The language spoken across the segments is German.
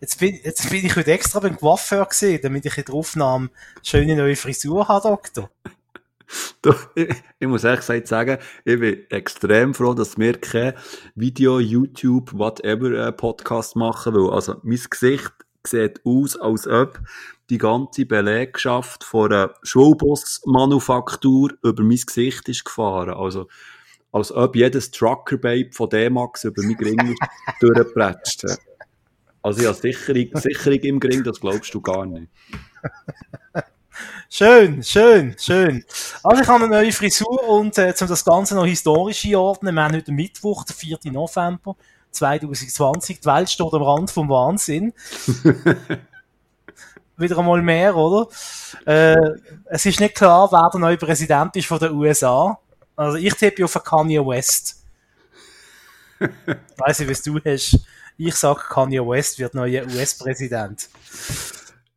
Jetzt bin, jetzt bin ich heute extra beim Coiffeur gesehen, damit ich in der Aufnahme schöne neue Frisur habe, Doktor. Du, ich, ich muss ehrlich gesagt sagen, ich bin extrem froh, dass wir kein Video, YouTube, whatever äh, Podcast machen, weil also mein Gesicht sieht aus, als ob die ganze Belegschaft von einer Schulbus-Manufaktur über mein Gesicht ist gefahren. Also, als ob jedes Trucker-Babe von D-Max über mein Gring durchgeplatscht. Also, ich habe Sicherung, Sicherung im Gring, das glaubst du gar nicht. Schön, schön, schön. Also ich habe eine neue Frisur und äh, um das Ganze noch historisch einordnen, wir haben heute Mittwoch, der 4. November 2020, die Welt steht am Rand vom Wahnsinn. Wieder einmal mehr, oder? Äh, es ist nicht klar, wer der neue Präsident ist von den USA. Also ich tippe auf Kanye West. ich weiss nicht, was du hast. Ich sage, Kanye West wird neuer US-Präsident.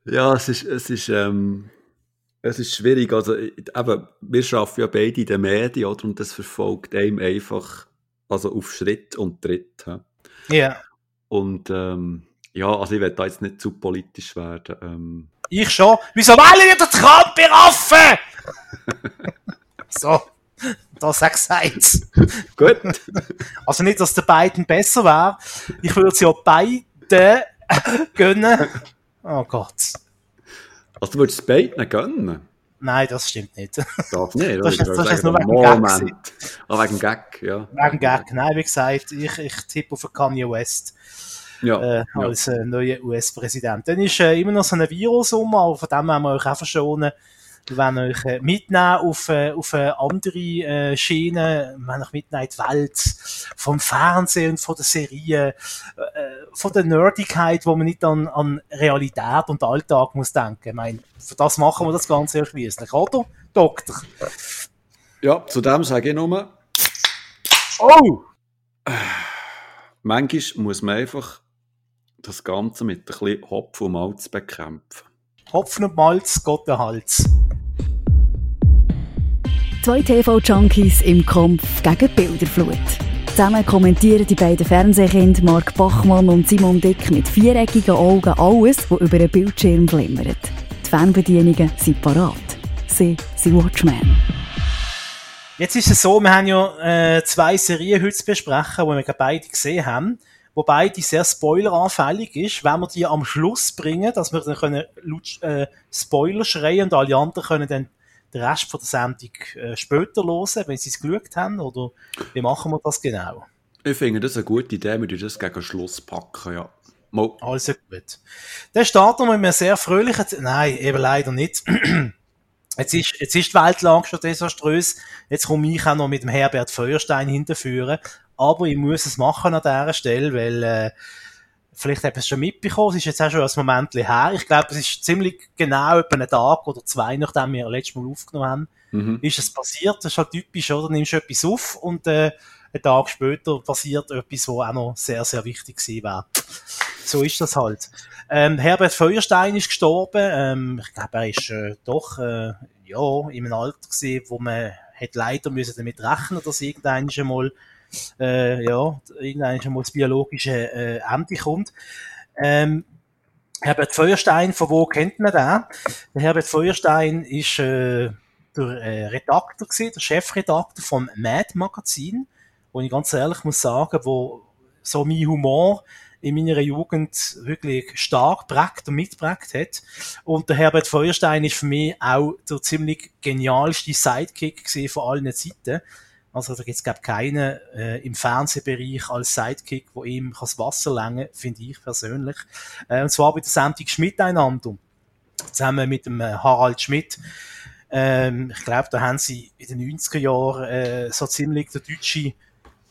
Ja, es ist, es ist, ähm, es ist schwierig. Also, eben, wir arbeiten ja beide in den Medien, oder? Und das verfolgt einem einfach, also auf Schritt und Tritt. Ja. Yeah. Und, ähm, ja, also ich werde da jetzt nicht zu politisch werden. Ähm. Ich schon. Wieso wählen wir den Trump, ihr Affen? so. Das gesagt. Gut. Also nicht, dass der Biden besser wäre. Ich würde sie ja beide gönnen. Oh Gott. Also du würdest es beiden gönnen? Nein, das stimmt nicht. Doch nicht, das, ist, das ist nur wegen Moment. Ah, wegen Gag, ja. Wegen Gag, nein, wie gesagt, ich, ich tippe auf Kanye West. Ja, äh, als ja. Äh, neuer US-Präsident. Dann ist äh, immer noch so ein Virus um, aber von dem haben wir euch auch verschonen. Werden euch äh, mitnehmen auf, äh, auf eine andere äh, Schiene. Werden euch mitnehmen in die Welt vom Fernsehen und von der Serie, äh, von der Nerdigkeit, wo man nicht an, an Realität und Alltag muss denken. Ich meine, für das machen wir das Ganze ja schließlich, oder? Doktor? Ja, zu dem sage ich nur. Oh! Manchmal muss man einfach das Ganze mit ein bisschen Hopf und Malz bekämpfen. Hopfen und Malz, Gott der Hals. Zwei TV-Junkies im Kampf gegen die Bilderflut. Zusammen kommentieren die beiden Fernsehkinder Mark Bachmann und Simon Dick mit viereckigen Augen alles, was über einen Bildschirm flimmert. Die Fernbedienungen sind parat. Sie sind Watchmen. Jetzt ist es so, wir haben ja äh, zwei Serien heute zu besprechen, die wir beide gesehen haben. Wobei die sehr spoileranfällig ist, wenn wir die am Schluss bringen, dass wir dann können äh, Spoiler schreien und alle anderen können dann den Rest von der Sendung äh, später hören, wenn sie es geschaut haben? Oder wie machen wir das genau? Ich finde das eine gute Idee, wir das gegen Schluss packen, ja. Mo. Also gut. Dann starten wir mit einem sehr fröhlichen, nein, eben leider nicht. Jetzt ist, jetzt ist die Weltlage schon desaströs. Jetzt komme ich auch noch mit dem Herbert Feuerstein hinterführen. Aber ich muss es machen an dieser Stelle, weil äh, vielleicht habt ihr es schon mitbekommen, es ist jetzt auch schon ein Moment her. Ich glaube, es ist ziemlich genau etwa einen Tag oder zwei, nachdem wir letztes Mal aufgenommen haben, mhm. ist es passiert. Das ist halt typisch, oder? Du nimmst etwas auf und äh, einen Tag später passiert etwas, was auch noch sehr, sehr wichtig gewesen wäre. So ist das halt. Ähm, Herbert Feuerstein ist gestorben. Ähm, ich glaube, er ist äh, doch äh, ja, in einem Alter gewesen, wo man hätte leider müssen damit rechnen, dass irgendwann einmal äh, ja, irgendwann schon mal das biologische äh, Ende kommt. Ähm, Herbert Feuerstein, von wo kennt man den? Der Herbert Feuerstein ist äh, der äh, Redakteur gewesen, der Chefredakteur vom Mad Magazin, wo ich ganz ehrlich muss sagen, wo so mein Humor in meiner Jugend wirklich stark prägt und mitprägt hat. Und der Herbert Feuerstein ist für mich auch der ziemlich genialste Sidekick von allen Zeiten. Also da gibt es glaube keinen äh, im Fernsehbereich als Sidekick, wo ihm das Wasser längen, finde ich persönlich. Äh, und zwar bei der Sendung Schmidt einander. Zusammen mit dem äh, Harald Schmidt. Ähm, ich glaube, da haben sie in den 90er Jahren äh, so ziemlich der deutsche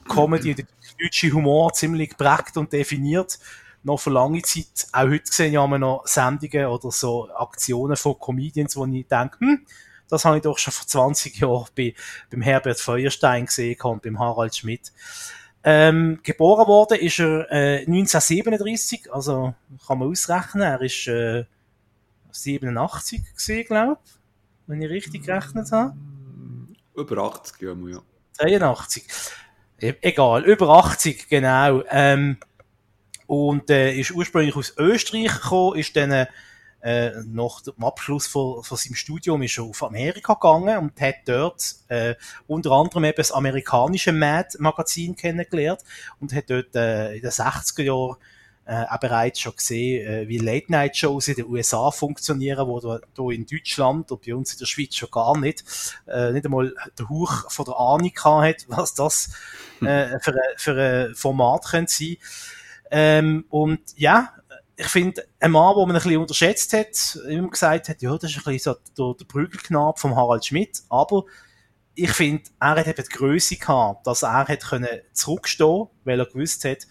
Comedy, der deutsche Humor ziemlich geprägt und definiert. Noch für lange Zeit, auch heute sehen ja noch Sendungen oder so Aktionen von Comedians, wo ich denke, hm, das habe ich doch schon vor 20 Jahren bei, beim Herbert Feuerstein gesehen und beim Harald Schmidt. Ähm, geboren worden ist er äh, 1937, also kann man ausrechnen, er ist äh, 87 gesehen, glaube ich, wenn ich richtig gerechnet habe. Über 80, ja, ja. 83. E egal, über 80, genau. Ähm, und äh, ist ursprünglich aus Österreich gekommen, ist dann äh, nach dem Abschluss von, von seinem Studium ist er auf Amerika gegangen und hat dort äh, unter anderem eben das amerikanische Mad-Magazin kennengelernt und hat dort äh, in den 60er Jahren äh, auch bereits schon gesehen, äh, wie Late-Night-Shows in den USA funktionieren, wo da in Deutschland und bei uns in der Schweiz schon gar nicht, äh, nicht einmal der Hauch von der Ahnung hat, was das äh, für, für ein Format könnte sein. Ähm, und ja, ich finde, ein Mann, den man ein bisschen unterschätzt hat, immer gesagt hat, ja, das ist ein bisschen so der, der Prügelknabe vom Harald Schmidt, aber ich finde, er hat eben die Größe gehabt, dass er hat können zurückstehen, weil er gewusst hat,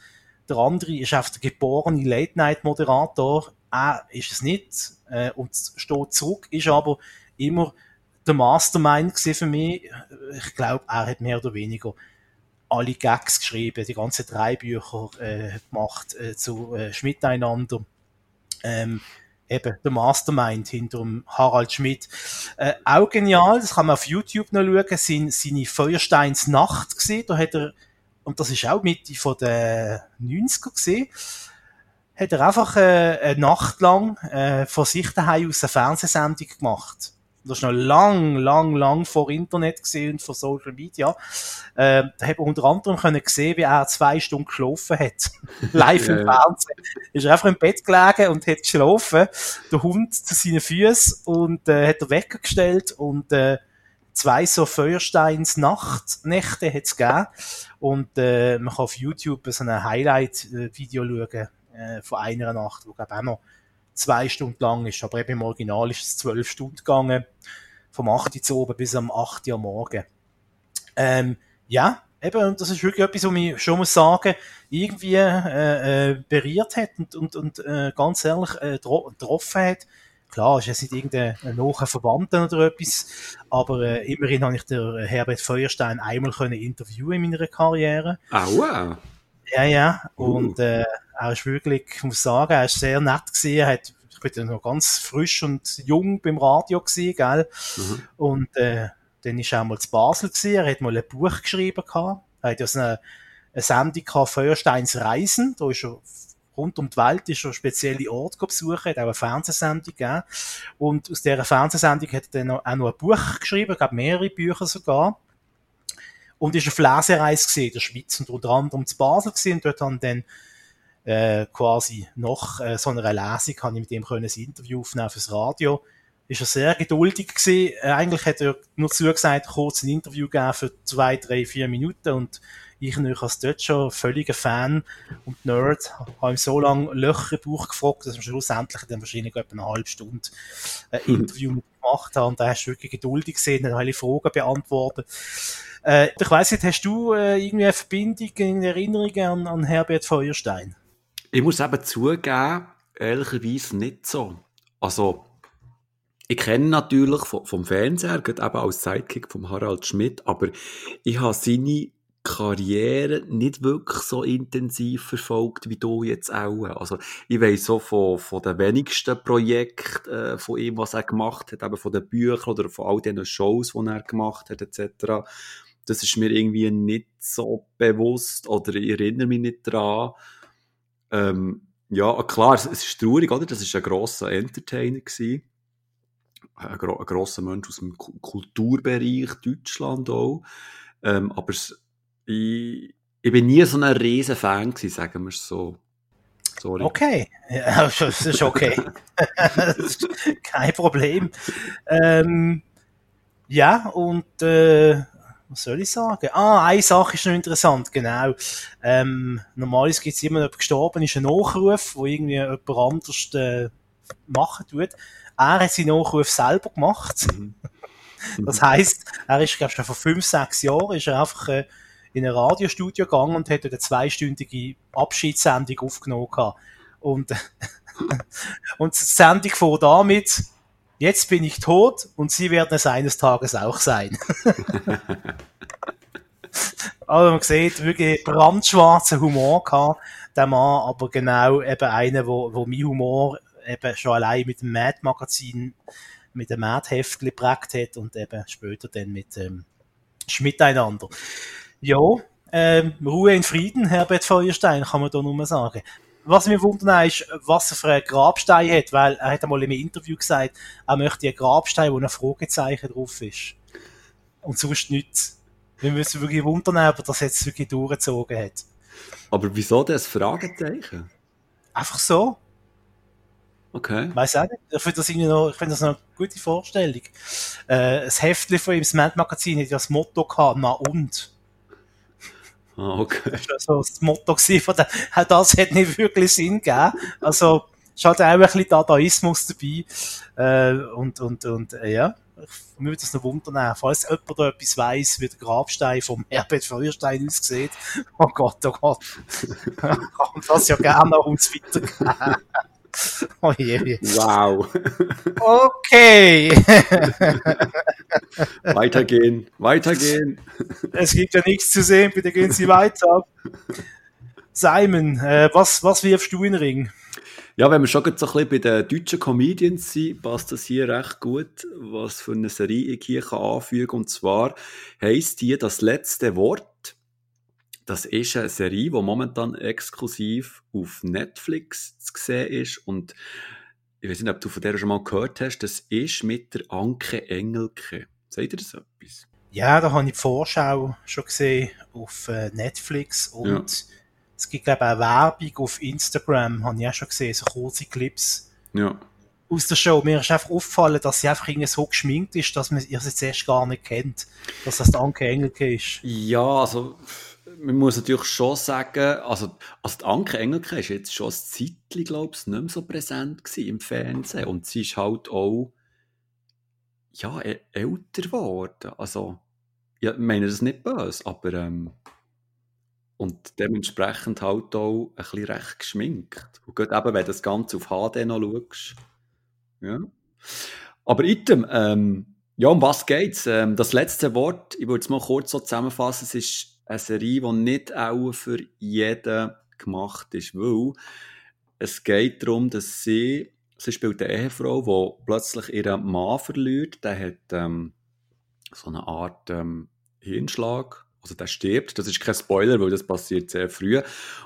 der andere ist einfach der geborene Late-Night-Moderator, er ist es nicht, äh, und steht zurück, ist aber immer der Mastermind für mich. Ich glaube, er hat mehr oder weniger alle Gags geschrieben, die ganzen drei Bücher äh, gemacht äh, zu äh, Schmidt einander. Ähm, eben der Mastermind hinter dem Harald Schmidt. Äh, auch genial, das kann man auf YouTube noch schauen, sind seine Feuersteins Nacht gesehen. Da hat er, und das ist auch Mitte von den 90er gesehen, hat er einfach äh, eine Nacht lang äh, von sich daheim aus eine Fernsehsendung gemacht. Das ist noch lang, lang, lang vor Internet gesehen und vor Social Media. Äh, da hat man unter anderem können sehen, wie er zwei Stunden geschlafen hat. Live im Fernsehen. Ist er einfach im Bett gelegen und hat geschlafen. Der Hund zu seinen Füßen und äh, hat er weggestellt und äh, zwei so Feuersteins Nacht, Nächte hat es gegeben. Und äh, man kann auf YouTube so ein Highlight-Video schauen äh, von einer Nacht, wo glaube auch noch zwei Stunden lang ist. Aber eben im Original ist es zwölf Stunden gegangen. Vom 8 Uhr zu oben bis am 8 Uhr Morgen. Ähm, ja, eben, und das ist wirklich etwas, was mich schon muss sagen, irgendwie äh, äh, berührt hat und, und, und äh, ganz ehrlich äh, getroffen hat. Klar, ist jetzt nicht irgendein naher Verwandter oder etwas, aber äh, immerhin habe ich den Herbert Feuerstein einmal können interviewen in meiner Karriere. Ah, wow. Ja, ja. Und äh, er ist wirklich, ich muss sagen, er ist sehr nett gewesen. Er hat, ich bin ja noch ganz frisch und jung beim Radio gewesen, gell? Mhm. Und äh, dann ist er mal zu Basel gewesen. Er hat mal ein Buch geschrieben gehabt. Er hat ja so eine, eine Sendung gehabt, Feuersteins Reisen. Da ist er rund um die Welt ist er spezielle Orte besuchen, hat auch eine Fernsehsendung gegeben. Und aus dieser Fernsehsendung hat er dann auch noch ein Buch geschrieben, ich glaube mehrere Bücher sogar und ist auf Lesereise gesehen in der Schweiz und unter anderem zu Basel gesehen und dort haben dann äh, quasi nach äh, so einer Lesung kann ich mit ihm können ein Interview aufnehmen fürs Radio. Ist er sehr geduldig gewesen. Äh, eigentlich hat er nur zugesagt, kurz ein Interview geben für zwei, drei, vier Minuten und ich natürlich als dort schon völliger Fan und Nerd habe ihm so lange Löcher im Bauch gefragt, dass wir schlussendlich dann wahrscheinlich etwa eine halbe Stunde ein Interview mit ihm gemacht haben und da hast du wirklich geduldig gesehen, hat alle Fragen beantwortet. Äh, ich weiss nicht, hast du äh, irgendwie eine Verbindung, in Erinnerung an, an Herbert Feuerstein? Ich muss eben zugeben, ehrlicherweise nicht so. Also, ich kenne natürlich vom, Fernseher, eben als Sidekick von Harald Schmidt, aber ich habe seine Karriere nicht wirklich so intensiv verfolgt wie du jetzt auch. Also, ich weiss so von, von den wenigsten Projekten äh, von ihm, was er gemacht hat, eben von den Büchern oder von all diesen Shows, die er gemacht hat, etc das ist mir irgendwie nicht so bewusst oder ich erinnere mich nicht daran. Ähm, ja, klar, es ist traurig, oder? Das war ein grosser Entertainer gewesen. Ein, gro ein grosser Mensch aus dem Kulturbereich Deutschland auch. Ähm, aber es, ich, ich bin nie so ein riesen Fan gewesen, sagen wir es so. Sorry. Okay, ja, das ist okay. das ist kein Problem. Ähm, ja, und äh, was soll ich sagen? Ah, eine Sache ist noch interessant, genau. Ähm, normalerweise gibt es immer jemand gestorben ist, ein Nachruf, wo irgendwie jemand anders äh, machen tut. Er hat seinen Nachruf selber gemacht. Mhm. das heisst, er ist, glaube ich, schon vor fünf, sechs Jahren ist er einfach äh, in ein Radiostudio gegangen und hat eine zweistündige Abschiedssendung aufgenommen gehabt. Und, und die Sendung vor damit, jetzt bin ich tot und Sie werden es eines Tages auch sein. also man sieht wirklich brandschwarzen Humor gehabt, der Mann, aber genau eben einer, wo, wo mein Humor eben schon allein mit dem Mad-Magazin, mit dem Mad-Heftchen geprägt hat und eben später dann mit ähm, Schmiteinander. Ja, ähm, Ruhe in Frieden, Herbert Feuerstein, kann man da nur sagen. Was mich wundert ist, was er für einen Grabstein hat, weil er hat einmal in einem Interview gesagt, er möchte einen Grabstein, wo ein Fragezeichen drauf ist. Und sonst nichts. Wir müssen wirklich wundern, ob er das jetzt wirklich durchgezogen hat. Aber wieso das Fragezeichen? Einfach so. Okay. Weiß auch nicht. Ich finde das, noch, ich finde das noch eine gute Vorstellung. Äh, das Heftchen von ihm, das Mad-Magazin, hat ja das Motto gehabt, na und. Ah, okay. Das war so das Motto von der, auch das hat nicht wirklich Sinn gegeben. Also, es ist halt auch ein bisschen Dadaismus dabei. Äh, und, und, und, äh, ja. Ich würde das noch wundern, falls jemand da etwas weiss, wie der Grabstein vom Herbert Feuerstein aussieht. Oh Gott, oh Gott. Kann das ja gerne noch uns weitergeben. Oh je. Wow. Okay. weitergehen, weitergehen. Es gibt ja nichts zu sehen, bitte gehen Sie weiter. Simon, äh, was, was wirfst du in den Ring? Ja, wenn wir schon so ein bisschen bei den deutschen Comedians sind, passt das hier recht gut, was für eine Serie ich hier anfügen kann. Und zwar heisst die das letzte Wort. Das ist eine Serie, die momentan exklusiv auf Netflix zu sehen ist. Und ich weiß nicht, ob du von der schon mal gehört hast. Das ist mit der Anke Engelke. Seht ihr das etwas? Ja, da habe ich die Vorschau schon gesehen auf äh, Netflix und Ja. es gibt, glaube ich, auch Werbung auf Instagram, habe ich auch schon gesehen, so kurze Clips Ja. aus der Show. Mir ist einfach aufgefallen, dass sie einfach irgendwie so geschminkt ist, dass man ihr sie zuerst gar nicht kennt, dass das die Anke Engelke ist. Ja, also man muss natürlich schon sagen, also, also die Anke Engelke ist jetzt schon ein Zeitchen, glaube ich, nicht mehr so präsent im Fernsehen und sie ist halt auch ja, älter geworden. Also, ja, ich meine das nicht böse, aber ähm, und dementsprechend halt auch ein bisschen recht geschminkt. Und gerade eben, wenn du das Ganze auf HD noch schaust. Ja. Aber item, ähm, ja, um was geht's? Ähm, das letzte Wort, ich würde es mal kurz so zusammenfassen, es ist eine Serie, die nicht auch für jeden gemacht ist, weil es geht darum, dass sie, sie spielt eine Ehefrau, die plötzlich ihren Mann verliert, der hat ähm, so eine Art ähm, Hirnschlag, also der stirbt, das ist kein Spoiler, weil das passiert sehr früh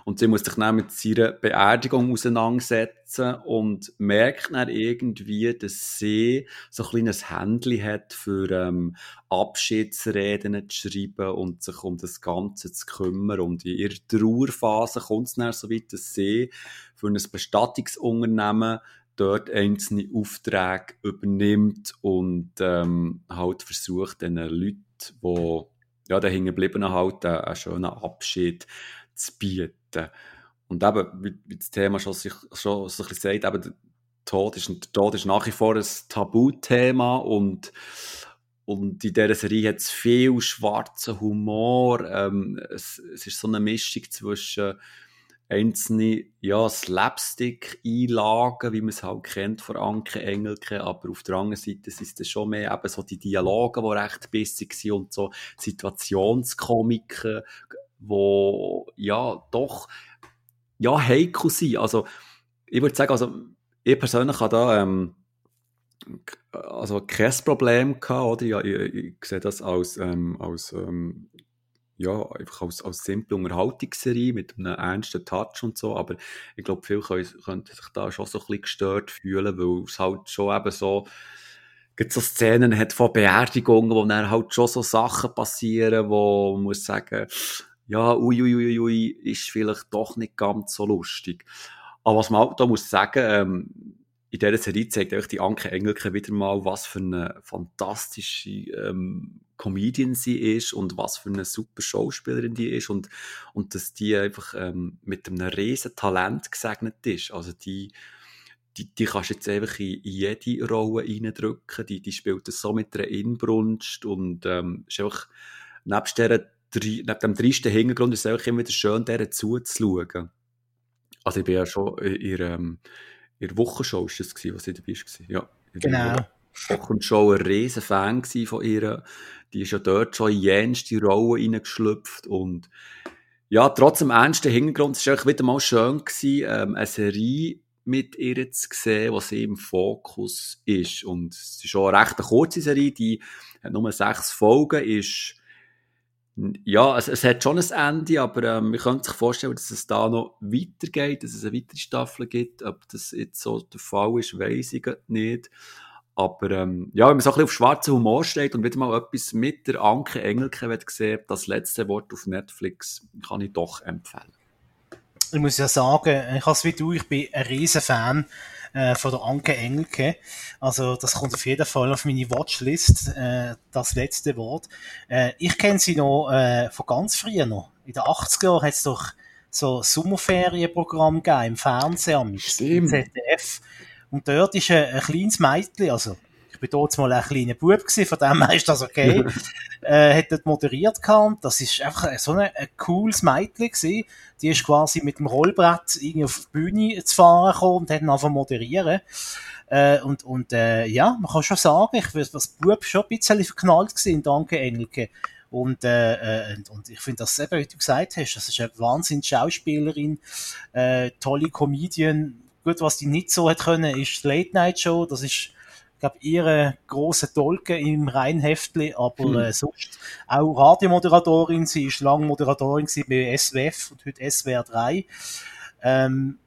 und sie muss sich dann mit seiner Beerdigung auseinandersetzen und merkt dann irgendwie, dass sie so ein kleines Händchen hat für ähm, Abschiedsreden zu schreiben und sich um das Ganze zu kümmern. Und in ihrer Trauerphase kommt es dann so weit, dass sie für ein Bestattungsunternehmen dort einzelne Aufträge übernimmt und ähm, halt versucht, den Leuten, die ja, den Hingebliebenen halt einen, schönen Abschied zu bieten. Und eben, wie, das Thema schon, sich, schon so ein bisschen sagt, eben, Tod ist, der Tod ist nach wie vor ein Tabuthema und, und in dieser Serie hat es viel schwarzen Humor. Ähm, es, es ist so eine Mischung zwischen einzelne ja, Slapstick-Einlagen, wie man es halt kennt von Anke Engelke, aber auf der anderen Seite sind es schon mehr eben so die Dialoge, die recht bissig sind und so Situationskomiken, wo ja doch ja heikel sind. Also ich würde sagen, also ich persönlich habe da ähm, also kein Problem gehabt, oder? Ich, ich, ich sehe das als, ähm, als ähm, ja, einfach als, als simple Unterhaltungsserie mit einem ernsten Touch und so, aber ich glaube, viele können, könnten sich da schon so ein bisschen gestört fühlen, weil es halt schon eben so, gibt so Szenen hat von Beerdigungen, wo dann halt schon so Sachen passieren, wo man muss sagen, ja, ui, ui, ui, ist vielleicht doch nicht ganz so lustig. Aber was man auch da muss sagen, ähm, in dieser Serie zeigt euch die Anke Engelke wieder mal, was für eine fantastische ähm, Comedian sie ist und was für eine super Schauspielerin die ist und, und dass die einfach ähm, mit einem riesen Talent gesegnet ist. Also die, die, die kannst du jetzt einfach in, jede Rolle reindrücken. Die, die spielt das so mit einer Inbrunst und ähm, ist einfach, nebst, der, neben dem dreisten Hintergrund ist es einfach immer wieder schön, der zuzuschauen. Also ich bin ja schon in ihrer, ähm, in Wochenshow ist das gewesen, was sie dabei war. Ja, in der Genau. Wochenshow ein riesen Fan von ihr. Die ist ja dort schon in jenste Rollen reingeschlüpft und ja, trotz dem ernsten Hintergrund, es war eigentlich wieder mal schön gewesen, ähm, eine Serie mit ihr zu sehen, was sie im Fokus ist. Und es ist schon eine recht kurze Serie, die hat nur sechs Folgen, ist Ja, es, es hat schon ein Ende, aber ähm, man könnte sich vorstellen, dass es da noch weitergeht, dass es eine weitere Staffel gibt. Ob das jetzt so der Fall ist, weiß ich nicht. Aber ähm, ja, wenn man so ein bisschen auf schwarzen Humor steht und wieder mal etwas mit der Anke Engelke sehen das letzte Wort auf Netflix kann ich doch empfehlen. Ich muss ja sagen, ich als wie du, ich bin ein riesen Fan äh, von der Anke Engelke. Also das kommt auf jeden Fall auf meine Watchlist, äh, das letzte Wort. Äh, ich kenne sie noch äh, von ganz früher noch. In den 80er Jahren hat es doch so Sommerferienprogramm gegeben im Fernsehen, im ZDF. Und dort ist ein, ein kleines Mädchen, also ich bin dort mal ein kleiner Bub gewesen, von dem her ist das okay, äh, hat dort moderiert gehabt. Das ist einfach so ein, ein cooles Mädchen gewesen. Die ist quasi mit dem Rollbrett irgendwie auf die Bühne zu fahren gekommen und hat dann einfach moderieren. Äh, und, und, äh, ja, man kann schon sagen, ich bin das Bub schon ein bisschen verknallt gewesen, danke Engelke. Und, äh, äh, und ich finde das eben, wie du gesagt hast, das ist eine wahnsinnige Schauspielerin, äh, tolle Comedian, Gut, was die nicht so hat können, ist die Late Night Show. Das ist, ich glaube, ihre große Tolke im Rheinheftli, aber mhm. äh, sonst auch Radiomoderatorin. Sie ist lange Moderatorin bei SWF und heute SWR 3. Ähm,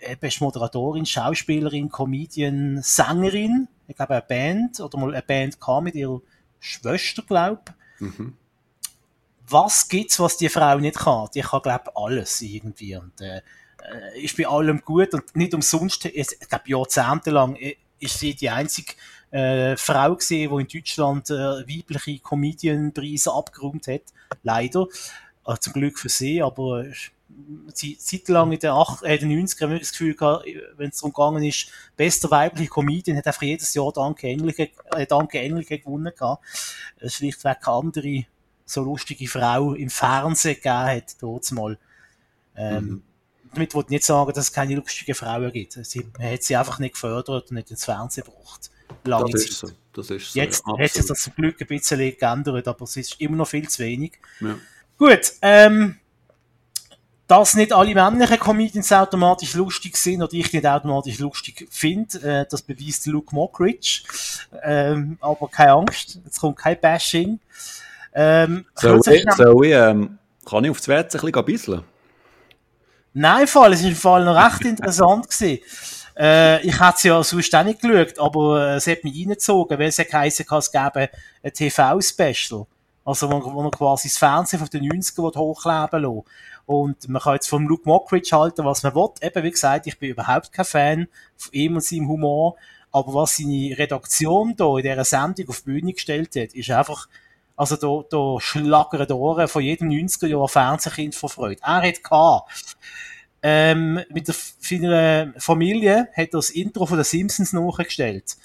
eben ist Moderatorin, Schauspielerin, Comedian, Sängerin. Ich glaube, eine Band oder mal eine Band kam mit ihrer Schwester, glaube mhm. Was gibt's, was die Frau nicht kann? Die kann, glaube alles irgendwie. Und, äh, ist bei allem gut und nicht umsonst, ich glaube jahrzehntelang äh, ist sie die einzige äh, Frau gesehen, die in Deutschland äh, weibliche Comedianpreise abgeräumt hat. Leider. Äh, zum Glück für sie, aber sie, zeitlang in den, 8, äh, den 90ern habe ich das Gefühl gehabt, wenn es darum gegangen ist, bester weibliche Comedian, hat einfach jedes Jahr Danke Engelke, äh, Danke Engelke gewonnen gehabt. Es schlichtweg keine andere so lustige Frau im Fernsehen gegeben hat, dort mal. Ähm, mhm damit wollte ich nicht sagen, dass es keine lustigen Frauen gibt. Sie, man hat sie einfach nicht gefördert und nicht ins Fernsehen gebracht. Lange das Zeit. ist so. Das ist so. Jetzt ja, hat sich das zum Glück ein bisschen geändert, aber es ist immer noch viel zu wenig. Ja. Gut, ähm, dass nicht alle männlichen Comedians automatisch lustig sind oder ich nicht automatisch lustig finde, äh, das beweist Luke Mockridge. Ähm, aber keine Angst, jetzt kommt kein Bashing. Ähm, so, ich, so ich, ähm, kann ich auf das WC ein bisschen Nein, Fall, es ist im Fall noch recht interessant gewesen. Äh, ich hätte es ja sonst auch nicht geschaut, aber äh, es hat mich reingezogen, weil es ja geheißen kann, es gäbe ein TV-Special. Also, wo, wo er quasi das Fernsehen von den 90ern hochleben lassen Und man kann jetzt vom Luke Mockridge halten, was man will. Eben, wie gesagt, ich bin überhaupt kein Fan von ihm und seinem Humor. Aber was seine Redaktion da in dieser Sendung auf die Bühne gestellt hat, ist einfach, also da, da schlagern die Ohren von jedem 90er-Jahr Fernsehkind vor Freude. Er hat gehabt, ähm, mit der, seiner Familie hat er das Intro von den Simpsons nachgestellt.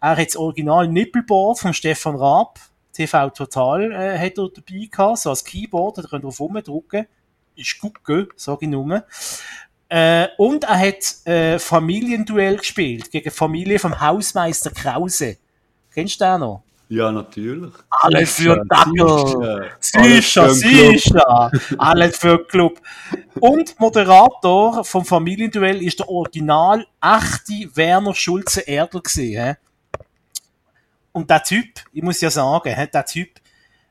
Er hat das Original Nippelboard von Stefan Raab, TV Total, äh, hat er dabei gehabt, so als Keyboard, da könnt ihr drauf rumdrücken. Ist gut, sage ich nur. Äh, und er hat äh, Familienduell gespielt gegen Familie vom Hausmeister Krause. Kennst du den noch? Ja, natürlich. Alles für Dackel. Sicher, sicher. Alles für Club. Und Moderator vom Familienduell ist der original echte Werner Schulze Erdl gewesen. Und der Typ, ich muss ja sagen, der Typ,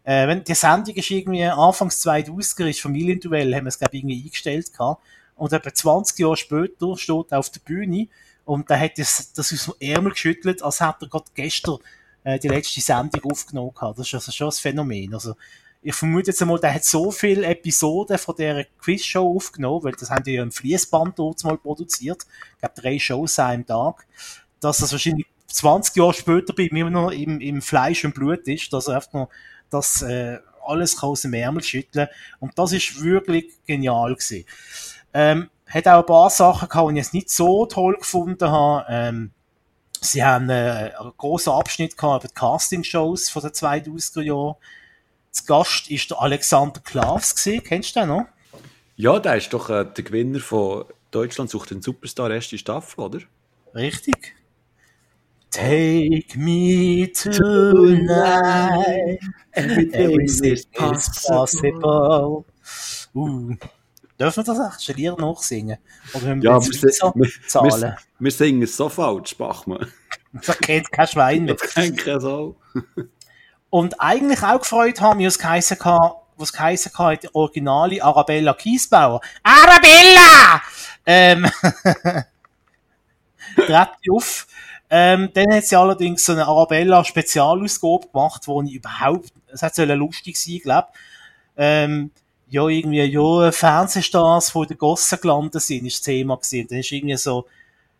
äh, wenn die Sendung ist irgendwie Anfangs 2000er ist Familienduell, haben wir es glaube ich irgendwie eingestellt gehabt. Und etwa 20 Jahre später steht er auf der Bühne und da hat das, das aus dem Ärmel geschüttelt, als hätte er gerade gestern äh, die letzte Sendung aufgenommen hat. Das ist also schon ein Phänomen. Also, ich vermute jetzt einmal, der hat so viele Episoden von dieser Quizshow aufgenommen, weil das haben die ja im Fließband dort mal produziert. Ich glaube, drei Shows einem Tag. Dass das wahrscheinlich 20 Jahre später bei mir noch im, im Fleisch und Blut ist, dass er einfach noch das äh, alles kann aus dem Ärmel schütteln Und das ist wirklich genial gewesen. Ähm, hat auch ein paar Sachen gehabt, die ich jetzt nicht so toll gefunden habe. Ähm, Sie haben äh, einen grossen Abschnitt gehabt über die Castingshows von den 2000er Jahren. Zu Gast ist der Alexander Klaas gewesen. Kennst du den noch? Ja, der ist doch äh, der Gewinner von Deutschland sucht den Superstar erste Staffel, oder? Richtig. Take me tonight. Everything is possible. Uh. Dürfen wir das echt Lied nachsingen? Oder wir ja, wir, so wir, wir, wir, singen es so falsch, Bachmann. Das kennt kein Schwein mehr. Das kennt kein Sau. Und eigentlich auch gefreut haben, geheißen hat, was geheißen hat, die originale Arabella Kiesbauer. Arabella! Ähm, tritt auf. Ähm, dann hat sie allerdings so eine Arabella Spezialausgabe gemacht, wo ich überhaupt, es hat so lustig sein, glaube ähm, ja, irgendwie, ja, Fernsehstars, die in der Gosse gelandet sind, ist das Thema gewesen. Dann ist irgendwie so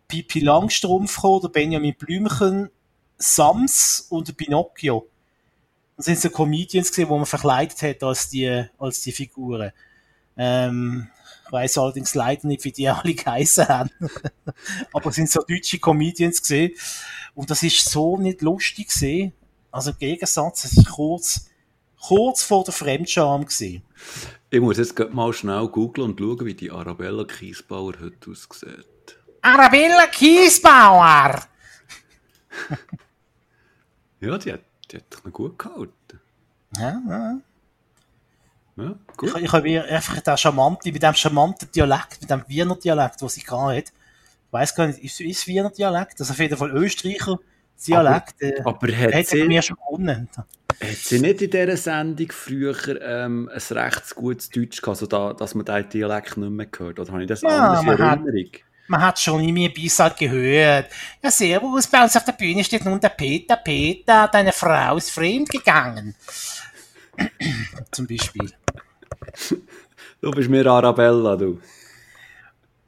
Pipi Langstrumpf gekommen, der Benjamin Blümchen, Sams und der Pinocchio. Das sind so Comedians gewesen, die man verkleidet hat als die, als die Figuren. Ähm, ich weiss allerdings leider nicht, wie die alle geheißen haben. Aber es sind so deutsche Comedians gesehen. Und das ist so nicht lustig gesehen. Also im Gegensatz, es ist kurz, kurz vor der Fremdscham gesehen. Ich muss jetzt mal schnell googeln und schauen, wie die Arabella Kiesbauer heute aussieht. Arabella Kiesbauer! ja, die hat, die hat noch gut gehalten. Ja, ja. Ja, gut. Ich, ich habe einfach den charmanten, mit dem charmanten Dialekt, mit dem Wiener Dialekt, was sie gerade hat. Ich weiss gar nicht, ist, ist Wiener Dialekt? Das ist auf jeden Fall Österreicher Dialekt. äh, Aber hat hat sie, mir schon gewonnen. hat sie nicht in dieser Sendung früher ähm, ein recht gutes Deutsch gehabt, also da, dass man diesen Dialekt nicht mehr gehört? Oder habe ich das Ja, anders in man hat- Erinnerung? Man hat schon immer ein bisschen gehört. Ja, servus, bei uns auf der Bühne steht nun der Peter. Peter, deine Frau ist fremd gegangen. Zum Beispiel. Du bist mir Arabella, du.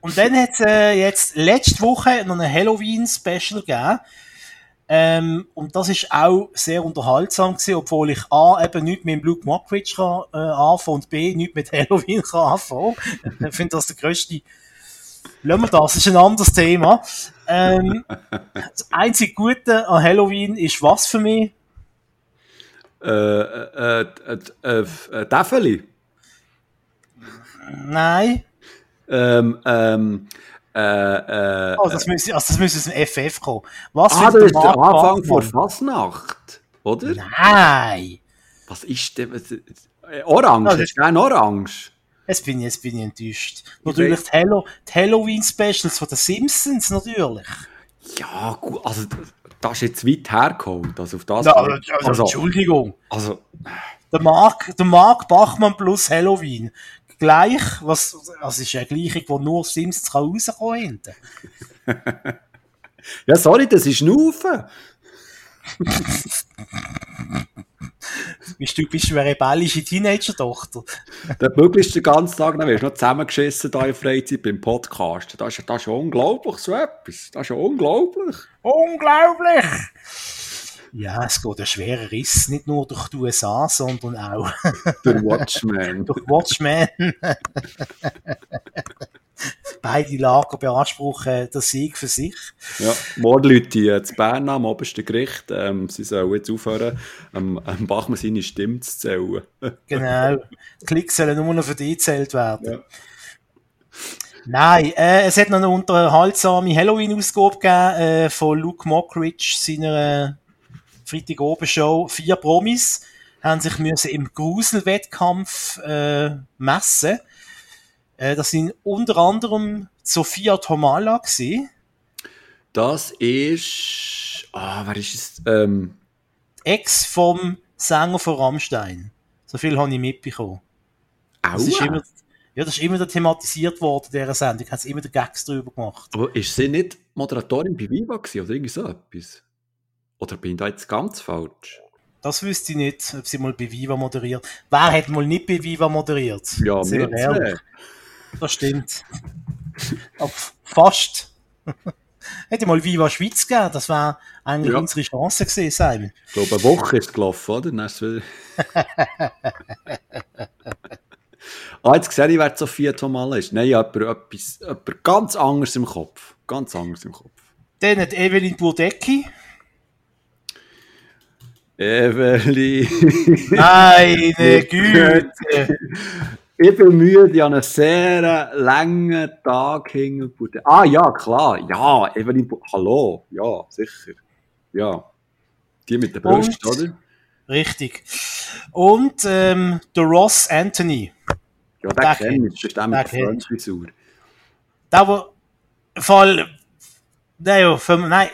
Und dann hat es äh, jetzt letzte Woche noch ein Halloween-Special gegeben. Ähm, und das ist auch sehr unterhaltsam gewesen, obwohl ich A, eben nicht mit dem Luke Mockridge kann, äh, anfangen und B, nicht mit Halloween kann anfangen. ich finde das der grösste... Lassen wir das, das ist ein anderes Thema. Ähm, das einzige Gute an Halloween ist was für mich? Äh, äh, äh, äh, äh, Däffeli. Nein. Ähm, ähm, äh, äh, Oh, das müsste, also das müsste aus dem FF kommen. Was ah, das ist der Anfang Bachmann? Fasnacht, oder? Nein. Was ist denn? Äh, Orange, Ja, das- hast du gerne Orange? Jetzt bin ich, jetzt bin ich enttäuscht. Natürlich die, Hallo, die Halloween-Specials von den Simpsons, natürlich. Ja, gut, also das ist jetzt weit hergeholt, also auf das... Ja, also, also, Entschuldigung. also, Der Mark, der Mark Bachmann plus Halloween. Gleich, was, also ist eine Gleichung, die nur Simpsons kann rauskommen hinten. ja, sorry, das ist Nufen. Bist du, bist du eine rebellische Teenager-Tochter? Der möglichst den ganzen Tag, dann wirst du noch zusammengeschissen da in Freizeit beim Podcast. Das ist, das ist ja unglaublich, so etwas. Das ist ja unglaublich. Unglaublich! Ja, es geht ein schwerer Riss, nicht nur durch die USA, sondern auch Der Watchman. durch Watchmen. Beide Lager beanspruchen den Sieg für sich. Ja, Mordleute zu Bern am obersten Gericht, ähm, sie sollen jetzt aufhören, ähm, ähm, Bachmann seine Stimme zu zählen. Genau. Die Klicks sollen nur noch für die gezählt werden. Ja. Nein, äh, es hat noch eine unterhaltsame Halloween-Ausgabe gegeben äh, von Luke Mockridge, seiner Freitag-Oben-Show. Vier Promis haben sich müssen im Gruselwettkampf äh, messen. Äh, das sind unter anderem Sophia Tomala gewesen, Das ist. Ah, wer ist es? Ähm, Ex vom Sänger von Rammstein. So viel habe ich mitbekommen. Das ist Aua. immer, ja, das ist immer thematisiert worden in dieser Sendung. Hat immer den Gags drüber gemacht. Aber ist sie nicht Moderatorin bei Viva gewesen, oder irgendwie so etwas? Oder bin ich da jetzt ganz falsch? Das wüsste ich nicht, ob sie mal bei Viva moderiert. Wer hat mal nicht bei Viva moderiert? Ja, wir ehrlich? Das stimmt. Aber fast. Hätte mal Viva Schweiz gegeben, das wäre eigentlich Ja. unsere Chance gewesen, Simon. Ich glaube, eine Woche ist gelaufen, oder? Ah, jetzt sehe ich, wer Sophia Tomala ist. Nein, jemand, etwas, jemand ganz anderes im Kopf. Ganz anderes im Kopf. Dann hat Evelyn Burdecki. Evelyn. Meine Güte. Ich bin müde, ich habe einen sehr langen Tag hinten. Ah, ja, klar. Ja, Evelyn. Hallo. Ja, sicher. Ja. Die mit der Brust, Und- oder? Richtig. Und ähm, der Ross Anthony. Ja, Den kenne ich. Das ist der mit der. French-Frisur. Der, wo Fall. Nein, ja, für, nein,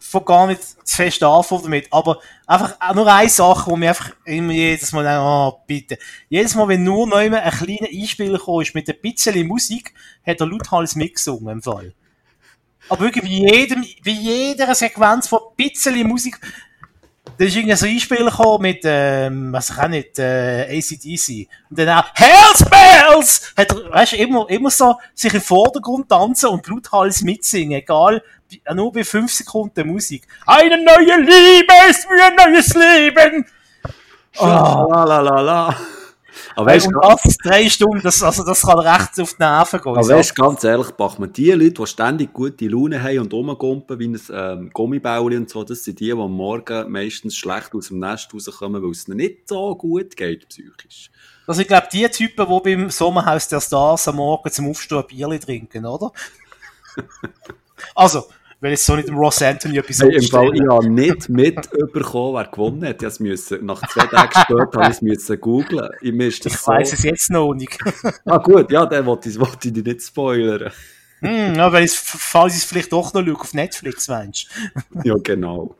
von gar nicht zu fest anfangen damit. Aber einfach auch nur eine Sache, wo mir einfach immer jedes Mal denke, oh, bitte. Jedes Mal, wenn nur neu ein kleiner Einspieler gekommen ist mit ein bisschen Musik, hat er lauthals mitgesungen im Fall. Aber wirklich wie jedem, wie jeder Sequenz von ein bisschen Musik, da ist irgendwie so ein Einspieler gekommen mit, ähm, was ich auch nicht, äh, ACDC. Und dann auch, Hells Bells! Hat er, weißt du, immer, immer so sich im Vordergrund tanzen und lauthals mitsingen, egal, nur bei 5 Sekunden Musik. Eine neue Liebe ist wie ein neues Leben! Oh. La la la la. Aber weißt, und das drei Stunden, das, also das kann recht auf die Nerven gehen. Aber weißt, ganz ehrlich, Bachmann, die Leute, die ständig gute Laune haben und rumgumpen wie ein ähm, Gummibauli und so, das sind die, die am Morgen meistens schlecht aus dem Nest rauskommen, weil es ihnen nicht so gut geht, psychisch. Also ich glaube, die Typen, die beim Sommerhaus der Stars am Morgen zum Aufstehen ein Bierchen trinken, oder? also, wenn jetzt so nicht dem Ross Anthony etwas hey, Im Fall, ich habe nicht mitbekommen, wer gewonnen hat. Ich müssen, nach zwei Tagen später habe ich es googeln. Ich, ich so... weiß es jetzt noch nicht. ah gut, ja, dann wollte ich, wollte ich dich nicht spoilern. Hm, ja, weil ich, falls ich es vielleicht doch noch schaue, auf Netflix meinst. ja, genau.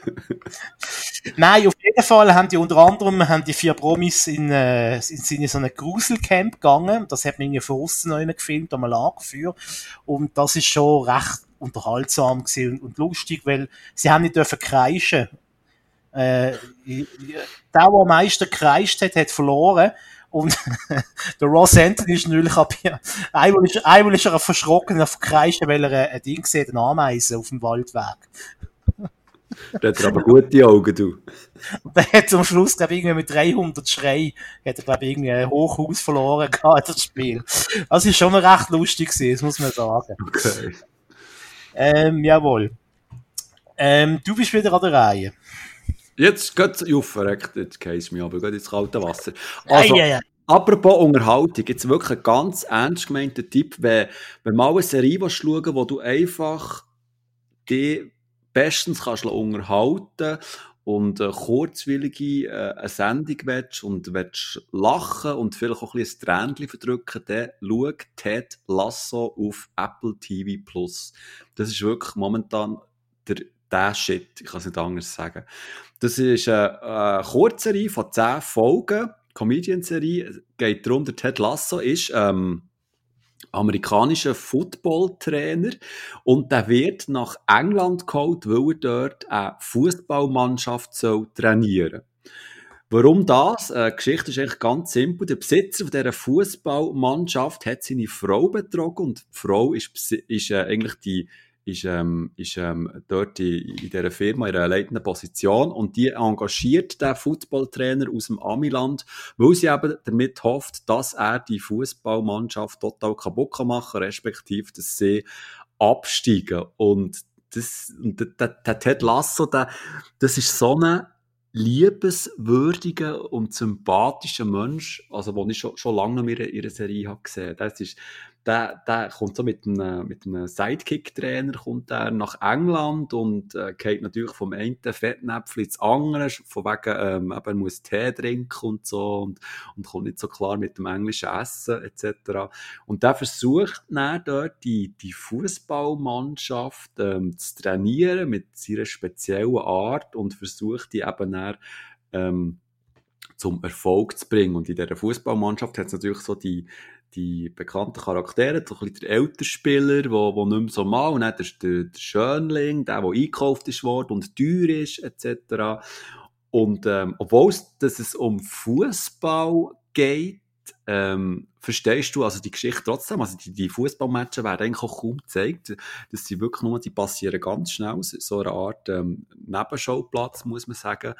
Nein, auf jeden Fall haben die unter anderem haben die vier Promis in, äh, sind in so ein Gruselcamp gegangen. Das hat man irgendwie von außen noch gefilmt, am Lagerfeuer. Und das ist schon recht unterhaltsam und, und, lustig, weil sie haben nicht dürfen kreischen. Äh, der, der am meisten gekreischt hat, hat verloren. Und der Ross Anthony ist natürlich ab, einmal ist, einmal ist er verschrocken auf Kreischen, weil er ein Ding sieht, eine Ameise auf dem Waldweg. Der hat aber gute Augen, du. Und der hat zum Schluss, glaube ich, irgendwie mit 300 Schrei, hat er, glaube ich, irgendwie ein Hochhaus verloren gehabt, das Spiel. Das ist schon mal recht lustig gewesen, das muss man sagen. Okay. Ähm, jawohl. Ähm, du bist wieder an der Reihe. Jetzt geht's, ja, verreckt, jetzt geht's mir aber, geht ins kalte Wasser. Also, ja, ja, ja. Apropos Unterhaltung, jetzt wirklich ein ganz ernst gemeinter Tipp, wenn, wenn mal eine Serie schauen wo du einfach die bestens kannst du unterhalten und äh, kurzwillige äh, eine Sendung willst und willst lachen und vielleicht auch ein bisschen ein Tränchen verdrücken, dann schau Ted Lasso auf Apple TV Plus. Das ist wirklich momentan der, der Shit, ich kann es nicht anders sagen. Das ist eine, eine Kurzserie von 10 Folgen, Comedian-Serie, geht darum, der Ted Lasso ist ähm, amerikanischer Footballtrainer und der wird nach England geholt, weil er dort eine Fußballmannschaft soll trainieren. Warum das? Äh, die Geschichte ist eigentlich ganz simpel. Der Besitzer dieser Fußballmannschaft hat seine Frau betrogen und die Frau ist, ist äh, eigentlich die ist, ähm, ist ähm, dort in, in dieser Firma in einer leitenden Position und die engagiert den Footballtrainer aus dem Amiland, weil sie eben damit hofft, dass er die Fußballmannschaft total kaputt kann machen, respektive, dass sie absteigen. Und das, der, der Ted Lasso, der, das ist so ein liebenswürdiger und sympathischer Mensch, also, den ich schon, schon lange in ihrer Serie habe gesehen. Ist, der, der kommt so mit einem, mit einem Sidekick-Trainer er nach England und äh, geht natürlich vom einen Fettnäpfchen ins andere, von wegen, ähm, eben, er muss Tee trinken und so und, und kommt nicht so klar mit dem englischen Essen etc. Und der versucht dann dort die, die Fußballmannschaft ähm, zu trainieren mit seiner speziellen Art und versucht die eben dann, ähm, zum Erfolg zu bringen. Und in dieser Fußballmannschaft hat es natürlich so die, die bekannten Charaktere, so ein bisschen der ältere Spieler, wo, wo nicht mehr so mal, und dann der, der, der Schönling, der, der eingekauft ist worden und teuer ist, etc. Und ähm, obwohl es, dass es um Fußball geht, ähm, verstehst du also die Geschichte trotzdem, also die, die Fußballmatches werden eigentlich auch kaum gezeigt, dass sie wirklich nur, die passieren ganz schnell, so eine Art ähm, Nebenschauplatz, muss man sagen.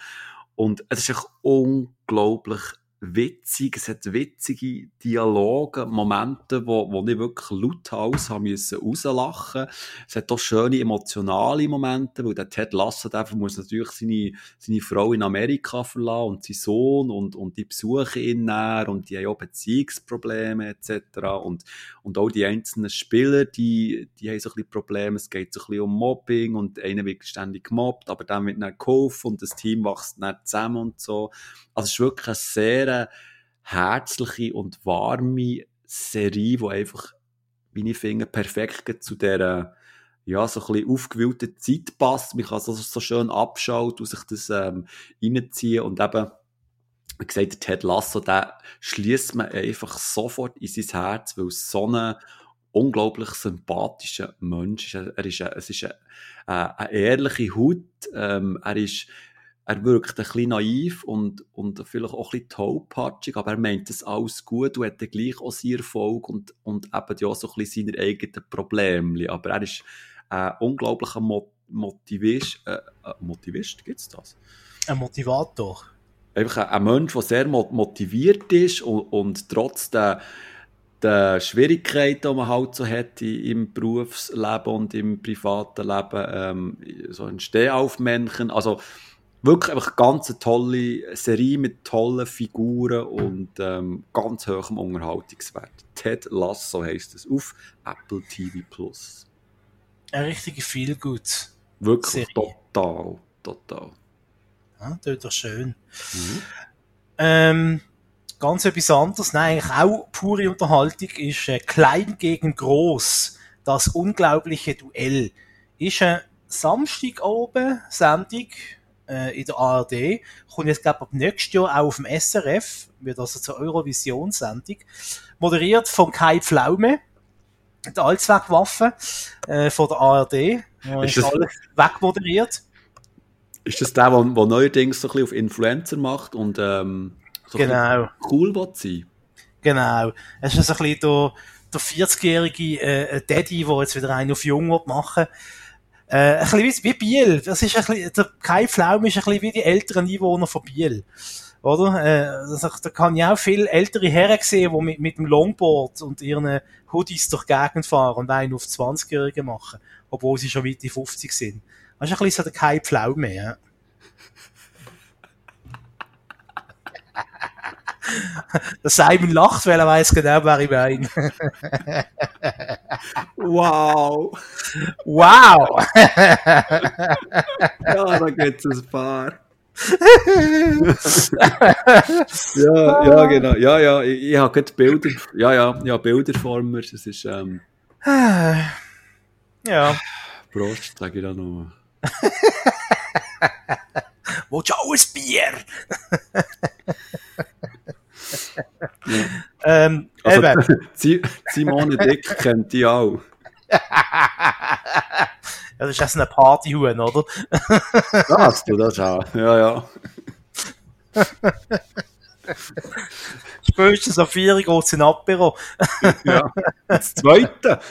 Und es ist echt unglaublich witzig, es hat witzige Dialoge, Momente, wo, wo ich wirklich lauthals haben müssen rauslachen. Es hat auch schöne emotionale Momente, weil der Ted Lasso einfach muss natürlich seine, seine Frau in Amerika verlassen und sein Sohn und, und die besuchen ihn näher und die haben auch Beziehungsprobleme etc. Und, und auch die einzelnen Spieler, die, die haben so ein bisschen Probleme. Es geht so ein bisschen um Mobbing und einer wird ständig gemobbt, aber dann wird dann geholfen und das Team wächst dann zusammen und so. Also es ist wirklich eine sehr herzliche und warme Serie, die einfach, ich finde, perfekt zu dieser ja, so ein bisschen Zeit passt. Man kann so, so schön abschauen und sich das ähm, reinziehen und eben, wie gesagt, Ted Lasso, der schließt man einfach sofort in sein Herz, weil es so ein unglaublich sympathischer Mensch ist. Er ist, es ist eine, eine ehrliche Haut, ähm, er ist er wirkt ein bisschen naiv und, und vielleicht auch ein bisschen tollpatschig, aber er meint das alles gut und hat dann gleich auch seinen Erfolg und, und eben ja so ein bisschen seine eigenen Probleme. Aber er ist ein unglaublicher Mo Motivist. Äh, äh, Motivist, gibt es das? Ein Motivator. Einfach ein, Mensch, der sehr motiviert ist und, und trotz der, der Schwierigkeiten, die man halt so hat im Berufsleben und im privaten Leben, ähm, so ein Stehaufmännchen, also wirklich einfach ganz eine tolle Serie mit tollen Figuren und ähm, ganz hohem Unterhaltungswert. Ted Lasso heisst es auf Apple TV Plus. Ein richtiger Feelgood. Wirklich Serie. total, total. Ja, das ist doch schön. Mhm. Ähm, ganz etwas anderes, nein, eigentlich auch pure Unterhaltung, ist äh, Klein gegen Groß. Das unglaubliche Duell. Ist eine Samstag oben Sendung äh, in der ARD. Kommt jetzt, glaube ich, ab nächstes Jahr auch auf dem SRF, wird also zur Eurovision-Sendung. Moderiert von Kai Pflaume, der Allzweckwaffe äh, von der ARD. Ist, ist alles wegmoderiert. Ist das der, der, neuerdings so ein bisschen auf Influencer macht und ähm, so genau. cool will sein? Genau. Es ist so ein bisschen der, der 40-jährige äh, Daddy, der jetzt wieder einen auf Jung machen will äh, ein bisschen wie, Biel. Das ist ein bisschen, der Kai Flaum ist ein bisschen wie die älteren Einwohner von Biel. Oder? Äh, also, da kann ich auch viele ältere Herren sehen, die mit, mit dem Longboard und ihren Hoodies durch die Gegend fahren und einen auf 20-Jährige machen. Obwohl sie schon Mitte 50 sind. Das ist ein bisschen so der Kai Pflaume, ja. Der Simon lacht, weil er weiß genau, wer ich meine. wow. Wow. ja, da gibt es ein paar. ja, ja, genau. Ja, ja, ich, ich habe gerade Bilder, ja, ja, ja, Bilder vor mir. Es ist, ähm, ja. Prost, sage ich da noch. Willst du auch ein Bier? Ähm, also, Simone Dick kennt die auch. ja, das ist ein Partyhuhn, oder? das, du, das auch. Ja, ja. Spätestens auf 4 Uhr geht es in Apero. ja, das zweite.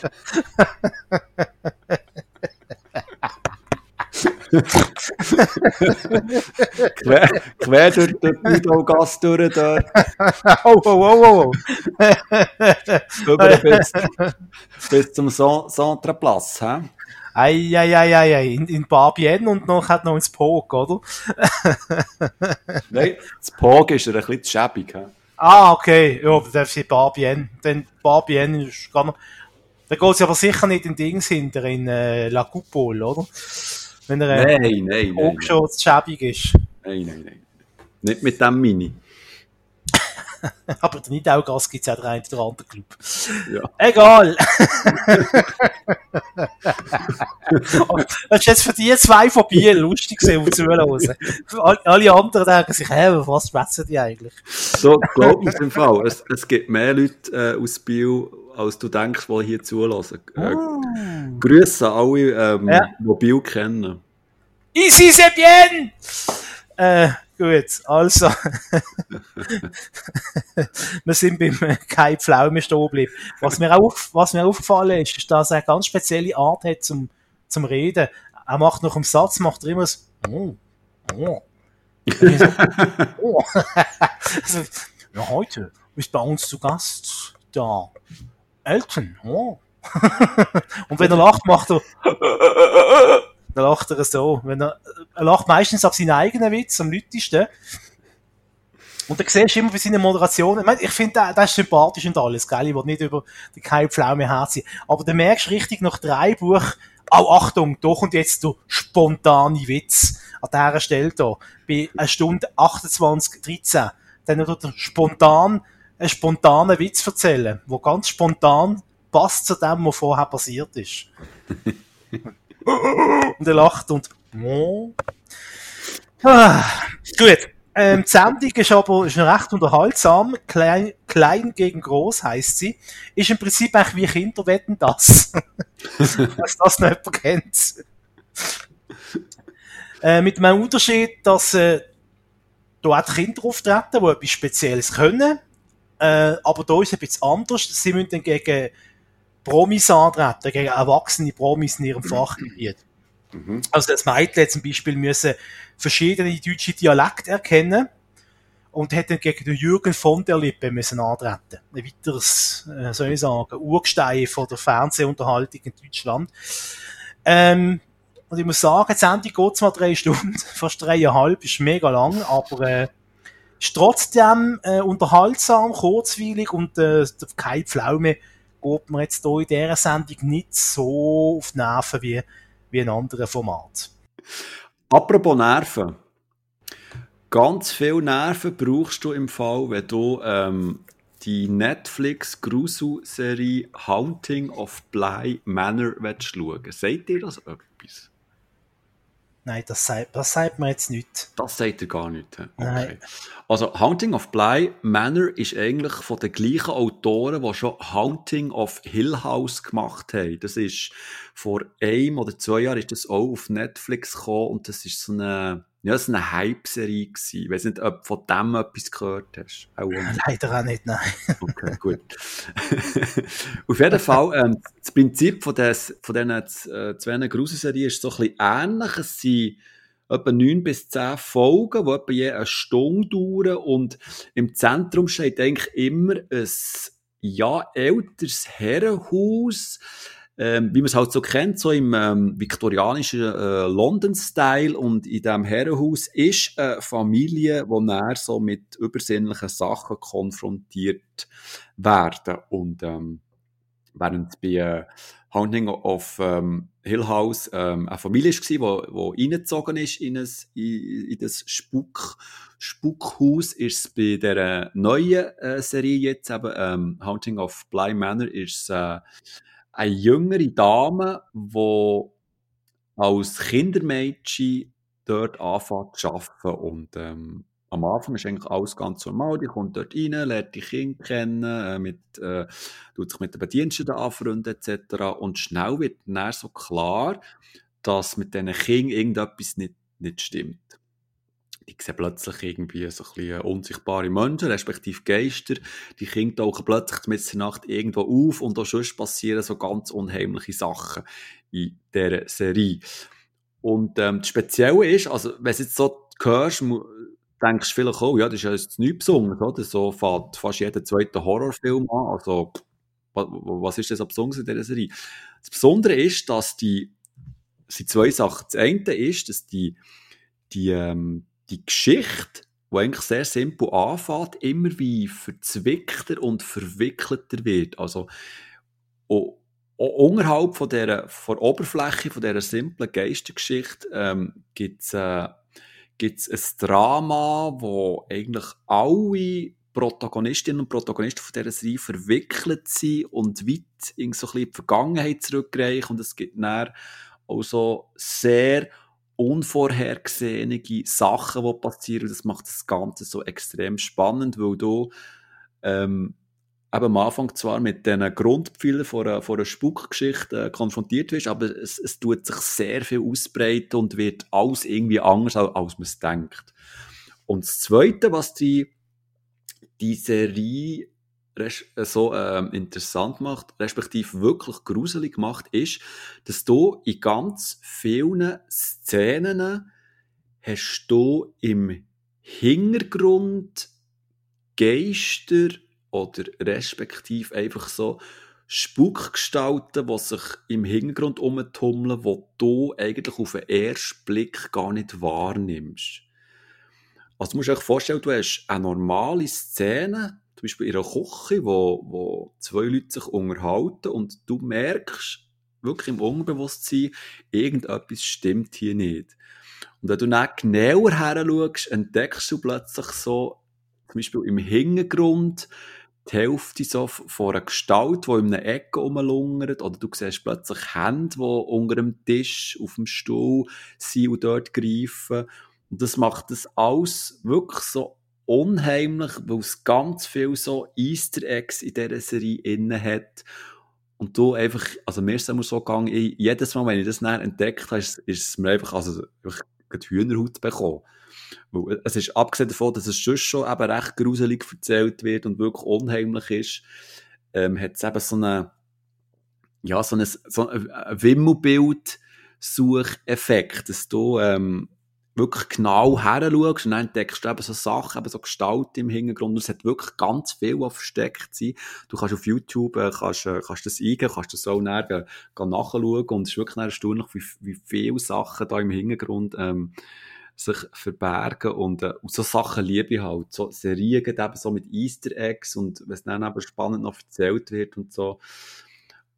quer, quer durch den Nidau-Gas durch dort. Oh, oh, oh, oh. Über bis, bis zum Centre Place, hä? Eieieiei, in, in Babien und noch hat noch ins Pog, oder? Nein, das Pog ist er ein bisschen zu schäbig. He? Ah, okay, ja, dann darf sie Babien. Denn Babien ist gar noch, da geht sie aber sicher nicht in Dings hinter, in äh, La Coupole, oder? Wenn er nein, nein, nein, schon zu schäbig ist. Nein, nein, nein. Nicht mit dem Mini. Aber der Nidaugas gibt es auch den einen oder anderen Club. Ja. Egal. das ist jetzt für die zwei von Biel lustig gesehen, um zuzuhören. Alle anderen denken sich, hä, was schwätzen die eigentlich? So, glaub mir im Fall. Es, es gibt mehr Leute äh, aus Biel, als du denkst, die hier zulassen. Äh, oh. Grüße alle, ähm, ja. Biel kennen. Ici c'est bien! Äh, Gut, also. wir sind beim Kai Pflaume stehen geblieben. Was mir auch, was mir aufgefallen ist, ist, dass er eine ganz spezielle Art hat zum, zum Reden. Er macht nach dem Satz, macht er immer so, oh, oh. oh. also, ja, heute ist bei uns zu Gast der Elton. Oh. Und wenn er lacht, macht er dann lacht er so. Wenn er, er lacht meistens auf seinen eigenen Witz, am lautesten. Und dann siehst du immer bei seinen Moderationen, ich, meine, ich finde, das, ist sympathisch und alles, gell? Ich will nicht über die Kai Pflaume herziehen. Aber du merkst richtig nach drei Buch, oh, Achtung, doch und jetzt der spontane Witz. An dieser Stelle hier. Bei einer Stunde 28, 13. Dann wird er spontan, einen spontanen Witz erzählen, der ganz spontan passt zu dem, was vorher passiert ist. und er lacht und ah, gut. Ähm, die Sendung ist aber ist recht unterhaltsam. Klein, klein gegen groß heißt sie. Ist im Prinzip eigentlich wie Kinder wetten das. Was das noch jemand kennt. Äh, mit dem Unterschied, dass äh, da auch die Kinder auftreten, die etwas Spezielles können. Äh, aber da ist es ein bisschen anders. Sie müssen dann gegen Promis antreten, gegen erwachsene Promis in ihrem Fachgebiet. Mhm. Also das Mädchen zum Beispiel müssen verschiedene deutsche Dialekte erkennen und hätte gegen den Jürgen von der Lippe müssen antreten. Ein weiteres, äh, soll ich sagen, Urgestein von der Fernsehunterhaltung in Deutschland. Ähm, und ich muss sagen, die Sendung geht zwar drei Stunden, fast dreieinhalb, ist mega lang, aber äh, ist trotzdem äh, unterhaltsam, kurzweilig und äh, keine Pflaume geht man jetzt hier in dieser Sendung nicht so auf die Nerven wie, wie in anderen Formaten. Apropos Nerven. Ganz viel Nerven brauchst du im Fall, wenn du ähm, die Netflix-Grusel-Serie Haunting of Bly Manor schauen willst. Seht ihr das etwas? Nein, das sagt, das sagt man jetzt nicht. Das sagt er gar nicht. Okay. Nein. Also Haunting of Bly Manor ist eigentlich von den gleichen Autoren, die schon Haunting of Hill House gemacht haben. Das ist vor einem oder zwei Jahren ist das auch auf Netflix gekommen und das ist so eine ja, das war eine Hype-Serie. Ich weiß nicht, ob du von dem etwas gehört hast. Auch Leider auch nicht, nein. Okay, gut. Auf jeden Fall, ähm, das Prinzip von, des, von diesen äh, zwei Gruselserien ist so ein bisschen ähnlich. Es sind etwa neun bis zehn Folgen, die etwa je eine Stunde dauern und im Zentrum steht eigentlich immer ein ja, älteres Herrenhaus, ähm, wie man es halt so kennt, so im ähm, viktorianischen äh, London-Style und in diesem Herrenhaus ist eine Familie, wo näher so mit übersinnlichen Sachen konfrontiert werden. Und ähm, während bei äh, Haunting of ähm, Hill House ähm, eine Familie war, die wo, wo reingezogen ist in, ein, in, in das Spuk, Spukhaus, ist es bei der neuen äh, Serie jetzt eben, ähm, Haunting of Bly Manor, ist äh, eine jüngere Dame, die als Kindermädchen dort anfängt zu arbeiten. Und ähm, am Anfang ist eigentlich alles ganz normal. Die kommt dort rein, lernt die Kinder kennen, äh, mit, äh, tut sich mit den Bediensteten anfreunden etc. Und schnell wird dann so klar, dass mit diesen Kindern irgendetwas nicht, nicht stimmt die sehen plötzlich irgendwie so ein bisschen unsichtbare Menschen, respektive Geister. Die Kinder tauchen plötzlich mit der Nacht irgendwo auf und auch sonst passieren so ganz unheimliche Sachen in dieser Serie. Und ähm, das Spezielle ist, also wenn du jetzt so hörst, denkst du vielleicht auch, ja, das ist ja jetzt nichts Besonderes, oder? So fängt fast jeder zweite Horrorfilm an. Also, was ist das so besonders in dieser Serie? Das Besondere ist, dass die, sind zwei Sachen. Das eine ist, dass die, die, ähm, die Geschichte, die eigentlich sehr simpel anfängt, immer wie verzwickter und verwickelter wird. Also, auch, auch unterhalb von der, von der Oberfläche von dieser simplen Geistergeschichte ähm, gibt es äh, gibt's ein Drama, wo eigentlich alle Protagonistinnen und Protagonisten von dieser Serie verwickelt sind und weit in so ein bisschen die Vergangenheit zurückreichen. Und es gibt dann auch so sehr unvorhergesehene Sachen, die passieren. Das macht das Ganze so extrem spannend, weil du ähm, eben am Anfang zwar mit den Grundpfeilern von einer, von einer Spukgeschichte äh, konfrontiert wirst, aber es, es tut sich sehr viel ausbreiten und wird alles irgendwie anders, als, als man es denkt. Und das Zweite, was die, die Serie so äh, interessant macht, respektive wirklich gruselig macht, ist, dass du in ganz vielen Szenen hast du im Hintergrund Geister oder respektive einfach so Spukgestalten, die sich im Hintergrund umtummeln, wo du eigentlich auf den ersten Blick gar nicht wahrnimmst. Also du musst dir vorstellen, du hast eine normale Szene, zum Beispiel in einer Küche, wo, wo zwei Leute sich unterhalten und du merkst wirklich im Unbewusstsein, irgendetwas stimmt hier nicht. Und wenn du dann genauer her schaust, entdeckst du plötzlich so, zum Beispiel im Hintergrund, die Hälfte so von einer Gestalt, die in einer Ecke rumlungert, oder du siehst plötzlich Hände, die unter dem Tisch, auf dem Stuhl sind und dort greifen. Und das macht das alles wirklich so unheimlich, weil es ganz viel so Easter Eggs in dieser Serie inne hat. Und du einfach, also mir ist es immer so gegangen, ich, jedes Mal, wenn ich das näher entdeckt habe, ist, es mir einfach, also, einfach Hühnerhaut bekommen. Weil es ist, abgesehen davon, dass es sonst schon eben recht gruselig erzählt wird und wirklich unheimlich ist, ähm, hat es eben so eine, ja, so so ein Wimmelbild-Sucheffekt, dass du, ähm, wirklich genau her und dann entdeckst du eben so Sachen, eben so Gestalten im Hintergrund und es hat wirklich ganz viel, was versteckt sein. Du kannst auf YouTube, äh, kannst, äh, kannst das eingeben, kannst das so näher äh, nachschauen und es ist wirklich erstaunlich, wie, wie viele Sachen da im Hintergrund ähm, sich verbergen und, äh, und so Sachen liebe ich halt. So Serien eben so mit Easter Eggs und es dann eben spannend noch erzählt wird und so.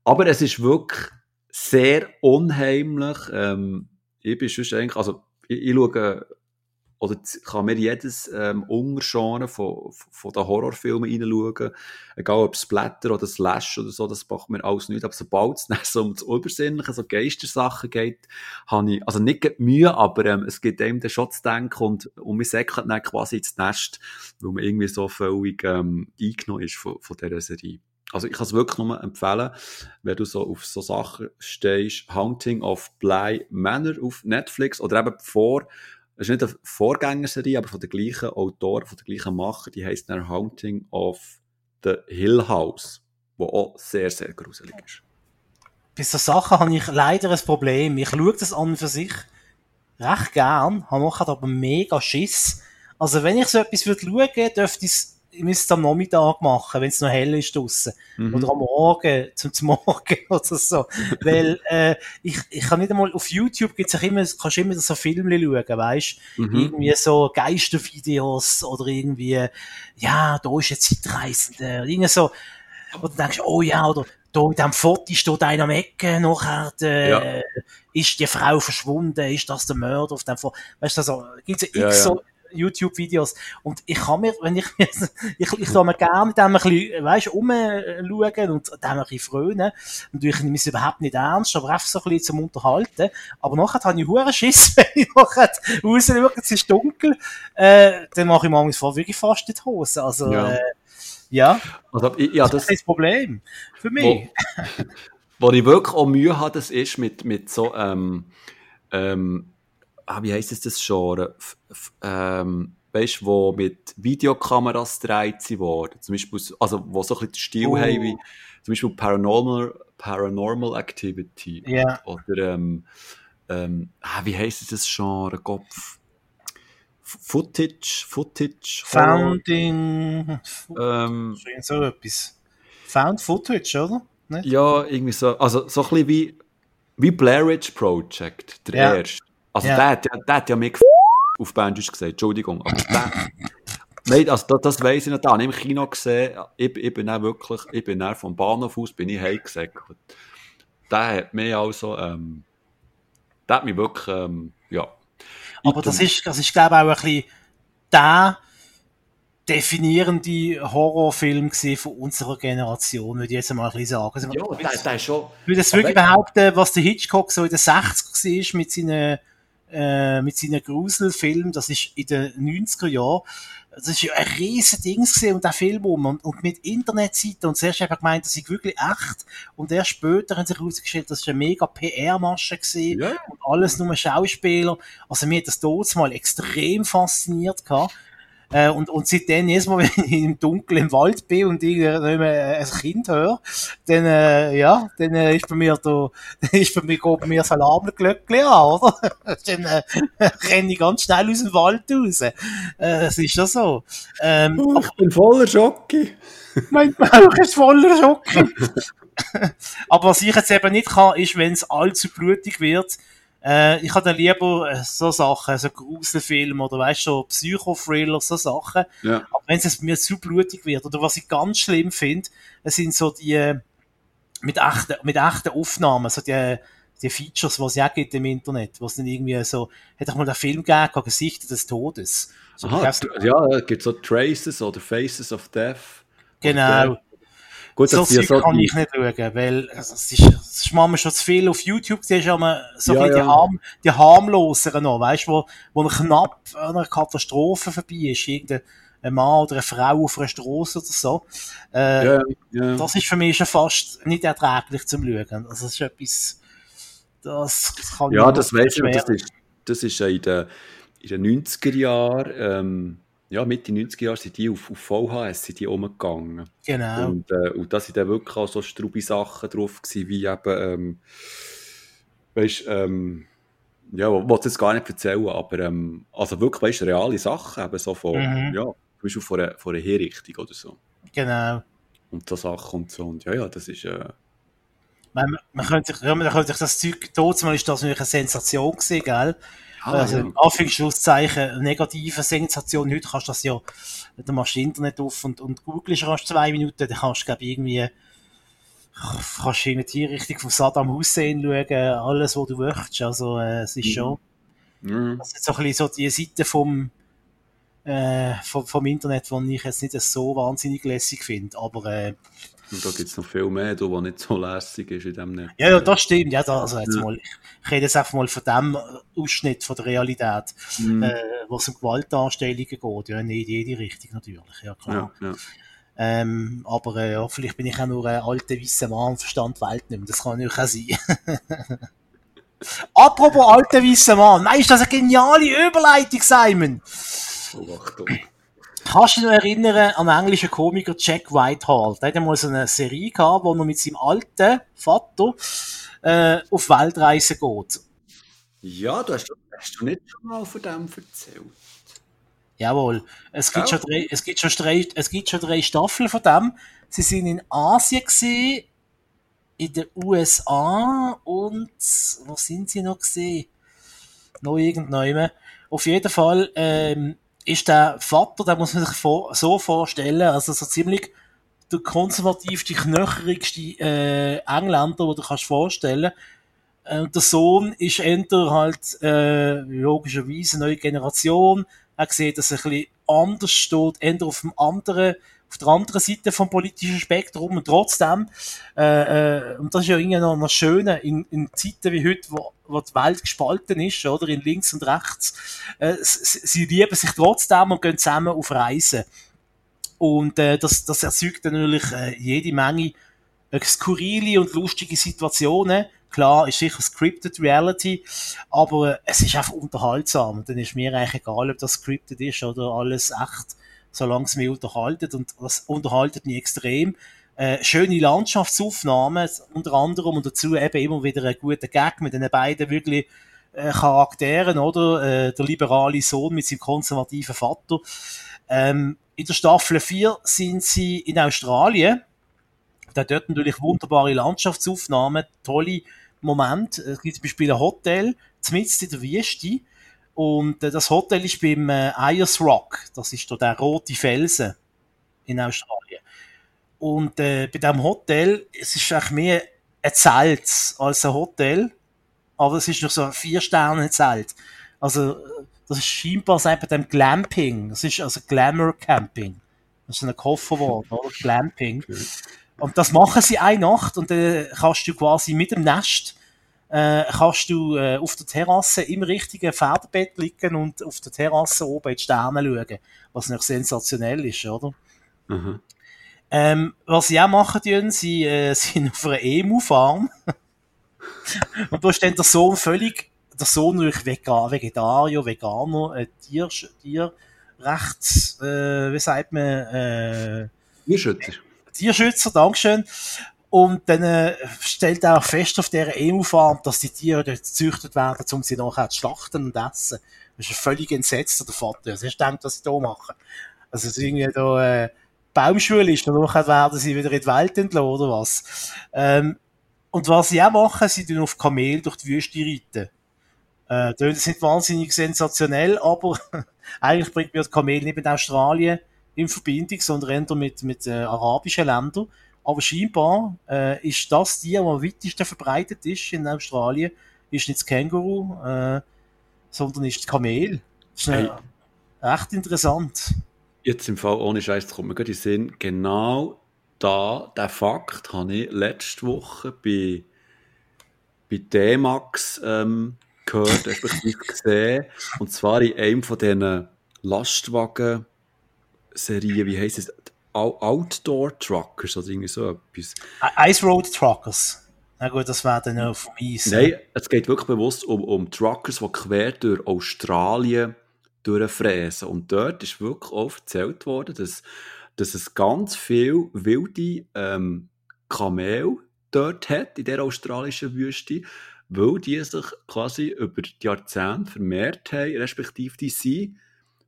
Aber es ist wirklich sehr unheimlich. Ähm, ich bin schon eigentlich, also ich, ich schaue, oder kann mir jedes ähm, Untergenre von, von den Horrorfilmen reinschauen. Egal ob Splatter oder Slash oder so, das macht mir alles nicht. Aber sobald es dann so um das Übersinnliche, so Geistersachen geht, habe ich, also nicht Mühe, aber ähm, es gibt einem den schon zu denken und, und man säckelt dann quasi ins Nest, weil man irgendwie so völlig ähm, eingenommen ist von, von dieser Serie. Also ich kann es wirklich nur empfehlen, wenn du so auf so Sachen stehst, Hunting of Bly Manor auf Netflix oder eben vor, es ist nicht eine Vorgängerserie, aber von der gleichen Autoren, von der gleichen Macher, die heisst dann Hunting of the Hill House, wo auch sehr, sehr gruselig ist. Bei so Sachen habe ich leider ein Problem. Ich schaue das an für sich recht gern, habe aber mega Schiss. Also wenn ich so etwas würde schauen, dürfte ich es ich müsste es am Nachmittag machen, wenn es noch hell ist draussen. Mhm. Oder am Morgen, zum, zum Morgen oder so. Weil, äh, ich, ich kann nicht einmal, auf YouTube gibt's auch immer, kannst du immer so Filme schauen, weißt? Mhm. Irgendwie so Geistervideos oder irgendwie, ja, da ist ein Zeitreisende. Irgendwie so, oder du denkst, oh ja, oder da in diesem Foto steht einer am Ecke, nachher äh, ja. ist die Frau verschwunden, ist das der Mörder auf dem Foto? Weißt du, also, gibt's ja, ja, so YouTube-Videos. Und ich kann mir, wenn ich, ich, ich tue mir gerne dem ein bisschen, weißt, umschauen und dem ein bisschen frönen. Und ich nehme es überhaupt nicht ernst, aber einfach so ein bisschen zum Unterhalten. Aber nachher habe ich hohen Schiss, wenn ich nachher rausschaue, es ist dunkel, äh, dann mache ich manchmal vor wirklich fast in die Hose. Also, ja. Äh, ja. Also, ja, das, das ist das Problem. Für mich. Wo, wo ich wirklich auch Mühe habe, das ist mit, mit so, ähm, ähm, ah, wie heisst es das Genre? F ähm, weißt du, wo mit Videokameras gedreht worden. Zum Beispiel, also, wo so ein bisschen den Stil oh. haben, wie zum Beispiel Paranormal, Paranormal Activity. Yeah. Oder, ähm, ähm, ah, wie heisst es das Genre? Kopf. Footage, Footage. Founding. Ähm, so etwas. Found Footage, oder? Nicht? Ja, irgendwie so. Also, so ein bisschen wie, wie Blair Witch Project, der ja. erste. Also ja. der, der, der hat ja mich auf Bandisch gesagt, Entschuldigung. Aber der, nein, also das, das weiss ich nicht. Da habe im Kino gesehen, ich, ich bin dann wirklich, ich bin dann vom Bahnhof aus, bin ich heimgesäckelt. Der hat mich also, ähm, der hat mich wirklich, ähm, ja. Aber das ist, das ist, glaube ich, auch ein bisschen der definierende Horrorfilm von unserer Generation, würde ich jetzt mal ein bisschen sagen. Also, ja, der ist schon... Ich würde das wirklich behaupten, was der Hitchcock so in den 60 war mit seinen äh, mit seinen Gruselfilmen, das ist in den 90er Jahren, das ist ja ein riesen Ding gesehen und der Film um und, und mit Internetseiten und zuerst habe ich gemeint, das ist wirklich echt und erst später haben sich herausgestellt, das ist eine mega PR-Masche gesehen yeah. und alles nur Schauspieler. Also mir hat das dort mal extrem fasziniert gehabt. Äh, und, und seitdem, jedes Mal, wenn ich im Dunkeln im Wald bin und ich nicht mehr ein Kind höre, dann, äh, ja, dann äh, ist bei mir da, ist bei mir, geht bei mir das Alarmglöckchen an, oder? dann äh, renne ich ganz schnell aus dem Wald raus. Äh, das ist ja so. Ähm, oh, ich bin voller Schocke. mein Bauch ist voller Schocke. aber was ich jetzt eben nicht kann, ist, wenn es allzu blutig wird, äh, ich habe dann lieber äh, so Sachen, so Gruselfilme oder weißt du, so Psychothriller, so Sachen. Ja. Aber wenn es mir zu blutig wird, oder was ich ganz schlimm finde, es sind so die äh, mit echten, mit echten Aufnahmen, so die, die Features, was es ja gibt im Internet, was dann irgendwie so, hätte ich mal den Film gegeben, Gesichter des Todes. So, Aha, ja, es gibt so Traces oder Faces of Death Genau. Gut, so Zeug so kann ich nicht schauen, weil also, es, ist, es ist manchmal schon zu viel. Auf YouTube siehst du immer so Ja, ja. die, harm, die harmloseren noch, weißt du, wo, wo knapp an einer Katastrophe vorbei ist. Irgendein ein Mann oder eine Frau auf einer Straße oder so. Äh, ja, ja. Das ist für mich schon fast nicht erträglich zum Schauen. Also, das ist etwas, das, das kann Ja, das weiß ich. Das ist, das ist in den, in den 90er Jahren, ähm, ja, Mitte 90er Jahre sind die auf, auf VHS sind die umgegangen. Genau. Und, äh, und da sind dann wirklich auch so strube Sachen drauf gewesen, wie eben, ähm, weißt, ähm, ja, ich will es jetzt gar nicht erzählen, aber ähm, also wirklich, weißt, reale Sachen, eben so von, Mhm. ja, zum Beispiel von einer, von einer Hinrichtung oder so. Genau. Und so Sachen und so. Und ja, ja, das ist, äh, Man, man, könnte sich, ja, man könnte sich das Zeug, trotzdem ist das natürlich eine Sensation gewesen, gell? Ah, also, ja. eine negative Sensation. Heute kannst du das ja, du machst das Internet auf und, und googelst erst zwei Minuten, dann kannst du, glaub, ich, irgendwie, kannst du in die Richtung von Saddam Hussein schauen, alles, was du möchtest. Also, äh, es ist Mhm. schon, Mhm. das ist so ein bisschen so die Seite vom, äh, vom, vom Internet, die ich jetzt nicht so wahnsinnig lässig finde. Aber, äh, Und da gibt es noch viel mehr, da, wo nicht so lässig ist in dem Netz. ja, ja, das stimmt. Ja, da, also jetzt Ja. mal, ich rede jetzt einfach mal von dem Ausschnitt von der Realität, Mhm. äh, wo es um Gewaltdarstellungen geht. Ja, nicht in jede Richtung natürlich, ja klar. ja, ja. Ähm, aber äh, ja, vielleicht bin ich auch nur ein alter weißer Mann verstand die Welt nicht mehr. Das kann natürlich auch sein. Apropos alter weißer Mann. Nein, ist das eine geniale Überleitung, Simon. Oh, Achtung. Kannst du dich noch erinnern an den englischen Komiker Jack Whitehall? Der hat ja mal so eine Serie gehabt, wo er mit seinem alten Vater äh, auf Weltreise geht. Ja, du hast, hast du nicht schon mal von dem erzählt? Jawohl. Es gibt, Ja. schon drei, es, gibt schon drei, es gibt schon drei Staffeln von dem. Sie sind in Asien gesehen, in den USA und wo sind sie noch gesehen? Noch irgendwann. Auf jeden Fall ähm, ist der Vater, der muss man sich so vorstellen, also so ziemlich der konservativste, knöcherigste äh, Engländer, den du kannst vorstellen. Äh, der Sohn ist eher halt äh, logischerweise eine neue Generation. Er sieht, dass er ein bisschen anders steht, eher auf dem anderen, auf der anderen Seite vom politischen Spektrum und trotzdem, äh, äh, und das ist ja irgendwie noch, noch schön, in, in Zeiten wie heute, wo, wo die Welt gespalten ist, oder, in links und rechts, äh, sie lieben sich trotzdem und gehen zusammen auf Reisen. Und äh, das, das erzeugt natürlich äh, jede Menge äh, skurrile und lustige Situationen. Klar, ist sicher scripted Reality, aber äh, es ist einfach unterhaltsam. Dann ist mir eigentlich egal, ob das scripted ist oder alles echt, solange es mich unterhaltet. Und das unterhaltet mich extrem. Äh, schöne Landschaftsaufnahmen, unter anderem, und dazu eben immer wieder ein guter Gag mit den beiden wirklich äh, Charakteren, oder? Äh, der liberale Sohn mit seinem konservativen Vater. Ähm, in der Staffel 4 sind sie in Australien. Da dort natürlich wunderbare Landschaftsaufnahmen, tolle Momente. Es gibt zum Beispiel ein Hotel, mitten in der Wüste. Und äh, das Hotel ist beim äh, Ayers Rock. Das ist da der rote Felsen in Australien. Und äh, bei diesem Hotel, es ist eigentlich mehr ein Zelt als ein Hotel. Aber es ist noch so ein Vier-Sterne-Zelt. Also, das ist scheinbar sagt man dem Glamping. Das ist also Glamour Camping. Das ist ein Kofferwort, oder? Glamping. Okay. Und das machen sie eine Nacht und dann kannst du quasi mit dem Nest äh, kannst du äh, auf der Terrasse im richtigen Pferdebett liegen und auf der Terrasse oben in die Sterne schauen, was noch sensationell ist, oder? Aha. Ähm, was sie auch machen, tun, sie äh, sind auf einer Emu-Farm. und da ist dann der Sohn völlig, der Sohn natürlich Vegan, Vegetarier, Veganer, äh, Tier, Tierrechts, äh, wie sagt man, äh, Tierschützer. Tierschützer, Dankeschön. Und dann äh, stellt er auch fest auf dieser Emu-Farm, dass die Tiere dort gezüchtet werden, um sie nachher zu schlachten und essen. Das ist völlig entsetzt, der Vater. Also, er denkt, was sie da machen. Also, es ist irgendwie da, äh, Baumschule ist, danach werden sie wieder in die Welt entlassen, oder was? Ähm, und was sie auch machen, sie tun auf Kamel durch die Wüste reiten. Äh, das ist nicht wahnsinnig sensationell, aber eigentlich bringt mir das Kamel nicht mit Australien in Verbindung, sondern eher mit, mit äh, arabischen Ländern. Aber scheinbar äh, ist das Tier, das am weitesten verbreitet ist in Australien, ist nicht das Känguru, äh, sondern ist das Kamel. Das ist äh, echt interessant. Jetzt im Fall ohne Scheiß kommt mir gerade in den Sinn, genau da, der Fakt habe ich letzte Woche bei, bei D-Max ähm, gehört, respektive gesehen. Und zwar in einem von diesen Lastwagen-Serien, wie heisst es? Outdoor Truckers oder irgendwie so etwas. Ice Road Truckers. Na gut, das wäre dann auf Eis. Nein, es geht wirklich bewusst um, um Truckers, die quer durch Australien durchfräsen. Und dort ist wirklich auch erzählt worden, dass, dass es ganz viel wilde ähm, Kamel dort hat, in der australischen Wüste, weil die sich quasi über die Jahrzehnte vermehrt haben, respektive die sind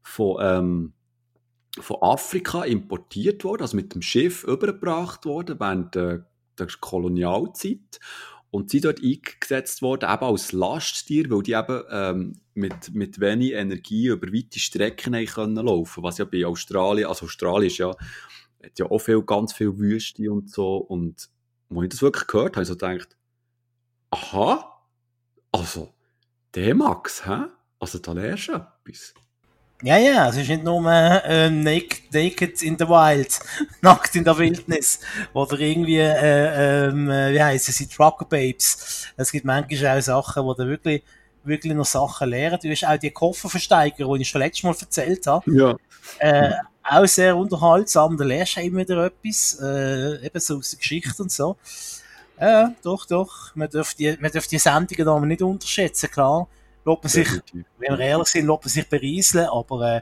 von, ähm, von Afrika importiert worden, also mit dem Schiff übergebracht worden während der, der Kolonialzeit und sind dort eingesetzt worden, eben als Lasttier, weil die eben ähm, mit, mit wenig Energie über weite Strecken können laufen was ja bei Australien, also Australien ist ja, hat ja auch viel, ganz viel Wüste und so und als ich das wirklich gehört habe, habe ich so gedacht, aha, also, der Max, hä? Also da lernst du etwas. Ja, ja, es ist nicht nur äh, naked, naked in the Wild, nackt in der Wildnis. Oder irgendwie, äh, ähm, äh, wie heißt es, Trucker Babes. Es gibt manchmal auch Sachen, wo du wirklich, wirklich noch Sachen lernen. Du hast auch die Kofferversteiger, die ich schon letztes Mal erzählt habe. Ja. Äh, auch sehr unterhaltsam. Da lernst du immer wieder etwas, äh, eben so aus der Geschichte und so. Ja, doch, doch. Man darf die, man darf die Sendungen aber nicht unterschätzen, klar lässt man sich, wenn wir ehrlich sind, lässt man sich berieseln, aber äh,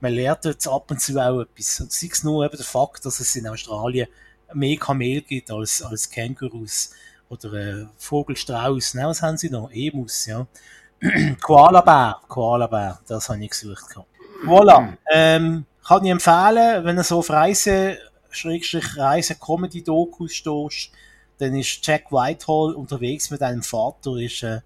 man lernt dort ab und zu auch etwas. Und sei es nur eben der Fakt, dass es in Australien mehr Kamel gibt als, als Kängurus oder äh, Vogelstrauß. Ne, was haben sie noch? Emus, ja. Koala-Bär, Koala-Bär, das habe ich gesucht. Voilà, ähm, kann ich empfehlen, wenn du so auf Reise, Schrägstrich Reise-Comedy-Dokus stehst, dann ist Jack Whitehall unterwegs mit einem Vater, ist äh,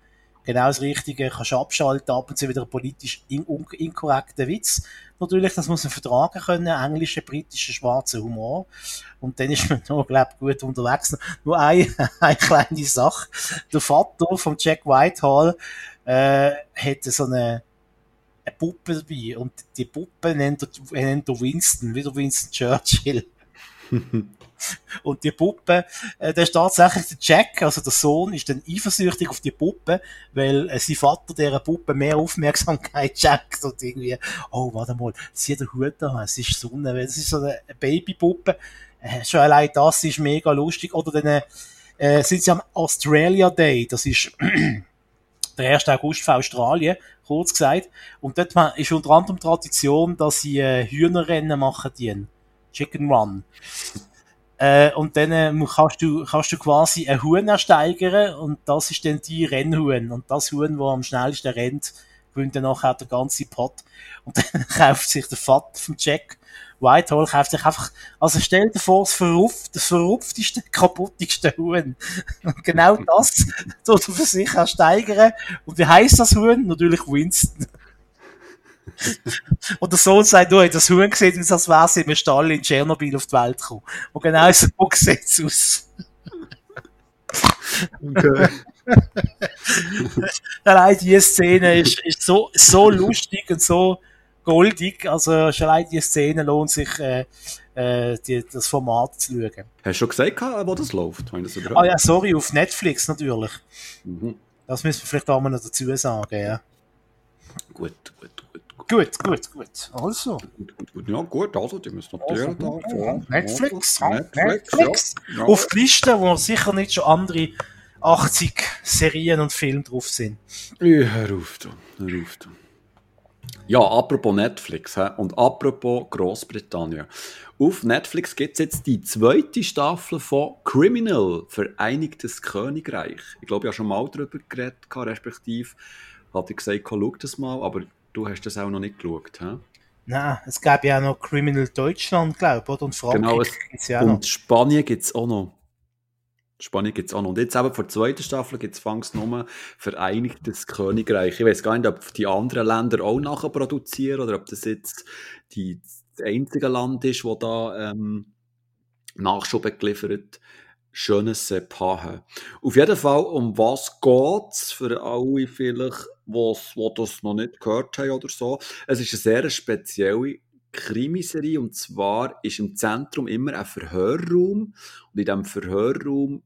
genau das Richtige, kannst abschalten, ab und zu wieder politisch in inkorrekten Witz. Natürlich, das muss man vertragen können, englischer, britischer, schwarzer Humor. Und dann ist man noch, glaub gut unterwegs. Nur eine, eine kleine Sache. Der Vater von Jack Whitehall, äh, hat so eine, eine Puppe dabei. Und die Puppe nennt er, nennt er Winston, wie der Winston Churchill. Und die Puppe, äh, der ist tatsächlich der Jack, also der Sohn, ist dann eifersüchtig auf die Puppe, weil äh, sein Vater der Puppe mehr Aufmerksamkeit schenkt und irgendwie, oh, warte mal, sieh den Hut an, es ist Sonne, es ist so eine Babypuppe. Äh, schon allein das ist mega lustig. Oder dann äh, sind sie am Australia Day, das ist der 1. August für Australien, kurz gesagt. Und dort ist unter anderem Tradition, dass sie äh, Hühnerrennen machen, die Chicken Run. Äh, und dann äh, kannst, du, kannst du quasi ein Huhn ersteigern und das ist dann die Rennhuhn. Und das Huhn, das am schnellsten rennt, gewinnt dann nachher der ganze Pot. Und dann kauft sich der Vater vom Jack Whitehall, kauft sich einfach, also stell dir vor, das verrupft, das verrupfteste, kaputtigste Huhn. Und genau das tut er für sich ersteigern. Und wie heisst das Huhn? Natürlich Winston. Und der Sohn sagt, du, das Huhn sieht aus, als wäre sie im Stall in Tschernobyl auf die Welt gekommen. Und genau so sieht es aus. Okay. allein diese Szene ist, ist so, so lustig und so goldig. Also schon allein diese Szene lohnt sich, äh, äh, die, das Format zu schauen. Hast du schon gesagt, wo das läuft? Das ah ja, sorry, auf Netflix natürlich. Mhm. Das müssen wir vielleicht auch mal noch dazu sagen, ja. Gut, gut, Gut, gut, gut. Also. Ja, gut, also, die müssen natürlich also, da. Ja, Netflix, Netflix. Netflix. Ja. Auf die Liste, wo sicher nicht schon andere 80 Serien und Filme drauf sind. Ja, hör auf, du. Hör auf. Ja, apropos Netflix he? und apropos Großbritannien. Auf Netflix gibt es jetzt die zweite Staffel von Criminal, Vereinigtes Königreich. Ich glaube, ich habe schon mal darüber geredet, respektive hatte ich gesagt, schau das mal, aber Du hast das auch noch nicht geschaut, hä? Nein, es gäbe ja auch noch Criminal Deutschland, glaube ich, oder? Und Frankreich genau, es, ja Und noch. Spanien gibt es auch noch. Spanien gibt es auch noch. Und jetzt eben vor der zweiten Staffel gibt es fangs nur Vereinigtes Königreich. Ich weiß gar nicht, ob die anderen Länder auch nachher produzieren oder ob das jetzt die, das einzige Land ist, wo da ähm, Nachschub geliefert schönes Paare. Auf jeden Fall, um was geht's für alle vielleicht, die das noch nicht gehört haben oder so. Es ist eine sehr spezielle Krimiserie und zwar ist im Zentrum immer ein Verhörraum und in diesem Verhörraum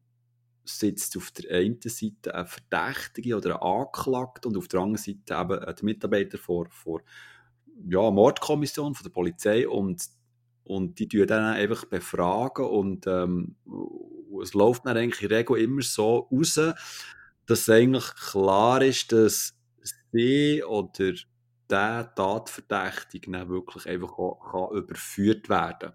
sitzt auf der einen Seite ein Verdächtige oder ein Anklagter und auf der anderen Seite eben ein Mitarbeiter vor, vor ja, Mordkommission von der Polizei und, und die tun dann einfach befragen und ähm, es läuft dann eigentlich in Regel immer so raus, dass eigentlich klar ist, dass sie oder der Tatverdächtige dann wirklich einfach kann, kann überführt werden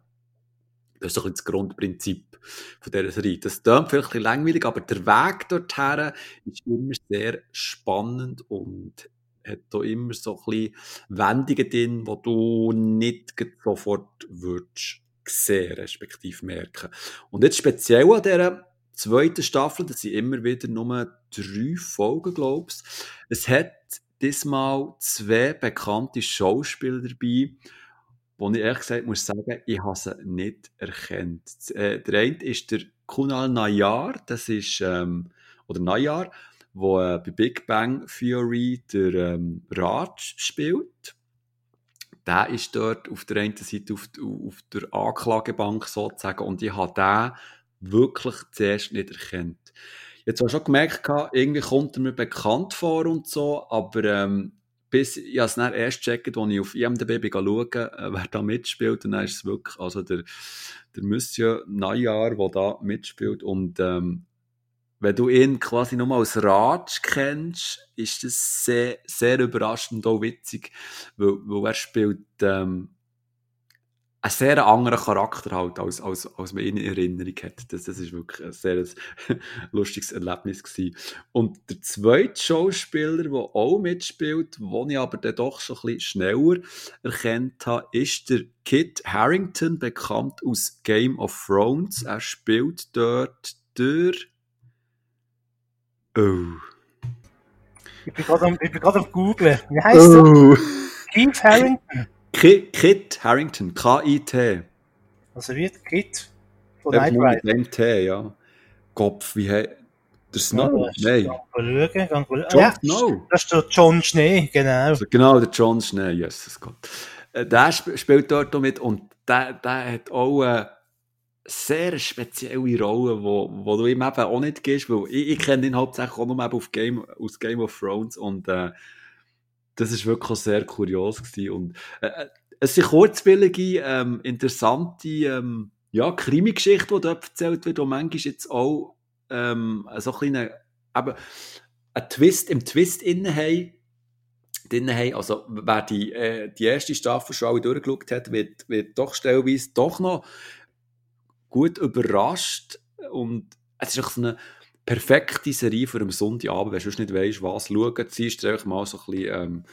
Das ist doch das Grundprinzip von dieser Serie. Das klingt vielleicht ein langweilig, aber der Weg dorthin ist immer sehr spannend und hat da immer so ein bisschen Wendungen drin, die du nicht sofort würdest sehen, respektive merken. Und jetzt speziell an dieser zweiten Staffel, das sind immer wieder nur drei Folgen, glaube ich. Es hat diesmal zwei bekannte Schauspieler dabei, wo ich ehrlich gesagt muss sagen, ich habe sie nicht erkannt. Äh, der eine ist der Kunal Nayar, das ist, ähm, oder Nayar, wo äh, bei Big Bang Theory der ähm, Raj spielt. Der ist dort auf der einen Seite auf, auf der Anklagebank sozusagen und ich habe den wirklich zuerst nicht erkannt. Jetzt habe ich schon gemerkt, irgendwie kommt er mir bekannt vor und so, aber ähm, bis ich es dann erst checkt, als ich auf IMDb schaue, äh, wer da mitspielt, und dann ist es wirklich, also der, der Monsieur Najar, der da mitspielt und ähm, wenn du ihn quasi nur als Ratsch kennst, ist das sehr, sehr überraschend und auch witzig, weil, weil er spielt ähm, ein sehr anderer Charakter halt, als, als, als man ihn in Erinnerung hat. Das, das wirklich ein sehr lustiges Erlebnis gewesen. Und der zweite Schauspieler, der auch mitspielt, den ich aber dann doch schon ein bisschen schneller erkannt habe, ist der Kit Harrington, bekannt aus Game of Thrones. Er spielt dort durch... Oh... Ich bin gerade am, am Googlen. Wie heißt oh. er? Keith Harrington. Kit Harrington, K-I-T. Also wird Kit von Knight Rider. M-T, ja. Kopf, wie heißt der Snow? Ja, Nein. Schauen, John ja, Snow. Das ist der John Schnee, genau. Also genau, der John Schnee, Jesus Gott. Äh, der spielt dort mit und der, der hat auch eine sehr spezielle Rolle, wo, wo du ihm eben auch nicht gehst, weil ich, ich kenne ihn hauptsächlich auch nur auf Game, aus Game of Thrones und äh, das ist wirklich sehr kurios gewesen. Und, äh, äh, es sind kurzwillige, ähm, interessante, ähm, ja, Krimi-Geschichte, die dort erzählt wird, wo manchmal jetzt auch, ähm, so ein kleiner, eben, ein Twist im Twist innen haben, drin haben. Also, wer die, äh, die erste Staffel schon alle durchgeschaut hat, wird, wird doch stellenweise doch noch gut überrascht. Und es ist so eine, perfekte Serie für einen Sonntagabend, wenn du nicht weißt, was schauen, ziehst du einfach mal so ein bisschen ähm,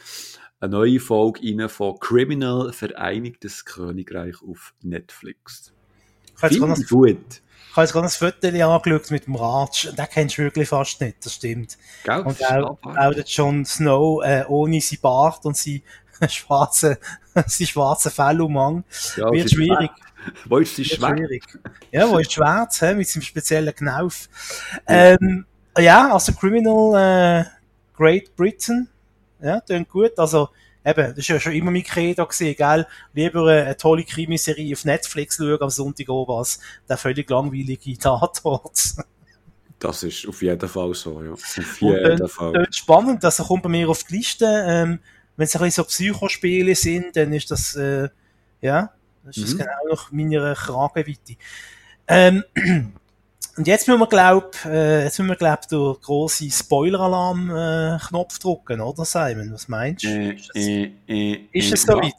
eine neue Folge rein von Criminal Vereinigtes Königreich auf Netflix. Ich habe jetzt gut. Ich habe jetzt gerade ein Foto angeschaut mit dem Ratsch. Den kennst du wirklich fast nicht, das stimmt. Gell, und auch, auch der Jon Snow äh, ohne sein Bart und sein schwarzen, schwarzen Fellumhang ja, wird schwierig. Wo ist sie schwarz? Ja, wo ist schwarz, he, mit seinem speziellen Knauf. Ähm, ja, also Criminal äh, Great Britain, ja, klingt gut. Also, eben, das ist ja schon immer mein Credo gewesen, gell? Lieber eine tolle Krimiserie auf Netflix schauen am Sonntag oben als der völlig langweilige Tatort. Das ist auf jeden Fall so, ja. Auf jeden dann, Fall. Dann spannend, das kommt bei mir auf die Liste. Ähm, wenn es ein bisschen so Psychospiele sind, dann ist das, äh, ja, das ist mhm. genau nach meiner Kragenweite. Ähm, und jetzt müssen wir, glaub, äh, jetzt müssen wir, glaub, den grossen Spoiler-Alarm-Knopf äh, drücken, oder Simon? Was meinst du? Äh, ist es, äh, äh, ist es soweit?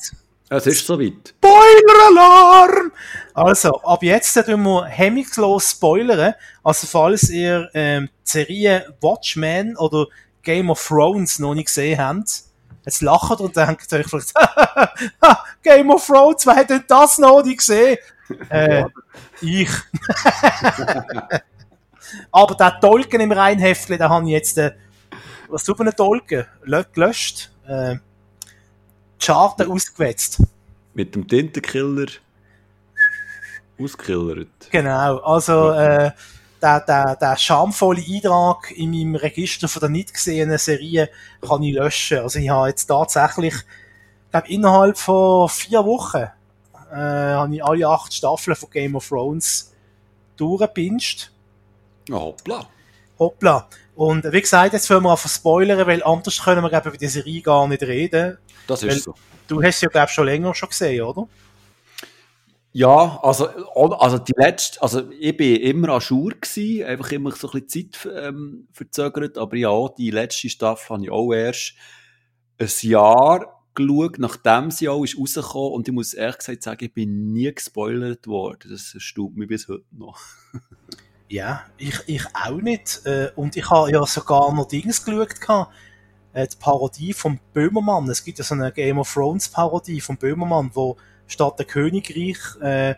Es ist soweit. Spoiler-Alarm! Also, ab jetzt tun wir hemmungslos spoilern. Also, falls ihr ähm, die Serie Watchmen oder Game of Thrones noch nicht gesehen habt, Jetzt lacht und denkt euch vielleicht, Game of Thrones, wer hat denn das noch nicht gesehen? Äh, ich. Aber der Tolken im Reinheftchen, den habe ich jetzt, äh, was tut man Tolken? Gelöscht. Äh, die Charten ausgewetzt. Mit dem Tintenkiller ausgekillert. Genau, also, äh, der, der, der schamvolle Eintrag in meinem Register von der nicht gesehenen Serie kann ich löschen. Also ich habe jetzt tatsächlich glaube, innerhalb von vier Wochen äh, habe ich alle acht Staffeln von Game of Thrones durchgepinscht. Ja, hoppla. Hoppla. Und wie gesagt, jetzt wollen wir auf spoilern, weil anders können wir glaube über die Serie gar nicht reden. Das ist Weil- so. Du hast sie ja, glaube ich, schon länger schon gesehen, oder? Ja, also, also die letzte, also ich bin immer an Schur gsi, einfach immer so ein bisschen Zeit ähm, verzögert, aber ja, die letzte Staffel habe ich auch erst ein Jahr geschaut, nachdem sie auch ist rausgekommen und ich muss ehrlich gesagt sagen, ich bin nie gespoilert worden. Das erstaunt mich bis heute noch. Ja, ich, ich auch nicht. Äh, Und ich habe ja sogar noch Dings geschaut, äh, die Parodie vom Böhmermann. Es gibt ja so eine Game of Thrones Parodie vom Böhmermann, wo statt der Königreich äh,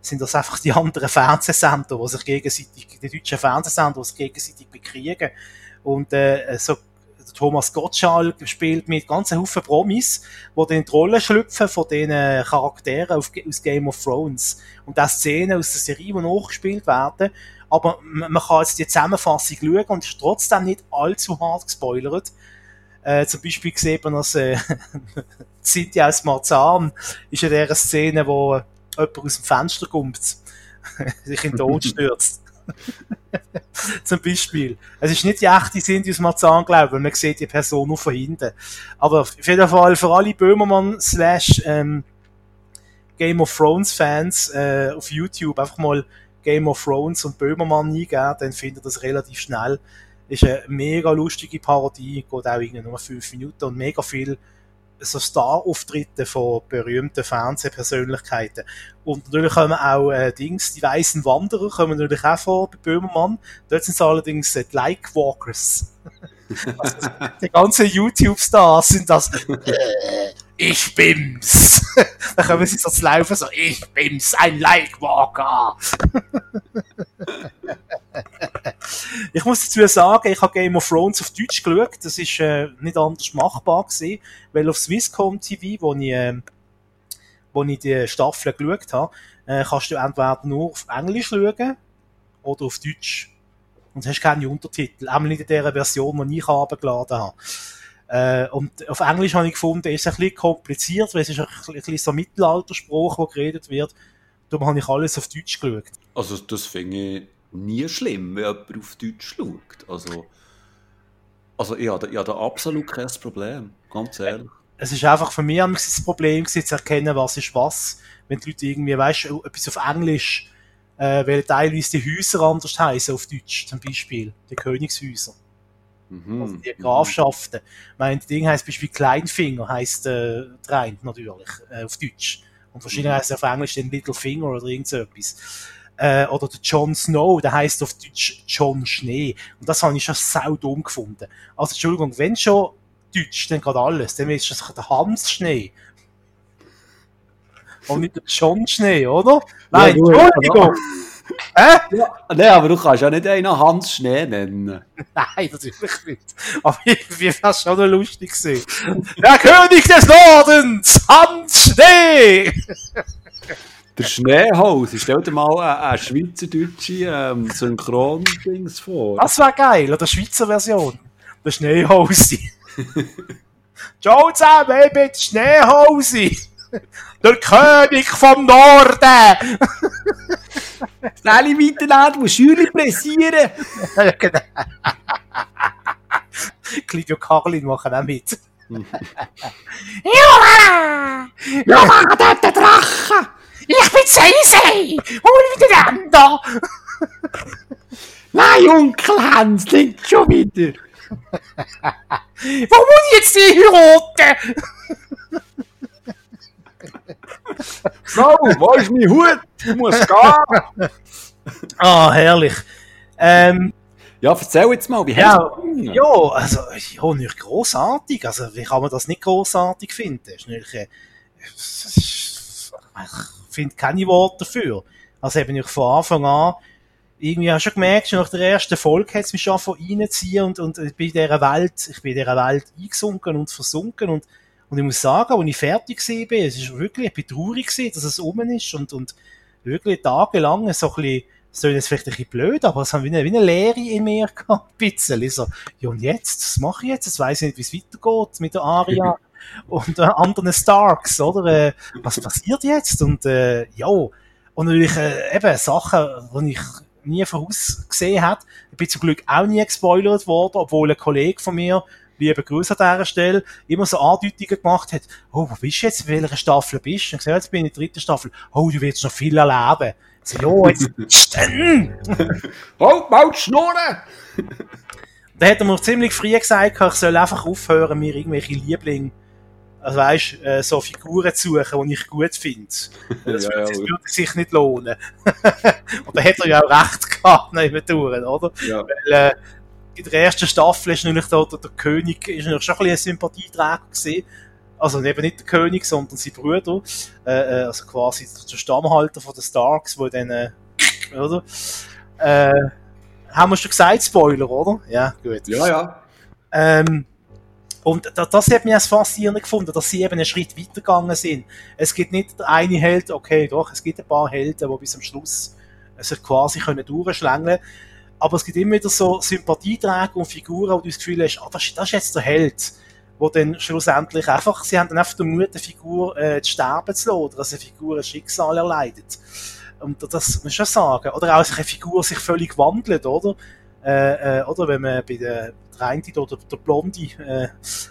sind das einfach die anderen Fernsehsender, die sich gegenseitig, die deutschen Fernsehsender, die sich gegenseitig bekriegen. Und äh, so Thomas Gottschalk spielt mit ganzen Haufen Promis, die dann die Rolle schlüpfen von den Charakteren auf, aus Game of Thrones. Und auch Szenen aus der Serie, die nachgespielt werden. Aber man man kann jetzt die Zusammenfassung schauen und ist trotzdem nicht allzu hart gespoilert. Äh, zum Beispiel sieht man, dass äh, Cynthia aus Marzahn ist in dieser Szene, wo äh, jemand aus dem Fenster kommt, sich in den Tod stürzt. Zum Beispiel. Es ist nicht die echte Cynthia aus Marzahn, glaube ich, weil man sieht die Person nur von hinten. Aber auf jeden Fall für alle Böhmermann slash ähm, Game of Thrones Fans äh, auf YouTube einfach mal Game of Thrones und Böhmermann eingeben, dann findet ihr das relativ schnell. Ist eine mega lustige Parodie, geht auch irgendwie nur fünf Minuten und mega viel so Star-Auftritte von berühmten Fernsehpersönlichkeiten. Und natürlich kommen auch äh, Dings, die weißen Wanderer kommen natürlich auch vor bei Böhmermann. Dort sind es allerdings äh, die Like-Walkers. also, die ganzen YouTube-Stars sind das äh, ich bin's. Dann kommen sie so zu laufen, so, ich bin's, ein Like-Walker. ich muss dazu sagen, ich habe Game of Thrones auf Deutsch geschaut. Das ist äh, nicht anders machbar gewesen, weil auf Swisscom TV, wo ich, äh, wo ich die Staffel geschaut habe, äh, kannst du entweder nur auf Englisch schauen oder auf Deutsch. Und hast keine Untertitel. Einmal nicht in der Version, die ich heruntergeladen habe. Äh, und auf Englisch habe ich gefunden, ist es ein bisschen kompliziert, weil es ist ein bisschen, ein so Mittelalterspruch, der geredet wird. Darum habe ich alles auf Deutsch geschaut. Also das finde ich nie schlimm, wenn jemand auf Deutsch schaut. Also, also ich habe, ich habe da absolut kein Problem, ganz ehrlich. Es ist einfach für mich das Problem gewesen, zu erkennen, was ist was. Wenn die Leute irgendwie, weißt du, etwas auf Englisch, äh, weil teilweise die Häuser anders heißen auf Deutsch, zum Beispiel, die Königshäuser. Mhm. Also die Grafschaften. Mein Ding heißt beispielsweise Kleinfinger, heißt äh, Rhein natürlich, äh, auf Deutsch. Und wahrscheinlich Mhm. heißt er auf Englisch den Little Finger oder irgend so etwas. Äh, oder der John Snow, der heißt auf Deutsch John Schnee. Und das habe ich schon sau dumm gefunden. Also Entschuldigung, wenn schon Deutsch, dann geht alles. Dann ist das der Hans Schnee. Und nicht der John Schnee, oder? Nein, gut, Entschuldigung! Hä? Nein, aber du kannst ja nicht einen Hans Schnee nennen. Nein, natürlich nicht. Aber irgendwie wäre es schon noch lustig gewesen. Der König des Nordens, Hans Schnee! Der Schneehaus, stell dir mal eine, eine schweizerdeutsche ähm, Synchron-Dings vor. Das wäre geil, oder Schweizer Version. Der Schneehausi. Ciao zusammen, ich bin der Schneehausi. Der König vom Norden. Alle miteinander, muss Schüler pressieren. Clivio Carlin machen auch mit. ja, dort der Drache. Ich bin Seisei. Hol miteinander. Nein, Onkel Hans, nicht schon wieder. Wo muss ich jetzt die heiraten? So, wo ist mein Hut? Ich muss gehen. Ah, herrlich. Ähm, Ja, erzähl jetzt mal, wie Ja, hast du es ja, also, ja, nicht grossartig. Also, wie kann man das nicht grossartig finden? Das ist natürlich, äh, ich finde keine Worte dafür. Also, eben ich von Anfang an, irgendwie habe schon gemerkt, schon nach der ersten Folge hat es mich schon von reinziehen und, und ich bin in dieser Welt, ich bin in dieser Welt eingesunken und versunken und, und ich muss sagen, als ich fertig bin, es ist wirklich, ich bin traurig gewesen, dass es um ist und, und wirklich tagelang so ein bisschen, klingt jetzt vielleicht ein bisschen blöd, aber es haben wie eine, wie eine Leere in mir gehabt, ein bisschen. So, ja und jetzt, was mache ich jetzt? Jetzt weiss ich nicht, wie es weitergeht mit der Aria. Und äh, anderen Starks, oder? Äh, was passiert jetzt? Und äh, ja, und natürlich äh, eben Sachen, die ich nie vorausgesehen habe. Ich bin zum Glück auch nie gespoilert worden, obwohl ein Kollege von mir liebe Grüße an dieser Stelle, immer so Andeutungen gemacht hat, oh, wo bist du jetzt, in welcher Staffel bist du? Und gesagt, jetzt bin ich in der dritten Staffel, oh, du willst noch viel erleben. Ich so, jo, jetzt, stehen! Halt, mal die Schnurren! Da hat er mir ziemlich früh gesagt, ich soll einfach aufhören, mir irgendwelche Lieblinge, also weißt, äh, so Figuren zu suchen, die ich gut finde. Das, Ja, würde, das würde sich nicht lohnen. Und da hat er ja auch recht gehabt, nebendurch, oder? Ja. Weil, äh, in der ersten Staffel ist natürlich der, der, der König ist schon ein bisschen ein Sympathieträger gewesen. Also eben nicht der König, sondern sein Bruder. Äh, äh, also quasi der Stammhalter von den Starks, wo dann, äh, oder? Äh, haben wir schon gesagt, Spoiler, oder? Ja, gut. Ja, ja. Ähm, und da, das hat mich als faszinierend gefunden, dass sie eben einen Schritt weitergegangen sind. Es gibt nicht der eine Held, okay, doch, es gibt ein paar Helden, die bis am Schluss äh, sich quasi können durchschlängeln aber es gibt immer wieder so Sympathieträger und Figuren, wo du das Gefühl hast, ah, das, das ist jetzt der Held, wo dann schlussendlich einfach, sie haben dann einfach den Mut, eine Figur äh, zu sterben zu lassen, oder dass eine Figur ein Schicksal erleidet. Und das muss man schon sagen. Oder auch, dass eine Figur sich völlig wandelt, oder? Äh, äh, oder wenn man bei der eine oder der Blonde, äh,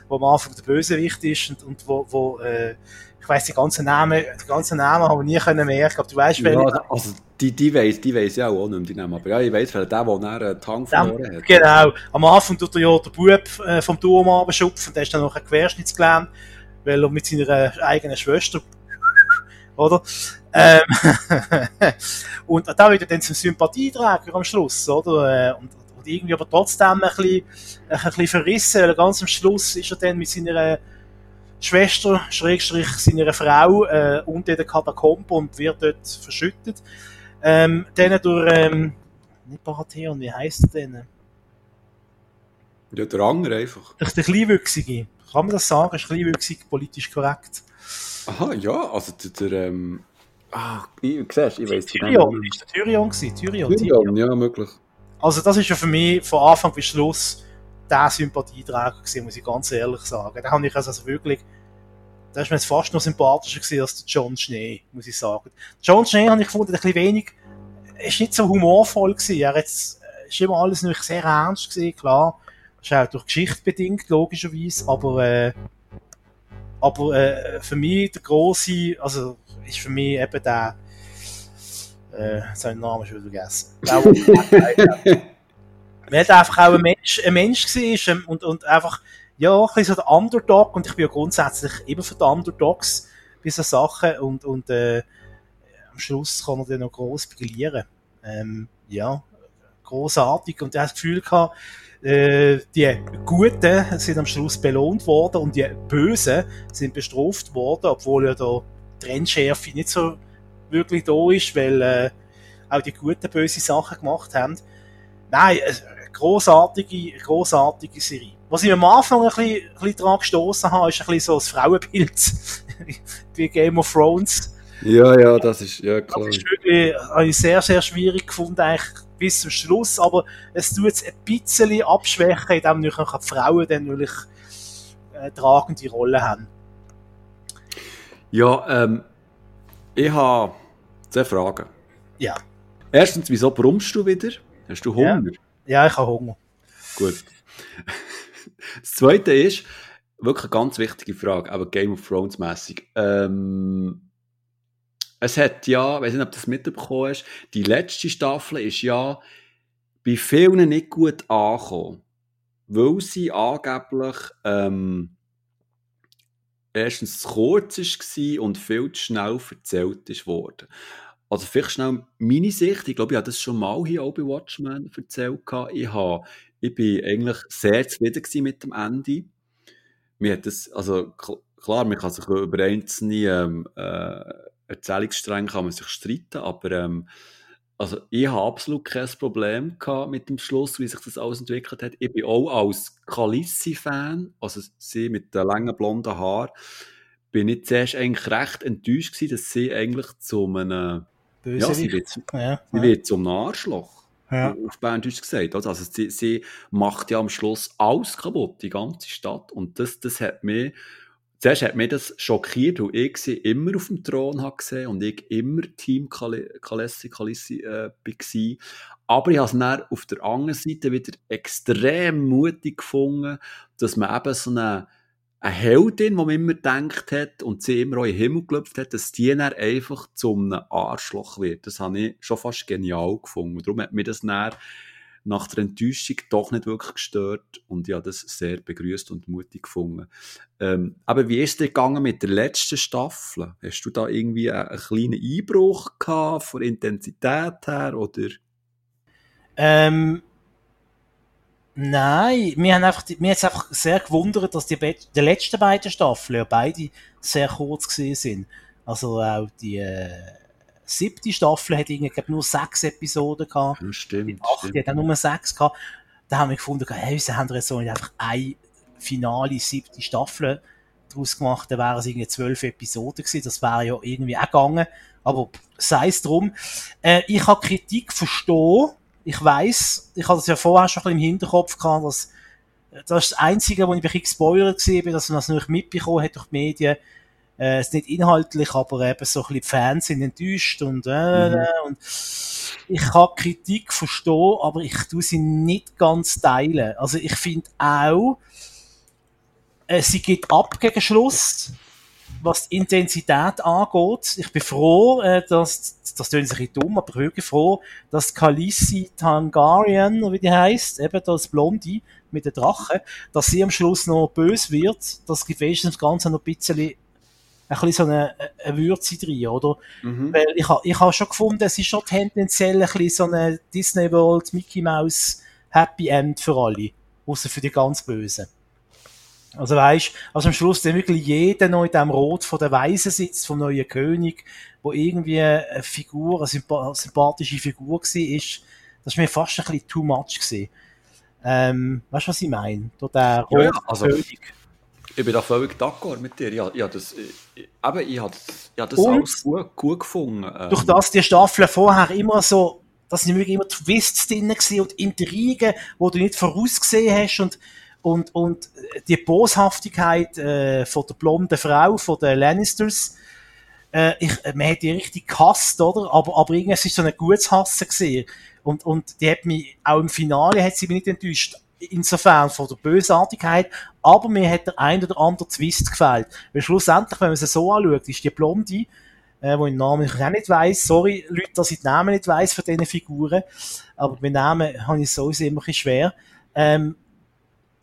wo am Anfang der Bösewicht ist und, und wo, wo äh, ich weiss die ganzen Namen, die ganzen Namen haben wir nie können merken, aber du weißt, ja also, die, die weiss, die weiss ja auch nicht mehr, die Namen. Aber ja, ich weiss, weil der, der nachher einen Tang verloren hat. Genau. Am Anfang tut er ja der Bub äh, vom Turm abschupfen, der ist dann noch ein Querschnittsgelähmt, weil er mit seiner äh, eigenen Schwester, oder? Ähm, und da wird er dann zum Sympathieträger am Schluss, oder? Äh, Und, und irgendwie aber trotzdem ein bisschen, ein bisschen verrissen, weil ganz am Schluss ist er dann mit seiner Schwester, Schrägstrich seiner Frau, äh, unter den Katakomben und wird dort verschüttet. Ähm, dann durch, ähm, nicht Baratheon, wie heisst er denn? Ja, der andere einfach. Durch den Kleinwüchsige. Kann man das sagen? Ist Kleinwüchsig politisch korrekt? Aha, ja, also der, der ähm, ah, ich, siehst, ich weiss den Tyrion. Ist der Tyrion gewesen? Tyrion. nicht. Tyrion. Tyrion, ja, möglich. Also das ist ja für mich von Anfang bis Schluss der Sympathieträger gewesen, muss ich ganz ehrlich sagen. Da habe ich also wirklich, da ist mir jetzt fast noch sympathischer gewesen als der John Schnee, muss ich sagen. John Schnee habe ich gefunden, ein bisschen wenig, ist nicht so humorvoll gewesen. Er hat, ist immer alles natürlich sehr ernst gewesen, klar. Ist auch durch Geschichte bedingt, logischerweise, aber, äh, aber äh, für mich der große, also ist für mich eben der, äh, jetzt habe ich den Namen schon vergessen. Weil er einfach auch ein Mensch, ein Mensch war ähm, und, und einfach, ja, ein bisschen so der Underdog und ich bin ja grundsätzlich immer für die Underdogs bei so Sachen und, und äh, am Schluss kann er dann noch gross brillieren. Ähm, ja, großartig und er hat das Gefühl gehabt, äh, die Guten sind am Schluss belohnt worden und die Bösen sind bestraft worden, obwohl ja da die Trennschärfe nicht so wirklich da ist, weil äh, auch die Guten böse Sachen gemacht haben. Nein, äh, großartige, großartige Serie. Was ich am Anfang ein bisschen, ein bisschen dran gestoßen habe, ist ein bisschen so das Frauenbild wie Game of Thrones. Ja, ja, das ist, ja, Das klar. ist wirklich habe ich sehr, sehr schwierig gefunden, eigentlich bis zum Schluss, aber es tut es ein bisschen abschwächen, indem die Frauen dann natürlich äh, tragende Rolle haben. Ja, ähm, ich habe zwei Fragen. Ja. Erstens, wieso brummst du wieder? Hast du Ja. Hunger? Ja, ich habe Hunger. Gut. Das zweite ist, wirklich eine ganz wichtige Frage, aber Game of Thrones mäßig. Ähm, es hat ja, ich weiß nicht, ob du das mitbekommen hast, die letzte Staffel ist ja bei vielen nicht gut angekommen. Weil sie angeblich ähm, erstens zu kurz war und viel zu schnell erzählt ist worden. Also vielleicht schnell meine Sicht, ich glaube, ich habe das schon mal hier auch bei Watchmen erzählt. Ich, habe, ich bin eigentlich sehr zufrieden mit dem Ende. Mir hat das, also kl- klar, man kann sich über einzelne ähm, äh, Erzählungsstränge kann man sich streiten, aber ähm, also ich habe absolut kein Problem gehabt mit dem Schluss, wie sich das alles entwickelt hat. Ich bin auch als Khaleesi-Fan, also sie mit den langen blonden Haaren, bin ich zuerst eigentlich recht enttäuscht gewesen, dass sie eigentlich zu einem, ja, sie wird, sie Ja, wird zum Arschloch. ja. Auf Berndeutsch gesagt. oder? Also sie, sie macht ja am Schluss alles kaputt, die ganze Stadt. Und das, das hat mich zuerst hat mich das schockiert, weil ich sie immer auf dem Thron habe gesehen und ich immer Team Kalessi Kalissi äh, war. Aber ich habe es dann auf der anderen Seite wieder extrem mutig gefunden, dass man eben so eine, eine Heldin, die man immer gedacht hat und sie immer auch in den Himmel gelöpft hat, dass die dann einfach zu einem Arschloch wird. Das habe ich schon fast genial gefunden. Darum hat mir das dann nach der Enttäuschung doch nicht wirklich gestört und ja, das sehr begrüßt und mutig gefunden. Ähm, aber wie ist es gegangen mit der letzten Staffel? Hast du da irgendwie einen, einen kleinen Einbruch gehabt von Intensität her oder? Ähm, nein, wir haben einfach, mir hat einfach sehr gewundert, dass die, die letzten beiden Staffeln ja beide sehr kurz gesehen sind. Also auch die, äh, siebte Staffel hat irgendwie, nur sechs Episoden gehabt. Ja, stimmt. Die achte hat auch nur sechs gehabt. Da haben wir gefunden, hey, wieso haben wir jetzt so nicht einfach eine finale siebte Staffel daraus gemacht, dann wären es irgendwie zwölf Episoden gewesen. Das wäre ja irgendwie auch gegangen. Aber sei es drum. Äh, ich habe Kritik verstehen. Ich weiß, ich hatte das ja vorher schon ein bisschen im Hinterkopf gehabt, dass das ist das Einzige, wo ich ein bisschen gespoilert gesehen bin, dass man das noch mitbekommen hat durch die Medien, äh, ist nicht inhaltlich, aber eben so ein bisschen die Fans sind enttäuscht und, äh, mhm. und ich kann Kritik verstehen, aber ich tue sie nicht ganz teilen. Also ich finde auch, äh, sie geht ab gegen Schluss, was die Intensität angeht. Ich bin froh, äh, dass, das klingt ein bisschen dumm, aber wirklich froh, dass Khaleesi Tangarian, wie die heißt, eben das Blondie mit den Drachen, dass sie am Schluss noch böse wird. Das gibt wenigstens das Ganze noch ein bisschen ein bisschen so eine, eine Würze drin, oder? Mhm. Weil ich habe ich ha schon gefunden, es ist schon tendenziell ein bisschen so eine Disney World, Mickey Mouse Happy End für alle. Außer für die ganz Bösen. Also weißt, also am Schluss dann wirklich jeder noch in dem Rot von der Weisen sitzt, vom neuen König, wo irgendwie eine Figur, eine sympathische Figur war, ist, das ist mir fast ein bisschen too much gewesen. Ähm, weißt du, was ich meine? Der rote ja, also, König. Ich bin da völlig d'accord mit dir. Ja, ja, das, ich, aber ich habe hab das alles gut, gut gefunden. Ähm. Durch das die Staffel vorher immer so, dass sind wirklich immer Twists drin und Intrigen, wo du nicht vorausgesehen hast und und, und die Boshaftigkeit äh, von der blonden Frau, von den Lannisters, äh, ich, man hat die richtig gehasst, oder? Aber, aber irgendwie, es ist so ein gutes Hassen gesehen. Und, und die hat mich, auch im Finale hat sie mich nicht enttäuscht. Insofern von der Bösartigkeit. Aber mir hat der ein oder andere Twist gefällt. Weil schlussendlich, wenn man sie so anschaut, ist die Blondie, äh, wo ich den Namen auch nicht weiss. Sorry, Leute, dass ich den Namen nicht weiss von diesen Figuren. Aber mit Namen habe ich sowieso immer ein bisschen schwer. Ähm,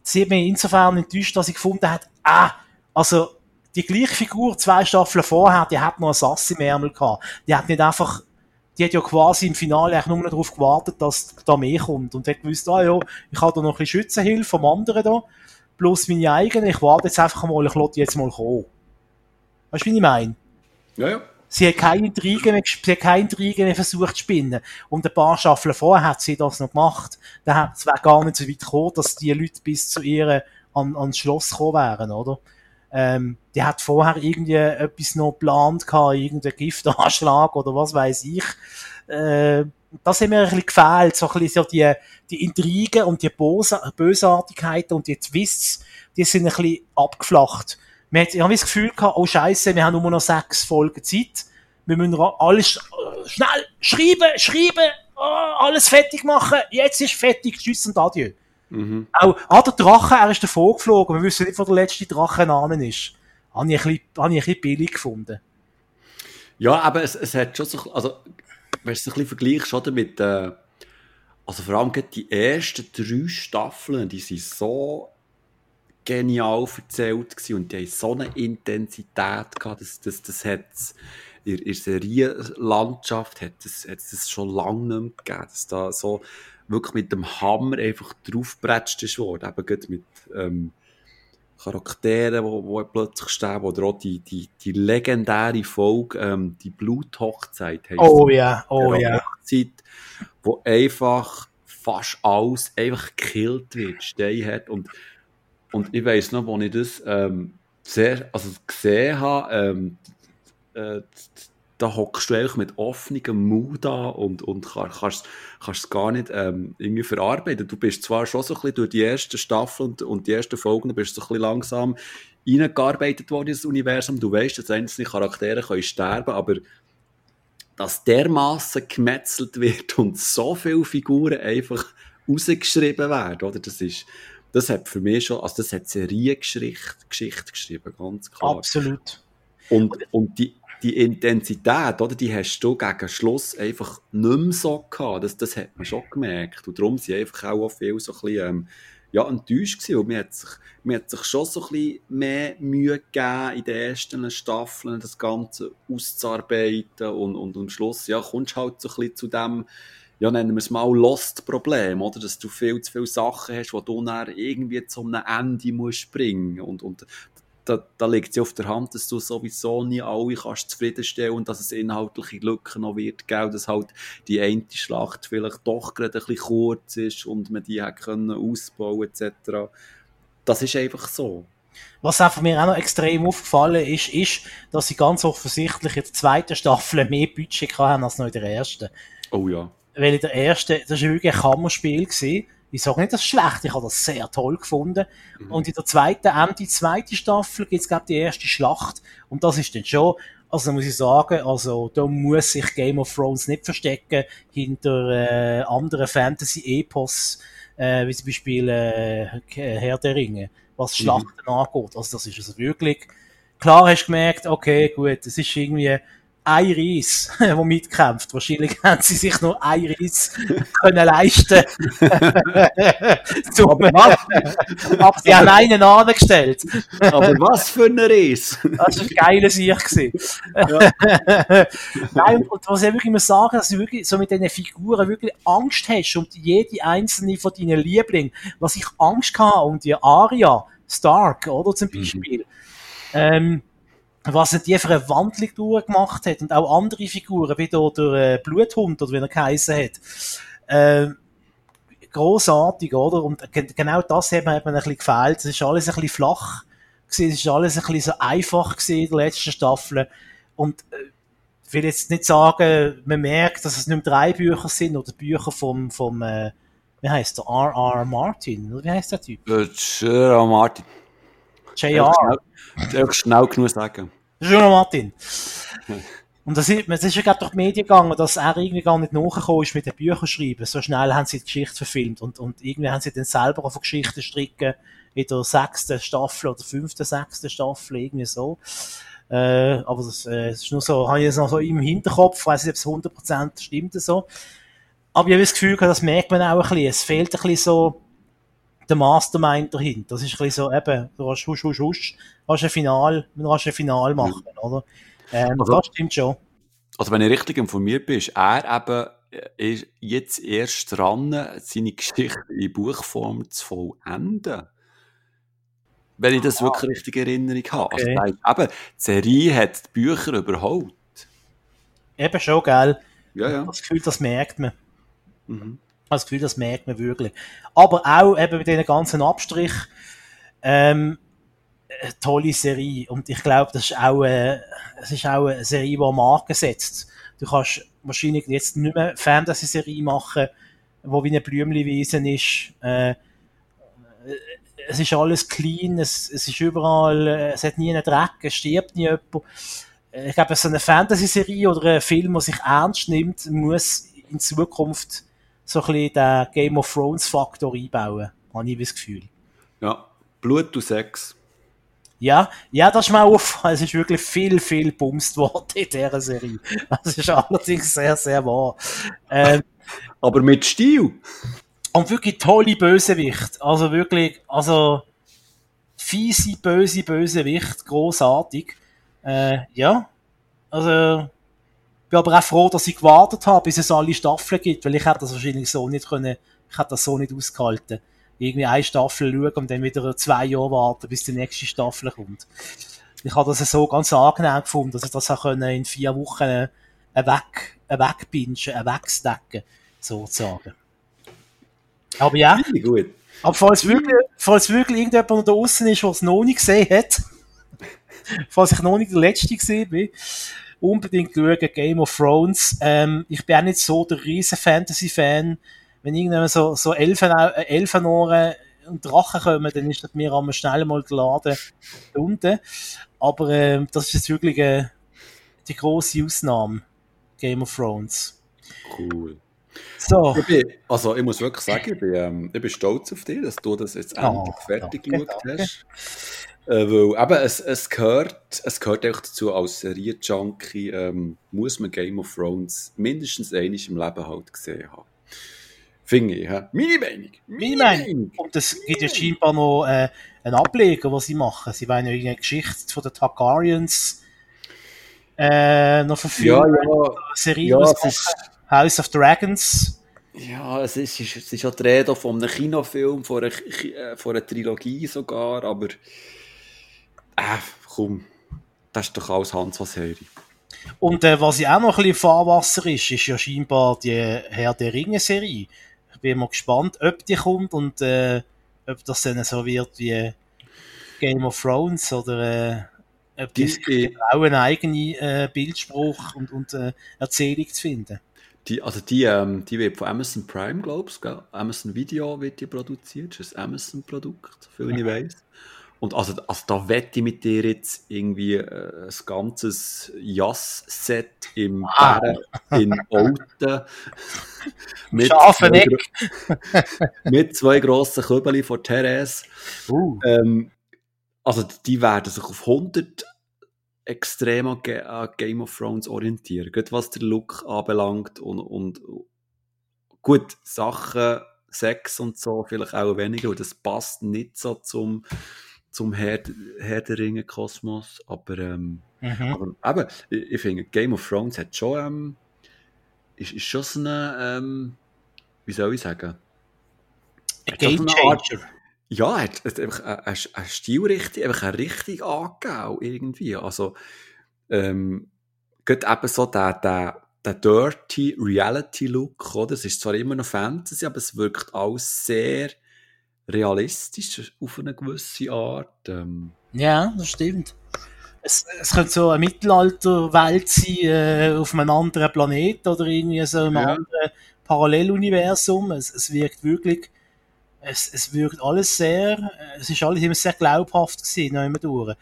sie hat mich insofern enttäuscht, dass ich gefunden habe, ah, also, die gleiche Figur zwei Staffeln vorher, die hat noch einen Sass im Ärmel gehabt. Die hat nicht einfach, die hat ja quasi im Finale eigentlich nur darauf gewartet, dass da mehr kommt. Und hat gewusst, ah ja, ich habe da noch ein bisschen Schützenhilfe vom anderen da, plus meine eigene, ich warte jetzt einfach mal, ich lasse die jetzt mal kommen. Weißt du, wie ich meine? Ja, ja. Sie hat keine Intrigen mehr, sie hat keine Intrigen mehr versucht zu spinnen. Und ein paar Staffeln vorher hat sie das noch gemacht. Da hat es gar nicht so weit gekommen, dass die Leute bis zu ihr an, ans Schloss gekommen wären, oder? Ähm, die hat vorher irgendwie etwas noch geplant gehabt, irgendeinen Giftanschlag oder was weiß ich. Äh, das hat mir ein bisschen gefehlt, so ein bisschen so die, die Intrigen und die Bösartigkeiten und die Twists, die sind ein bisschen abgeflacht wir hat, ich habe das Gefühl gehabt, oh Scheiße, wir haben nur noch sechs Folgen Zeit. Wir müssen alles äh, schnell schreiben, schreiben, oh, alles fertig machen. Jetzt ist fertig. Tschüss und Adieu. Mhm. Auch, ah, der Drache, er ist davor geflogen. Wir wissen nicht, wo der letzte Drache an ist. Habe ich, ein bisschen, habe ich ein bisschen billig gefunden. Ja, aber es, es hat schon so, also, wenn du es ein bisschen vergleichst, oder, mit, äh, also vor allem die ersten drei Staffeln, die sind so genial erzählt gewesen und die haben so eine Intensität gehabt, das, das, das hat in der Serienlandschaft hat es, hat es schon lange nicht mehr gegeben, dass da so wirklich mit dem Hammer einfach draufgebretscht ist worden, eben mit ähm, Charakteren, die, plötzlich sterben, oder auch die, die, die legendäre Folge, ähm, die Bluthochzeit heisst Oh ja, oh ja. Hochzeit, wo einfach fast alles einfach gekillt wird, stehen hat und und ich weiß noch, als ich das ähm, sehr, also gesehen habe, ähm, äh, da hockst du einfach mit offenem Mund an und, und kannst, kannst es gar nicht ähm, irgendwie verarbeiten. Du bist zwar schon so ein bisschen durch die erste Staffel und, und die ersten Folgen bist du so ein bisschen langsam eingearbeitet worden ins Universum. Du weißt, dass einzelne Charaktere können sterben aber dass dermaßen gemetzelt wird und so viele Figuren einfach rausgeschrieben werden, oder? Das ist, das hat für mich schon, also das hat Seriengeschichte Geschichte geschrieben, ganz klar. Absolut. Und, und die, die Intensität, oder, die hast du gegen Schluss einfach nicht mehr so gehabt. Das, das hat man schon gemerkt. Und darum sind einfach auch viel so ein bisschen, ähm, ja, enttäuscht gewesen. Und mir hat sich, mir hat sich schon so ein bisschen mehr Mühe gegeben, in den ersten Staffeln das Ganze auszuarbeiten. Und, und am Schluss, ja, kommst halt so ein bisschen zu dem, ja, nennen wir es mal Lost-Problem, oder? Dass du viel zu viele Sachen hast, wo du dann irgendwie zu einem Ende musst bringen. Und, und da, da liegt es ja auf der Hand, dass du sowieso nie alle kannst zufriedenstellen und dass es inhaltliche Lücken noch wird gell, dass halt die eine Schlacht vielleicht doch gerade ein bisschen kurz ist und man die hat können ausbauen etc. Das ist einfach so. Was einfach mir auch noch extrem aufgefallen ist, ist, dass sie ganz offensichtlich in der zweiten Staffel mehr Budget haben als noch in der ersten. Oh ja. Weil in der ersten, das war wirklich ein Kammerspiel gewesen ich sage nicht, das ist schlecht, ich habe das sehr toll gefunden. Mhm. Und in der zweiten, die zweite Staffel gibt es, glaube die erste Schlacht. Und das ist dann schon, also muss ich sagen, also da muss sich Game of Thrones nicht verstecken hinter äh, anderen Fantasy-Epos, äh, wie zum Beispiel äh, Herr der Ringe, was mhm. Schlachten mhm. angeht. Also das ist also wirklich, klar hast du gemerkt, okay, gut, es ist irgendwie ein Reis, der mitkämpft. Wahrscheinlich haben sie sich nur ein Reis können leisten Aber was? Aber sie haben einen angestellt. Aber was für ein Reis? das war ein geiler Sieg. Ja. Nein, und was ich wirklich immer sagen, dass du wirklich so mit diesen Figuren wirklich Angst hast um jede einzelne von deinen Lieblingen. Was ich Angst hatte um die Aria Stark, oder zum mhm. Beispiel. Mhm. Ähm, was die für eine Wandlung durchgemacht hat und auch andere Figuren, wie der, der äh, Bluthund oder wie er geheißen hat. Äh, großartig, oder? Und genau das hat mir, hat mir ein bisschen gefehlt. Es ist alles ein bisschen flach gewesen, es ist alles ein bisschen so einfach gewesen in der letzten Staffel. Und äh, ich will jetzt nicht sagen, man merkt, dass es nicht drei Bücher sind oder Bücher vom, vom äh, wie heißt der? R.R. Martin, oder wie heißt der Typ? R.R. Martin. JR. Schnell, schnell genug sagen. Juno Martin. Und das ist, das ist ja gerade durch die Medien gegangen, dass er irgendwie gar nicht nachgekommen ist mit den Büchern schreiben. So schnell haben sie die Geschichte verfilmt und, und irgendwie haben sie dann selber auf Geschichten stricken in der sechsten Staffel oder fünften, sechsten Staffel, irgendwie so. Äh, aber das, äh, das ist nur so, habe ich jetzt noch so im Hinterkopf, weiß nicht, ob es 100% stimmt so. Aber ich habe das Gefühl, das merkt man auch ein bisschen. Es fehlt ein bisschen so, der Mastermind dahinter. Das ist ein bisschen so, eben, du hast husch, husch, husch, hast ein Final, du hast ein Final machen, ja. oder? Ähm, also, das stimmt schon. Also, wenn ich richtig informiert bin, ist er eben äh, ist jetzt erst dran, seine Geschichte in Buchform zu vollenden. Wenn ich das ah. wirklich richtig in Erinnerung habe. Also, okay. Also, eben, die Serie hat die Bücher überholt. Eben schon, gell? Ja, ja. Das Gefühl, das merkt man. Mhm habe das Gefühl, das merkt man wirklich. Aber auch eben mit diesen ganzen Abstrich, ähm, eine tolle Serie. Und ich glaube, das ist auch, äh, es ist auch eine Serie, die Marken setzt. Du kannst wahrscheinlich jetzt nicht mehr Fantasy-Serie machen, wo wie eine Blümchenwiese ist. Äh, es ist alles clean, es, es ist überall, äh, es hat nie einen Dreck, es stirbt nie jemand. Ich glaube, so eine Fantasy-Serie oder ein Film, der sich ernst nimmt, muss in Zukunft so ein bisschen den Game of Thrones Faktor einbauen, habe ich das Gefühl. Ja, Blut und Sex. Ja, ja, das ist mir aufgefallen. Es ist wirklich viel, viel bumst worden in dieser Serie. Das ist allerdings sehr, sehr wahr. Ähm, Aber mit Stil. Und wirklich tolle Bösewicht. Also wirklich, also fiese, böse Bösewicht, großartig. Äh, ja, also bin aber auch froh, dass ich gewartet habe, bis es alle Staffeln gibt, weil ich hätte das wahrscheinlich so nicht können, ich hätte das so nicht ausgehalten. Irgendwie eine Staffel schauen und dann wieder zwei Jahre warten, bis die nächste Staffel kommt. Ich habe das so ganz angenehm gefunden, dass ich das auch in vier Wochen äh, weg, wegbingen, wegstacken, sozusagen. Aber ja. Gut. Aber falls wirklich, falls wirklich irgendjemand da draußen ist, der es noch nicht gesehen hat, falls ich noch nicht der Letzte gesehen bin, unbedingt schauen, Game of Thrones. Ähm, ich bin auch nicht so der riesen Fantasy-Fan. Wenn irgendwann so, so Elfen, äh, Elfenohren und Drachen kommen, dann ist das mir am schnell mal geladen unten. Aber ähm, das ist jetzt wirklich äh, die große Ausnahme. Game of Thrones. Cool. So. Ich bin, also ich muss wirklich sagen, ich bin, ähm, ich bin stolz auf dich, dass du das jetzt Oh, endlich fertig danke, geschaut danke. hast. Äh, weil eben, es, es gehört, es gehört echt dazu, als Serie-Junkie ähm, muss man Game of Thrones mindestens einmal im Leben halt gesehen haben. Finde ich, hä? Meine Meinung. Meine Meinung. Und es gibt ja scheinbar noch äh, einen Ableger, was sie machen. Sie wollen ja irgendeine Geschichte von den Targaryens äh, noch Ja, verfilmen. ja, Eine Serie ja, ist, House of Dragons. ja, es ist, es ist, ja die Rede von einem Kinofilm, von einer, äh, von einer Trilogie sogar, aber äh, komm, das ist doch alles Hans was Höre. Und äh, was ja auch noch ein bisschen Fahrwasser ist, ist ja scheinbar die Herr der Ringe-Serie. Ich bin mal gespannt, ob die kommt und äh, ob das dann so wird wie Game of Thrones oder äh, ob die Die- trauen, einen eigenen äh, Bildspruch und, und äh, Erzählung zu finden. Die, also die, ähm, die wird von Amazon Prime, glaubst du, Amazon Video wird die produziert. Das ist ein Amazon-Produkt, viel ich weiß. Und also, also da wette ich mit dir jetzt irgendwie äh, ein ganzes Jazz-Set im Wow. Bären in Olten. mit, zwei, mit zwei grossen Kübeln von Therese. Uh. Ähm, also die werden sich auf 100 extrem an Game of Thrones orientieren. Gerade was der Look anbelangt und, und gut, Sachen, Sex und so vielleicht auch weniger, und das passt nicht so zum, zum Herr, Herr der Ringe Kosmos, aber, ähm, Mhm. aber eben, ich, ich finde, Game of Thrones hat schon, ähm, ist, ist schon so eine, ähm, wie soll ich sagen, Ein Game Changer. ja, er hat, hat einfach eine, eine eine Stilrichtung, einfach eine Richtung angegeben, irgendwie. Also, ähm, gerade eben so der, der, der dirty Reality-Look, oder? Es ist zwar immer noch Fantasy, aber es wirkt alles sehr realistisch auf eine gewisse Art. Ähm, Ja, das stimmt. Es, es könnte so eine Mittelalterwelt sein, äh, auf einem anderen Planeten oder irgendwie so einem Ja. anderen Paralleluniversum. Es, es wirkt wirklich, es, es wirkt alles sehr, es ist alles immer sehr glaubhaft gewesen, noch immer durch.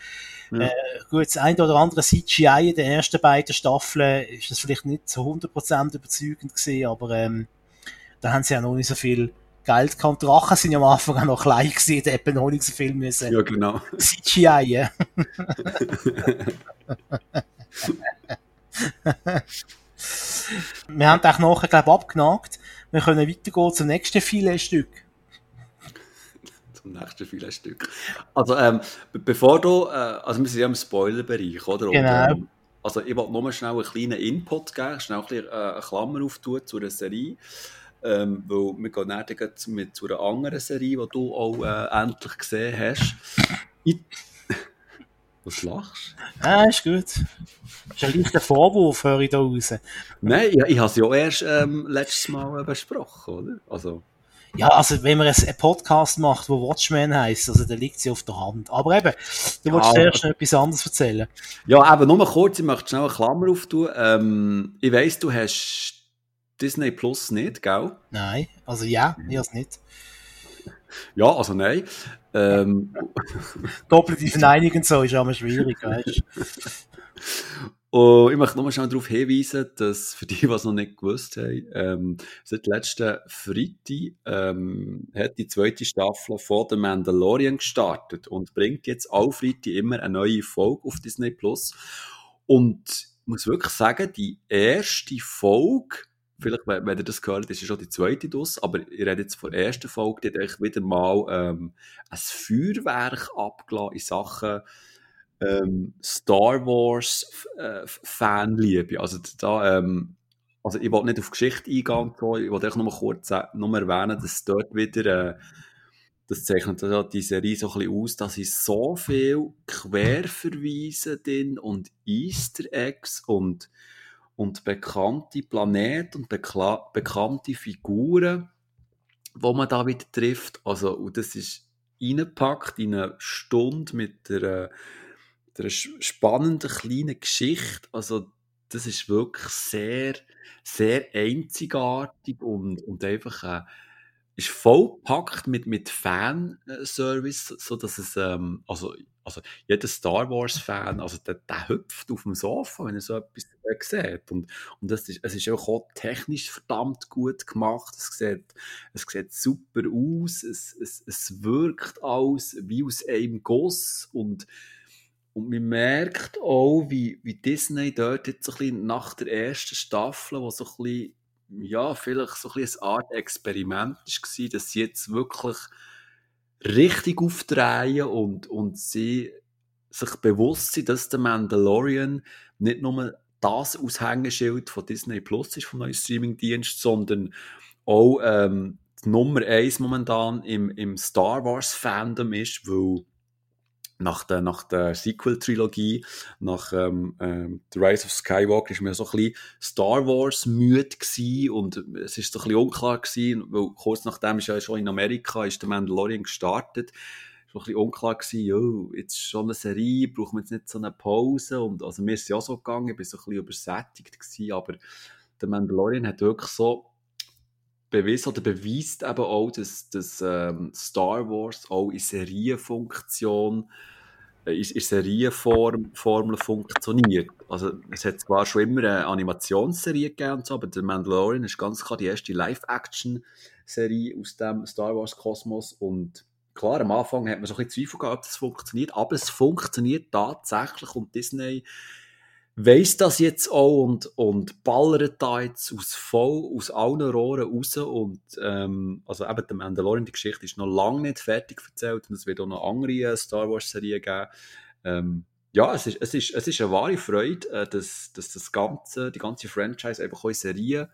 Ja. Äh, gut, das eine oder andere CGI in den ersten beiden Staffeln ist das vielleicht nicht so 100% überzeugend gewesen, aber ähm, da haben sie ja noch nicht so viel Geld gehabt. Die Drachen sind ja am Anfang auch noch klein gewesen, da hätten noch nicht so viel müssen. ja, genau. CGI, ja. Wir haben auch nachher, glaube ich, abgenagt. Wir können weitergehen zum nächsten Filetstück. Zum nächsten Filetstück. Also, ähm, be- bevor du, äh, also wir sind ja im Spoilerbereich, oder? Und, Genau. ähm, also ich wollte nur schnell einen kleinen Input geben, schnell ein bisschen, äh, eine Klammer auftun zu einer Serie. Ähm, weil wir gehen dann mit, zu einer anderen Serie, die du auch äh, endlich gesehen hast. Ich, was lachst du? Ah, ist gut. ist ein leichter Vorwurf, höre ich da raus. Nein, ich, ich habe es ja erst ähm, letztes Mal äh, besprochen, oder? Also, Ja, also wenn man einen Podcast macht, wo Watchmen heisst, also dann liegt sie auf der Hand. Aber eben, du Ja, wolltest aber- erst noch etwas anderes erzählen. ja, eben nur kurz, ich möchte schnell eine Klammer auftun. Ähm, ich weiss, du hast Disney Plus nicht, gell? Nein, also ja, ich has nicht. Ja, also nein. Ähm, Doppelte Verneinung und so ist aber schwierig, weißt und ich möchte nochmal schnell darauf hinweisen, dass für die, die es noch nicht gewusst haben, ähm, seit letzten Freitag ähm, hat die zweite Staffel von The Mandalorian gestartet und bringt jetzt alle Freitag immer eine neue Folge auf Disney Plus. Und ich muss wirklich sagen, die erste Folge, vielleicht, wenn, wenn ihr das gehört, ist ja schon die zweite draus, aber ich rede jetzt von der ersten Folge, die hat wieder mal ähm, ein Feuerwerk abgelassen in Sachen ähm, Star Wars äh, Fanliebe. Also da, ähm, also ich wollte nicht auf Geschichte eingehen, ich wollte nur kurz sa- nur erwähnen, dass dort wieder, äh, das zeichnet ja die Serie so ein bisschen aus, dass sie so viel Querverweise drin und Easter Eggs und, und bekannte Planeten und bekannte Figuren, wo man da wieder trifft. Also, und das ist reingepackt in eine Stunde mit der, der spannenden kleinen Geschichte. Also, das ist wirklich sehr, sehr einzigartig und, und einfach, äh, ist vollpackt mit, mit Fanservice, so dass es, ähm, also, also jeder Star Wars Fan, also der, der hüpft auf dem Sofa, wenn er so etwas äh, sieht. Und, und das ist, es ist auch technisch verdammt gut gemacht. Es sieht, es sieht super aus. Es, es, es wirkt alles wie aus einem Guss. Und, und man merkt auch, wie, wie Disney dort jetzt so ein bisschen nach der ersten Staffel, wo so ein bisschen ja, vielleicht so ein bisschen eine Art Experiment war, dass sie jetzt wirklich richtig aufdrehen und, und sie sich bewusst sind, dass der Mandalorian nicht nur das Aushängeschild von Disney Plus ist, vom neuen Streamingdienst, sondern auch ähm, die Nummer eins momentan im, im Star Wars Fandom ist, weil nach der, nach der Sequel-Trilogie, nach ähm, ähm, The Rise of Skywalker, ist mir so ein bisschen Star Wars müde und es ist so ein bisschen unklar gewesen, weil kurz nachdem ist ja schon in Amerika ist der Mandalorian gestartet, ist ein bisschen unklar gewesen, jo, jetzt schon eine Serie, brauchen wir jetzt nicht so eine Pause und also mir ist ja so gegangen, ich bin so ein bisschen übersättigt gewesen, aber der Mandalorian hat wirklich so bewiesen oder beweist eben auch, dass, dass ähm, Star Wars auch in Serienfunktion äh, in, in Serienform funktioniert. Also es hat zwar schon immer eine Animationsserie gegeben und so, aber The Mandalorian ist ganz klar die erste Live-Action-Serie aus dem Star Wars-Kosmos und klar, am Anfang hat man so ein bisschen Zweifel gehabt, ob das funktioniert, aber es funktioniert tatsächlich und Disney weiss das jetzt auch und, und ballert da jetzt aus voll, aus allen Rohren raus und ähm, also eben der Mandalorian, die Geschichte ist noch lange nicht fertig erzählt und es wird auch noch andere äh, Star Wars Serien geben. Ähm, ja, es ist, es, ist, es ist eine wahre Freude, äh, dass, dass das ganze, die ganze Franchise einfach auch in Serien,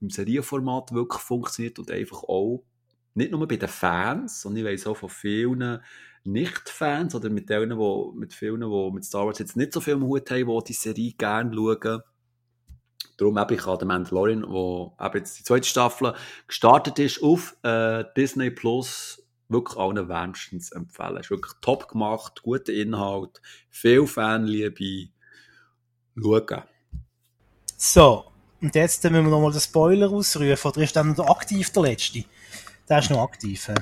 im Serienformat wirklich funktioniert und einfach auch nicht nur bei den Fans, sondern ich weiß auch von vielen nicht-Fans oder mit denen, wo, mit vielen, die mit Star Wars jetzt nicht so viel Mut haben, die die Serie gerne schauen. Darum habe ich an den Mandalorian, wo eben jetzt die zweite Staffel gestartet ist, auf äh, Disney Plus wirklich allen wärmstens empfehlen. Ist wirklich top gemacht, guter Inhalt, viel Fanliebe. Schauen. So, und jetzt müssen wir nochmal den Spoiler ausrufen. Oder ist dann aktiv der letzte? Der ist noch aktiv. He?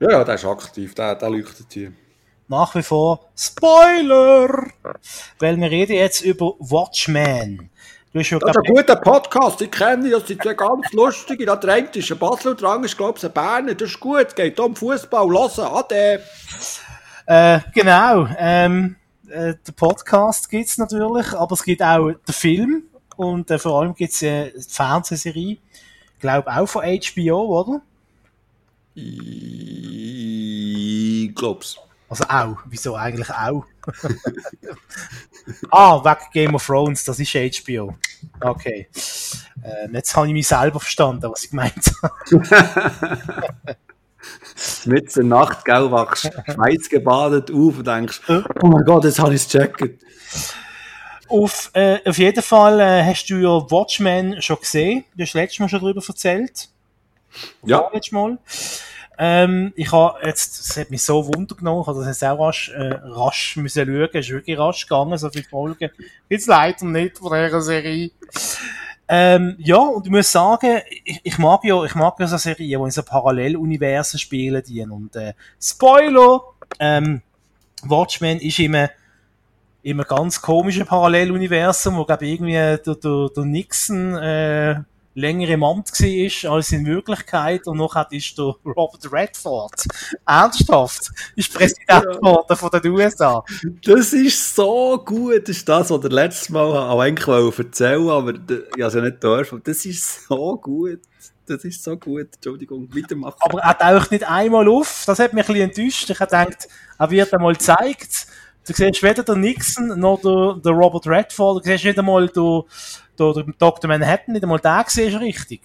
Ja, ja, der ist aktiv, der, der leuchtet hier. Nach wie vor Spoiler! Weil wir reden jetzt über Watchmen. Du hast ja, das ist ein guter Podcast, ich kenne das sind zwei ganz lustige. Da eine ist ein Basel und andere ist, glaube ich, ein Berner. Das ist gut, geht um Fußball, hören, ade. Äh, genau, ähm, äh, der Podcast gibt es natürlich, aber es gibt auch den Film und äh, vor allem gibt es äh, die Fernsehserie, ich glaube auch von HBO, oder? Ich glaub's. Also auch. Wieso eigentlich auch? ah, wegen Game of Thrones, das ist HBO. Okay. Ähm, jetzt habe ich mich selber verstanden, was ich gemeint habe. Mit der Nacht, gell, wachst schweißgebadet auf und denkst, oh mein Gott, jetzt habe ich es gecheckt. Auf, äh, auf jeden Fall äh, hast du ja Watchmen schon gesehen. Du hast letztes Mal schon darüber erzählt. Ja. Letztes Mal. Ähm, ich habe jetzt, es hat mich so Wunder genommen, ich habe das jetzt auch rasch, äh, rasch müssen schauen, es ist wirklich rasch gegangen, so viele Folgen. Jetzt leider nicht von dieser Serie. Ähm, ja, und ich muss sagen, ich, ich mag ja, ich mag ja so Serien, die in so Paralleluniversen spielen, die, und, äh, Spoiler, ähm, Watchmen ist immer, immer ganz komische Paralleluniversum, wo, glaube irgendwie der, der, der Nixon, äh, länger im Amt war als in Wirklichkeit und noch ist der Robert Redford ernsthaft ist Präsident geworden ja. von den USA. Das ist so gut, das ist das, was der letztes Mal auch eigentlich erzählen aber ich also nicht dürfen. Das ist so gut. Das ist so gut. Entschuldigung, weitermachen. Aber er taucht nicht einmal auf. Das hat mich ein bisschen enttäuscht. Ich habe gedacht, er wird einmal gezeigt. Du siehst weder den Nixon noch den, den Robert Redford. Du siehst nicht einmal den, den Dr. Manhattan, nicht einmal den siehst du richtig.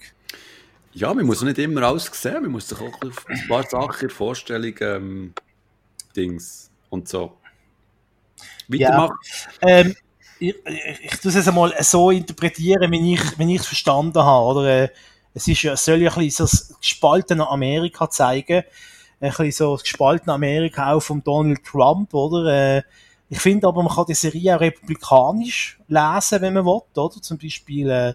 Ja, man muss nicht immer alles sehen. Man muss sich auch ein paar Sachen in der Vorstellung ähm, Dings und so. Weitermachen. Ja, ähm, ich, ich, ich tue es einmal so interpretieren, wie ich, wie ich es verstanden habe. Oder, äh, es, ist, es soll ja ein bisschen so das gespaltene Amerika zeigen. Ein bisschen so das gespaltene Amerika auch von Donald Trump, oder? Ich finde aber, man kann die Serie auch republikanisch lesen, wenn man will, oder? Zum Beispiel, äh,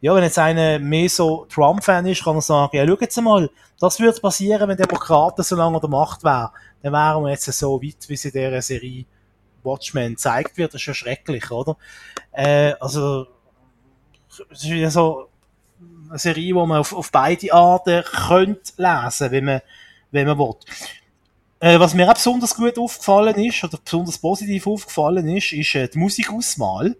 ja, wenn jetzt einer mehr so Trump-Fan ist, kann er sagen, ja, schau jetzt mal, das würde passieren, wenn Demokraten so lange an der Macht wären. Dann wären wir jetzt so weit, wie sie in dieser Serie Watchmen zeigt wird. Das ist ja schrecklich, oder? Äh, also, es ist wieder so eine Serie, wo man auf, auf beide Arten könnte lesen, wenn man, wenn man will. Äh, was mir auch besonders gut aufgefallen ist, oder besonders positiv aufgefallen ist, ist äh, die Musikauswahl.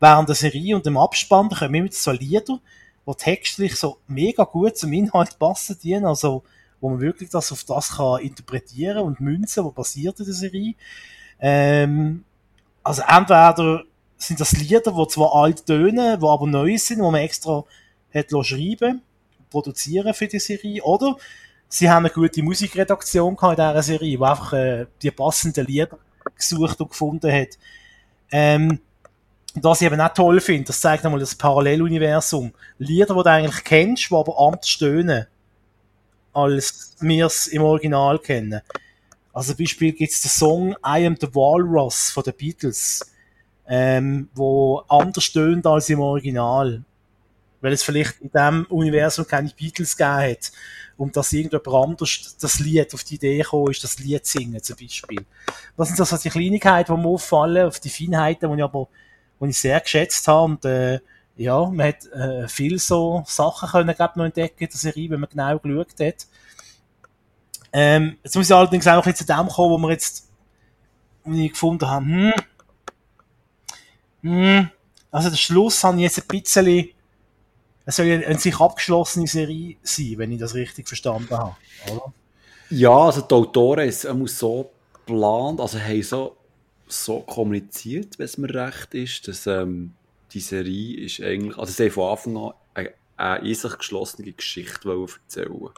Während der Serie und dem Abspann kommen immer so Lieder, die textlich so mega gut zum Inhalt passen, dienen, also wo man wirklich das auf das kann interpretieren und münzen, was passiert in der Serie. Ähm, also entweder sind das Lieder, die zwar alt tönen, die aber neu sind, wo man extra hat schreiben, produzieren für die Serie, oder sie haben eine gute Musikredaktion gehabt in dieser Serie, die einfach äh, die passenden Lieder gesucht und gefunden hat. Ähm, was ich eben auch toll finde, das zeigt nochmal das Paralleluniversum. Lieder, die du eigentlich kennst, die aber anders stöhnen, als wir es im Original kennen. Also zum Beispiel gibt es den Song I Am the Walrus von den Beatles, ähm, wo anders stöhnt als im Original. Weil es vielleicht in diesem Universum keine Beatles gegeben hat. Und dass irgendjemand anders das Lied auf die Idee gekommen ist, das Lied zu singen, zum Beispiel. Das sind so die Kleinigkeiten, die mir auffallen, auf die Feinheiten, die ich aber die ich sehr geschätzt habe. Und äh, ja, man hat äh, viel so Sachen können, glaub, noch entdecken in der Serie, wenn man genau geschaut hat. Ähm, jetzt muss ich allerdings auch zu dem kommen, wo wir jetzt wo ich gefunden haben, hm, hm, also der Schluss habe ich jetzt ein bisschen, es soll eine sich abgeschlossene Serie sein, wenn ich das richtig verstanden habe, oder? Ja, also die Autoren ist muss so geplant, also haben so, so kommuniziert, wenn es mir recht ist, dass ähm, die Serie ist eigentlich, also sie haben von Anfang an eine, eine in sich geschlossene Geschichte erzählen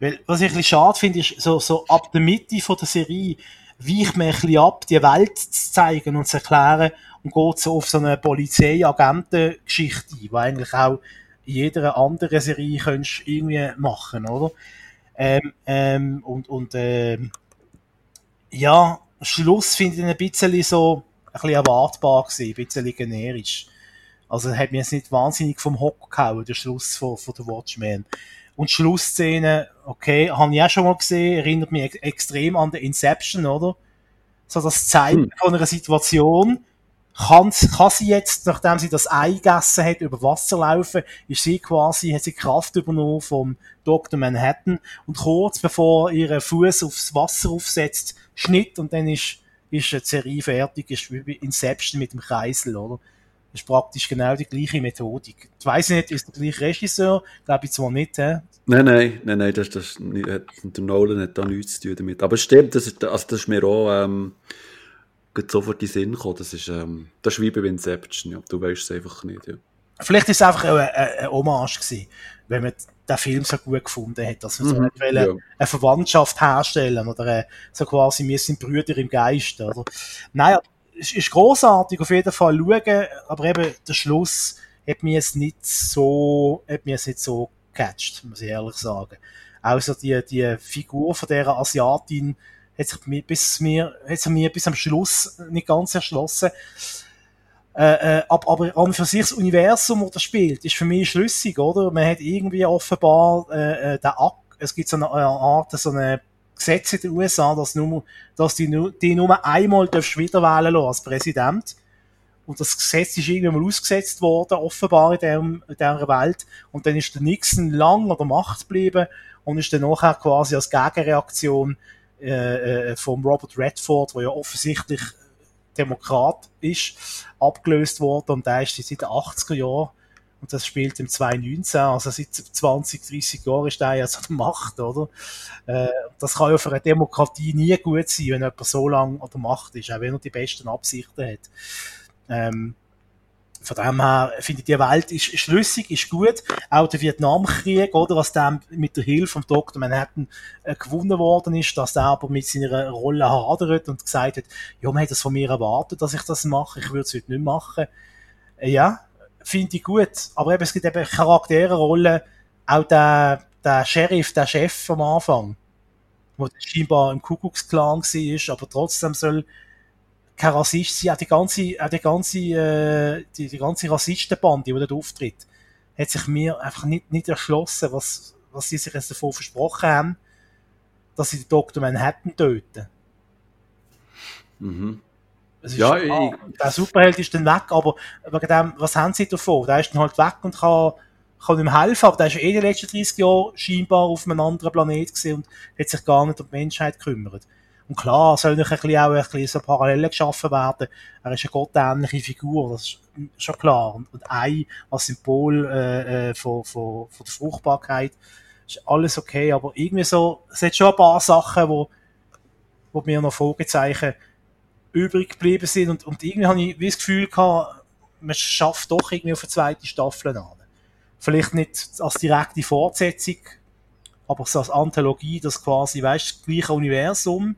weil, was ich ein bisschen schade finde, ist, so, so ab der Mitte von der Serie weicht man ein bisschen ab, die Welt zu zeigen und zu erklären und geht so auf so eine Polizei-Agenten-Geschichte ein, die eigentlich auch in jeder anderen Serie könntest irgendwie machen, oder? Ähm, ähm, und, und, ähm, ja, Schluss finde ich ein bisschen so, ein bisschen erwartbar gewesen, ein bisschen generisch. Also, hat mir jetzt nicht wahnsinnig vom Hock gehauen, der Schluss von, von The Watchmen. Und die Schlussszene, okay, habe ich auch schon mal gesehen, erinnert mich ex extrem an den Inception, oder? So das Zeigen hm. von einer Situation, kann, kann sie jetzt, nachdem sie das Ei gegessen hat, über Wasser laufen, ist sie quasi, hat sie Kraft übernommen vom Dr. Manhattan und kurz bevor ihre Fuß aufs Wasser aufsetzt, Schnitt und dann ist, ist die Serie fertig, ist wie Inception mit dem Kreisel, oder? Das ist praktisch genau die gleiche Methodik. Ich weiss nicht, ist der gleiche Regisseur? Glaube ich zwar nicht, hä? Nein, nein, nein, nein, das, das, der Nolan hat da nichts zu tun damit. Aber stimmt, das also das ist mir auch ähm, sofort in den Sinn gekommen. Das ist, ähm, das ist wie bei Inception, ja. Du weißt es einfach nicht, ja. Vielleicht ist es einfach eine, eine Hommage gewesen, wenn man den Film so gut gefunden hat, dass wir mhm, so ja. eine Verwandtschaft herstellen oder eine, so quasi, wir sind Brüder im Geist, oder? Nein, es ist großartig auf jeden Fall schauen, aber eben der Schluss hat mir jetzt nicht so, hat mir jetzt nicht so gecatcht, muss ich ehrlich sagen. Außer die, die Figur von dieser Asiatin hat sich bis mir, hat sich mir bis am Schluss nicht ganz erschlossen. Äh, äh, aber an für sich das Universum, das das spielt, ist für mich schlüssig, oder? Man hat irgendwie offenbar äh, äh, den Ak es gibt so eine, eine Art, so eine Gesetz in den USA, dass, nur, dass die, die nur einmal wieder wählen lassen als Präsident. Und das Gesetz ist irgendwann mal ausgesetzt worden, offenbar in, dem, in dieser Welt. Und dann ist der Nixon lang an der Macht geblieben und ist dann nachher quasi als Gegenreaktion äh, äh, vom Robert Redford, der ja offensichtlich Demokrat ist, abgelöst worden. Und der ist seit den 80er Jahren und das spielt im 2019, also seit 20, 30 Jahren ist der jetzt an der Macht, oder? Äh, das kann ja für eine Demokratie nie gut sein, wenn jemand so lange an der Macht ist, auch wenn er die besten Absichten hat. Ähm, von dem her finde ich, die Welt ist schlüssig, ist gut. Auch der Vietnamkrieg, oder, was dann mit der Hilfe vom Dr. Manhattan äh, gewonnen worden ist, dass er aber mit seiner Rolle hadert und gesagt hat, ja, man hat das von mir erwartet, dass ich das mache, ich würde es heute nicht machen. Äh, ja, finde ich gut. Aber eben, es gibt eben Charakterrollen, auch der, der Sheriff, der Chef am Anfang, wo scheinbar im Kuckucksklan war, aber trotzdem soll kein Rassist sein, auch die ganze, auch die ganze, äh, die, die ganze Rassistenbande, die dort auftritt, hat sich mir einfach nicht, nicht erschlossen, was, was sie sich jetzt davon versprochen haben, dass sie den Dr. Manhattan töten. Mhm. Es ist, Ja, ah, der Superheld ist dann weg, aber wegen dem, was haben sie davon? Der ist dann halt weg und kann, kann ihm helfen, aber der ist eh die letzten 30 Jahre scheinbar auf einem anderen Planet gewesen und hat sich gar nicht um die Menschheit gekümmert. Und klar, soll noch ein bisschen auch ein bisschen so Parallelen geschaffen werden. Er ist eine gottähnliche Figur, das ist schon klar. Und, und Ei als Symbol äh, äh, von, von, von der Fruchtbarkeit ist alles okay, aber irgendwie so, es hat schon ein paar Sachen, wo, wo mir noch Fragezeichen übrig geblieben sind und, und irgendwie habe ich wie das Gefühl gehabt, man schafft doch irgendwie auf eine zweite Staffel an. Vielleicht nicht als direkte Fortsetzung, aber so als Anthologie, das quasi, weißt das gleiche Universum,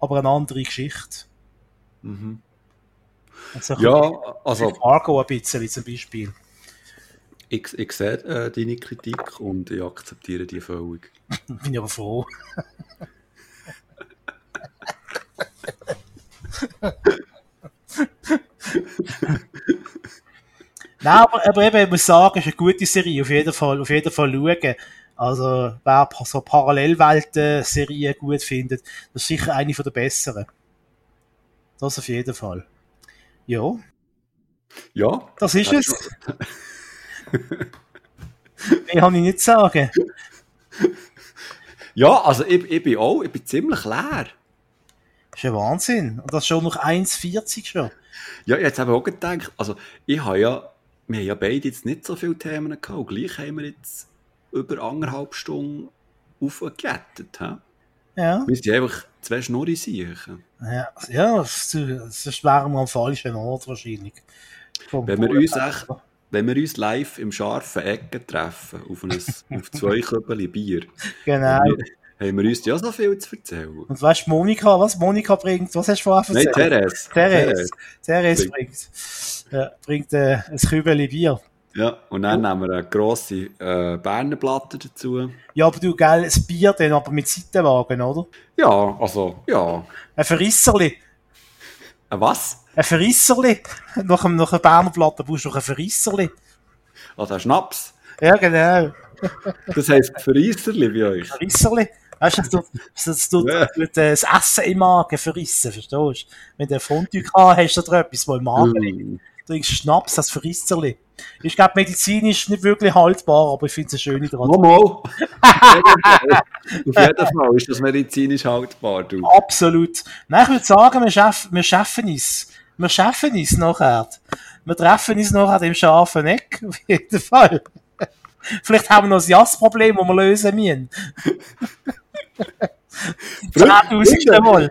aber eine andere Geschichte. Mhm. Also Ja, also Argo ein bisschen zum Beispiel. ich, ich sehe äh, deine Kritik und ich akzeptiere die völlig. Bin ich aber froh. Nein, aber, aber eben, ich muss sagen, es ist eine gute Serie, auf jeden Fall, auf jeden Fall schauen. Also, wer so Parallelwelten-Serien gut findet, das ist sicher eine von der besseren. Das auf jeden Fall. Ja, Ja, das ist Ja, es. Mehr kann ich nicht sagen. ja also ich, ich bin auch, ich bin ziemlich leer. Das ist ein Wahnsinn. Und das schon noch 1,40 schon. Ja, jetzt habe ich auch gedacht, also ich habe ja, wir haben ja beide jetzt nicht so viele Themen gehabt, und gleich haben wir jetzt über anderthalb Stunden aufgejettet. hä? Ja. Sind einfach zwei Schnurri siechen. Ja, ja sonst wären wir am falschen Ort wahrscheinlich. Vom Wenn wir uns echt, wenn wir uns live im scharfen Ecken treffen, auf, ein, auf zwei Köppel Bier, Genau. haben wir- haben wir uns ja so viel zu erzählen. Und weißt du, Monika, was Monika bringt? Was hast du vorher Nein, erzählt? Therese. Therese. Therese Bringt- bringt, bringt äh, ein Kübel Bier. Ja, und dann nehmen wir eine grosse äh, Berner Platte dazu. Ja, aber du, gell, ein Bier dann aber mit Seitenwagen, oder? Ja, also, ja. Ein Verrisserli. Ein was? Ein Verrisserli. Nach einem, nach einer Berner Platte brauchst du noch ein Verrisserli. Also ein Schnaps. Ja, genau. Das heisst Verreisserli bei euch. Verrisserli. Weißt du, das tut, das tut, Ja. äh, das Essen im Magen verrissen, verstehst du? Wenn du ein Fondue gehabt hast, oder etwas, wo im Magen liegt. Mm. Du trinkst Schnaps, das Verrisserli. Ich glaube, medizinisch nicht wirklich haltbar, aber ich finde es eine schöne Tradition. Nochmal. Auf jeden Fall ist das medizinisch haltbar, du. Absolut. Nein, ich würde sagen, wir schaffen, wir schaffen es. Wir schaffen es nachher. Wir treffen uns nachher im scharfen Eck, auf jeden Fall. Vielleicht haben wir noch ein Jassproblem, das wir lösen müssen. Mal.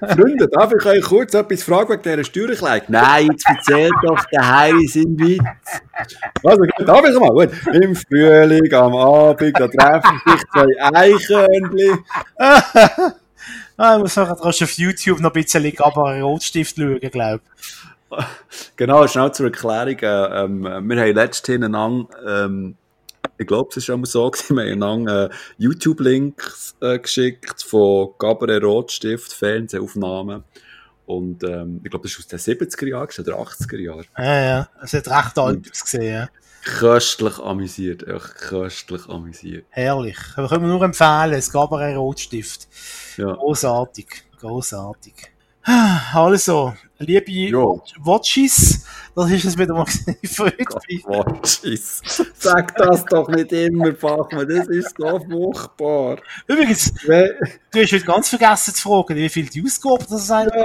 Freunde, darf ich euch kurz etwas fragen wegen dieser Steuererklärung? Nein, jetzt erzählt doch der Heiri sein Witz. Also, gut, darf ich mal? Gut. Im Frühling, am Abend, da treffen sich zwei Eichhörnchen. Ah, ich muss kannst du auf YouTube noch ein bisschen aber einen Rotstift schauen, glaube ich. Genau, schnell zur Erklärung. Äh, ähm, wir haben letztens einander, ähm, ich glaube, es schon mal so gewesen, wir haben einander äh, YouTube-Links äh, geschickt von Gabriel Rotstift, Fernsehaufnahmen. Und ähm, ich glaube, das ist aus den 70er Jahren oder 80er Jahren. Ja, ja. Es hat recht alt ausgesehen, ja. Köstlich amüsiert, echt köstlich amüsiert. Herrlich. Aber können wir nur empfehlen, es gab einen Rotstift. Ja. Großartig, großartig. Also, liebe Jo. Watchies, das ist es gewesen. Ich freue mich. Watches. Sag das doch nicht immer, Bachmann, das ist so furchtbar. Übrigens, Wel du hast heute ganz vergessen zu fragen, wie viel die Ausgabe das sein ja,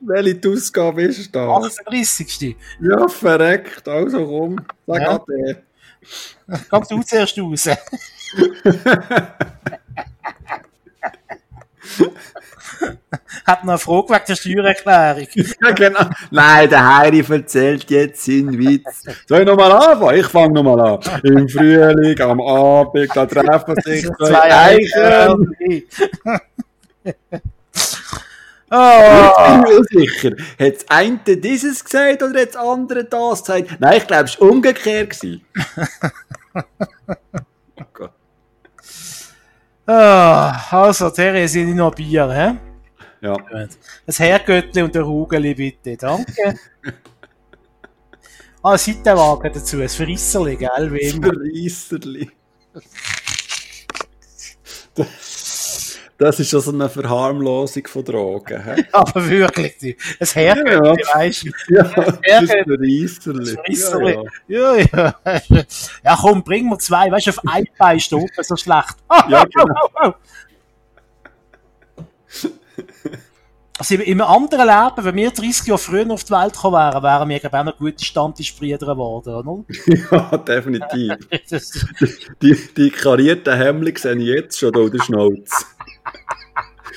welche Ausgabe ist das? 38. Ja, verreckt, also komm, sag Ja. an den. Komm du zuerst raus. Hat noch eine Frage wegen der Steuererklärung. Ja, genau. Nein, der Heiri erzählt jetzt seinen Witz. Soll ich nochmal anfangen? Ich fange nochmal an. Im Frühling, am Abend, da treffen sich zwei Eichen. Oh, Ich bin mir sicher. Hat das eine dieses gesagt oder hat das andere das gesagt? Nein, ich glaube, es war umgekehrt. Ah, also, Therese, sind noch Bier, hä? Ja. Das Herrgöttli und der Hugeli bitte, danke. ah, ein Seitenwagen dazu, ein Verrisserli, gell, wie immer. Verreisserli. Das ist also eine Verharmlosung von Drogen. He? Aber wirklich, du. ein Herrgöttli, weißt du. Ja, das ist. Verreisserli. Verreisserli. Ja, ja. Ja, ja. Ja, komm, bring mir zwei, weißt du, auf ein Bein stoppen, so schlecht. Ja, genau. Also im- anderen Leben, wenn wir 30 Jahre früher auf die Welt gekommen wären, wären wir, glaube ich, auch noch gute Stammtischbrüder geworden, oder? ja, definitiv. Das, Die, die karierten Hemmli sehe ich jetzt schon da der Schnauze.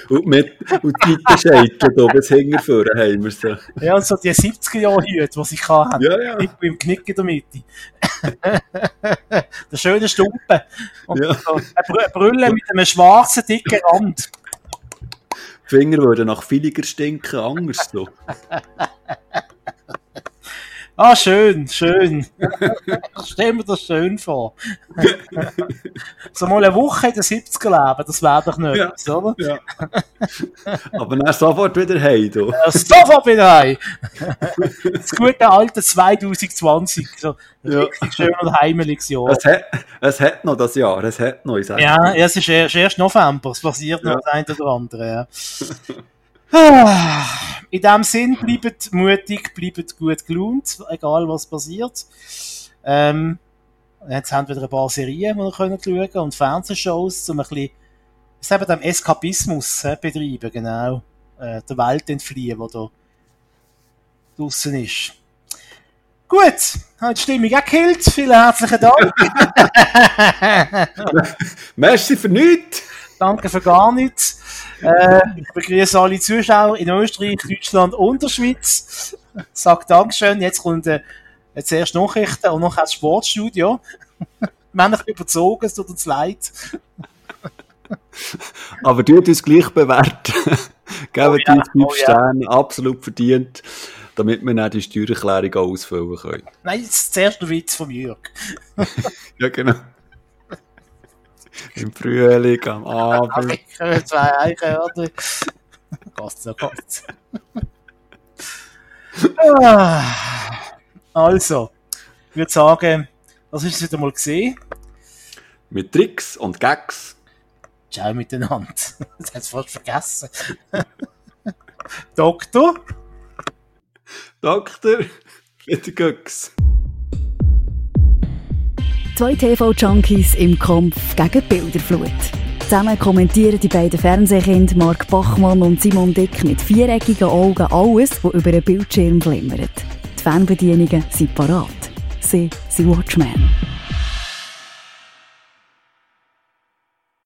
Und, mit, und die hier bis hinterführen haben wir sie. ja, und so die 70er Jahre Hüte, die sie hatten. Ja, ja. Mit dem Knick in der Mitte. der schöne Stumpen. Und Ja. so eine Br- Brille mit einem schwarzen, dicken Rand. Die Finger würden nach Filiger stinken, anders so. Ah, schön, schön. Stell mir das schön vor. so mal eine Woche in den 70er leben, das wäre doch nicht, Ja. oder? Ja. Aber dann sofort wieder heim, du. Ja, Sofort wieder heim. Das gute alte 2020. So Ja. richtig schön und heimeliges Jahr. Es hat, es hat noch das Jahr, es hat noch, ich sage. Ja, es ist erst, erst November, es passiert noch das eine oder andere. Ja. In dem Sinn, bleibt mutig, bleibt gut gelaunt, egal was passiert. Ähm, jetzt haben wir wieder ein paar Serien, die wir können schauen und Fernsehshows, um ein bisschen, was eben dem Eskapismus äh, betreiben, genau. Äh, der Welt entfliehen, die da draussen ist. Gut, hat die Stimmung auch gekillt. Vielen herzlichen Dank. Merci für nichts! Danke für gar nichts. Äh, ich begrüße alle Zuschauer in Österreich, Deutschland und der Schweiz. Sag Dankeschön. Jetzt kommt äh, jetzt erst Nachrichten und noch das Sportstudio. Wir haben überzogen, es tut uns leid. Aber tut uns gleich bewerten. Geben Oh ja, uns 5 oh ja. Sterne, absolut verdient, damit wir dann die Steuererklärung auch ausfüllen können. Nein, jetzt zuerst der Witz von Jörg. Ja, genau. Im Frühling, am Abend. Zwei Eichhörner. Geht's so, geht's. Ah, Also, ich würde sagen, das ist es wieder mal gesehen. Mit Tricks und Gags. Ciao miteinander. Das hat's fast vergessen. Doktor? Doktor, bitte Göcks. Zwei TV-Junkies im Kampf gegen Bilderflut. Zusammen kommentieren die beiden Fernsehkinder Mark Bachmann und Simon Dick mit viereckigen Augen alles, was über einen Bildschirm flimmert. Die Fernbedienungen sind parat. Sie sind Watchmen.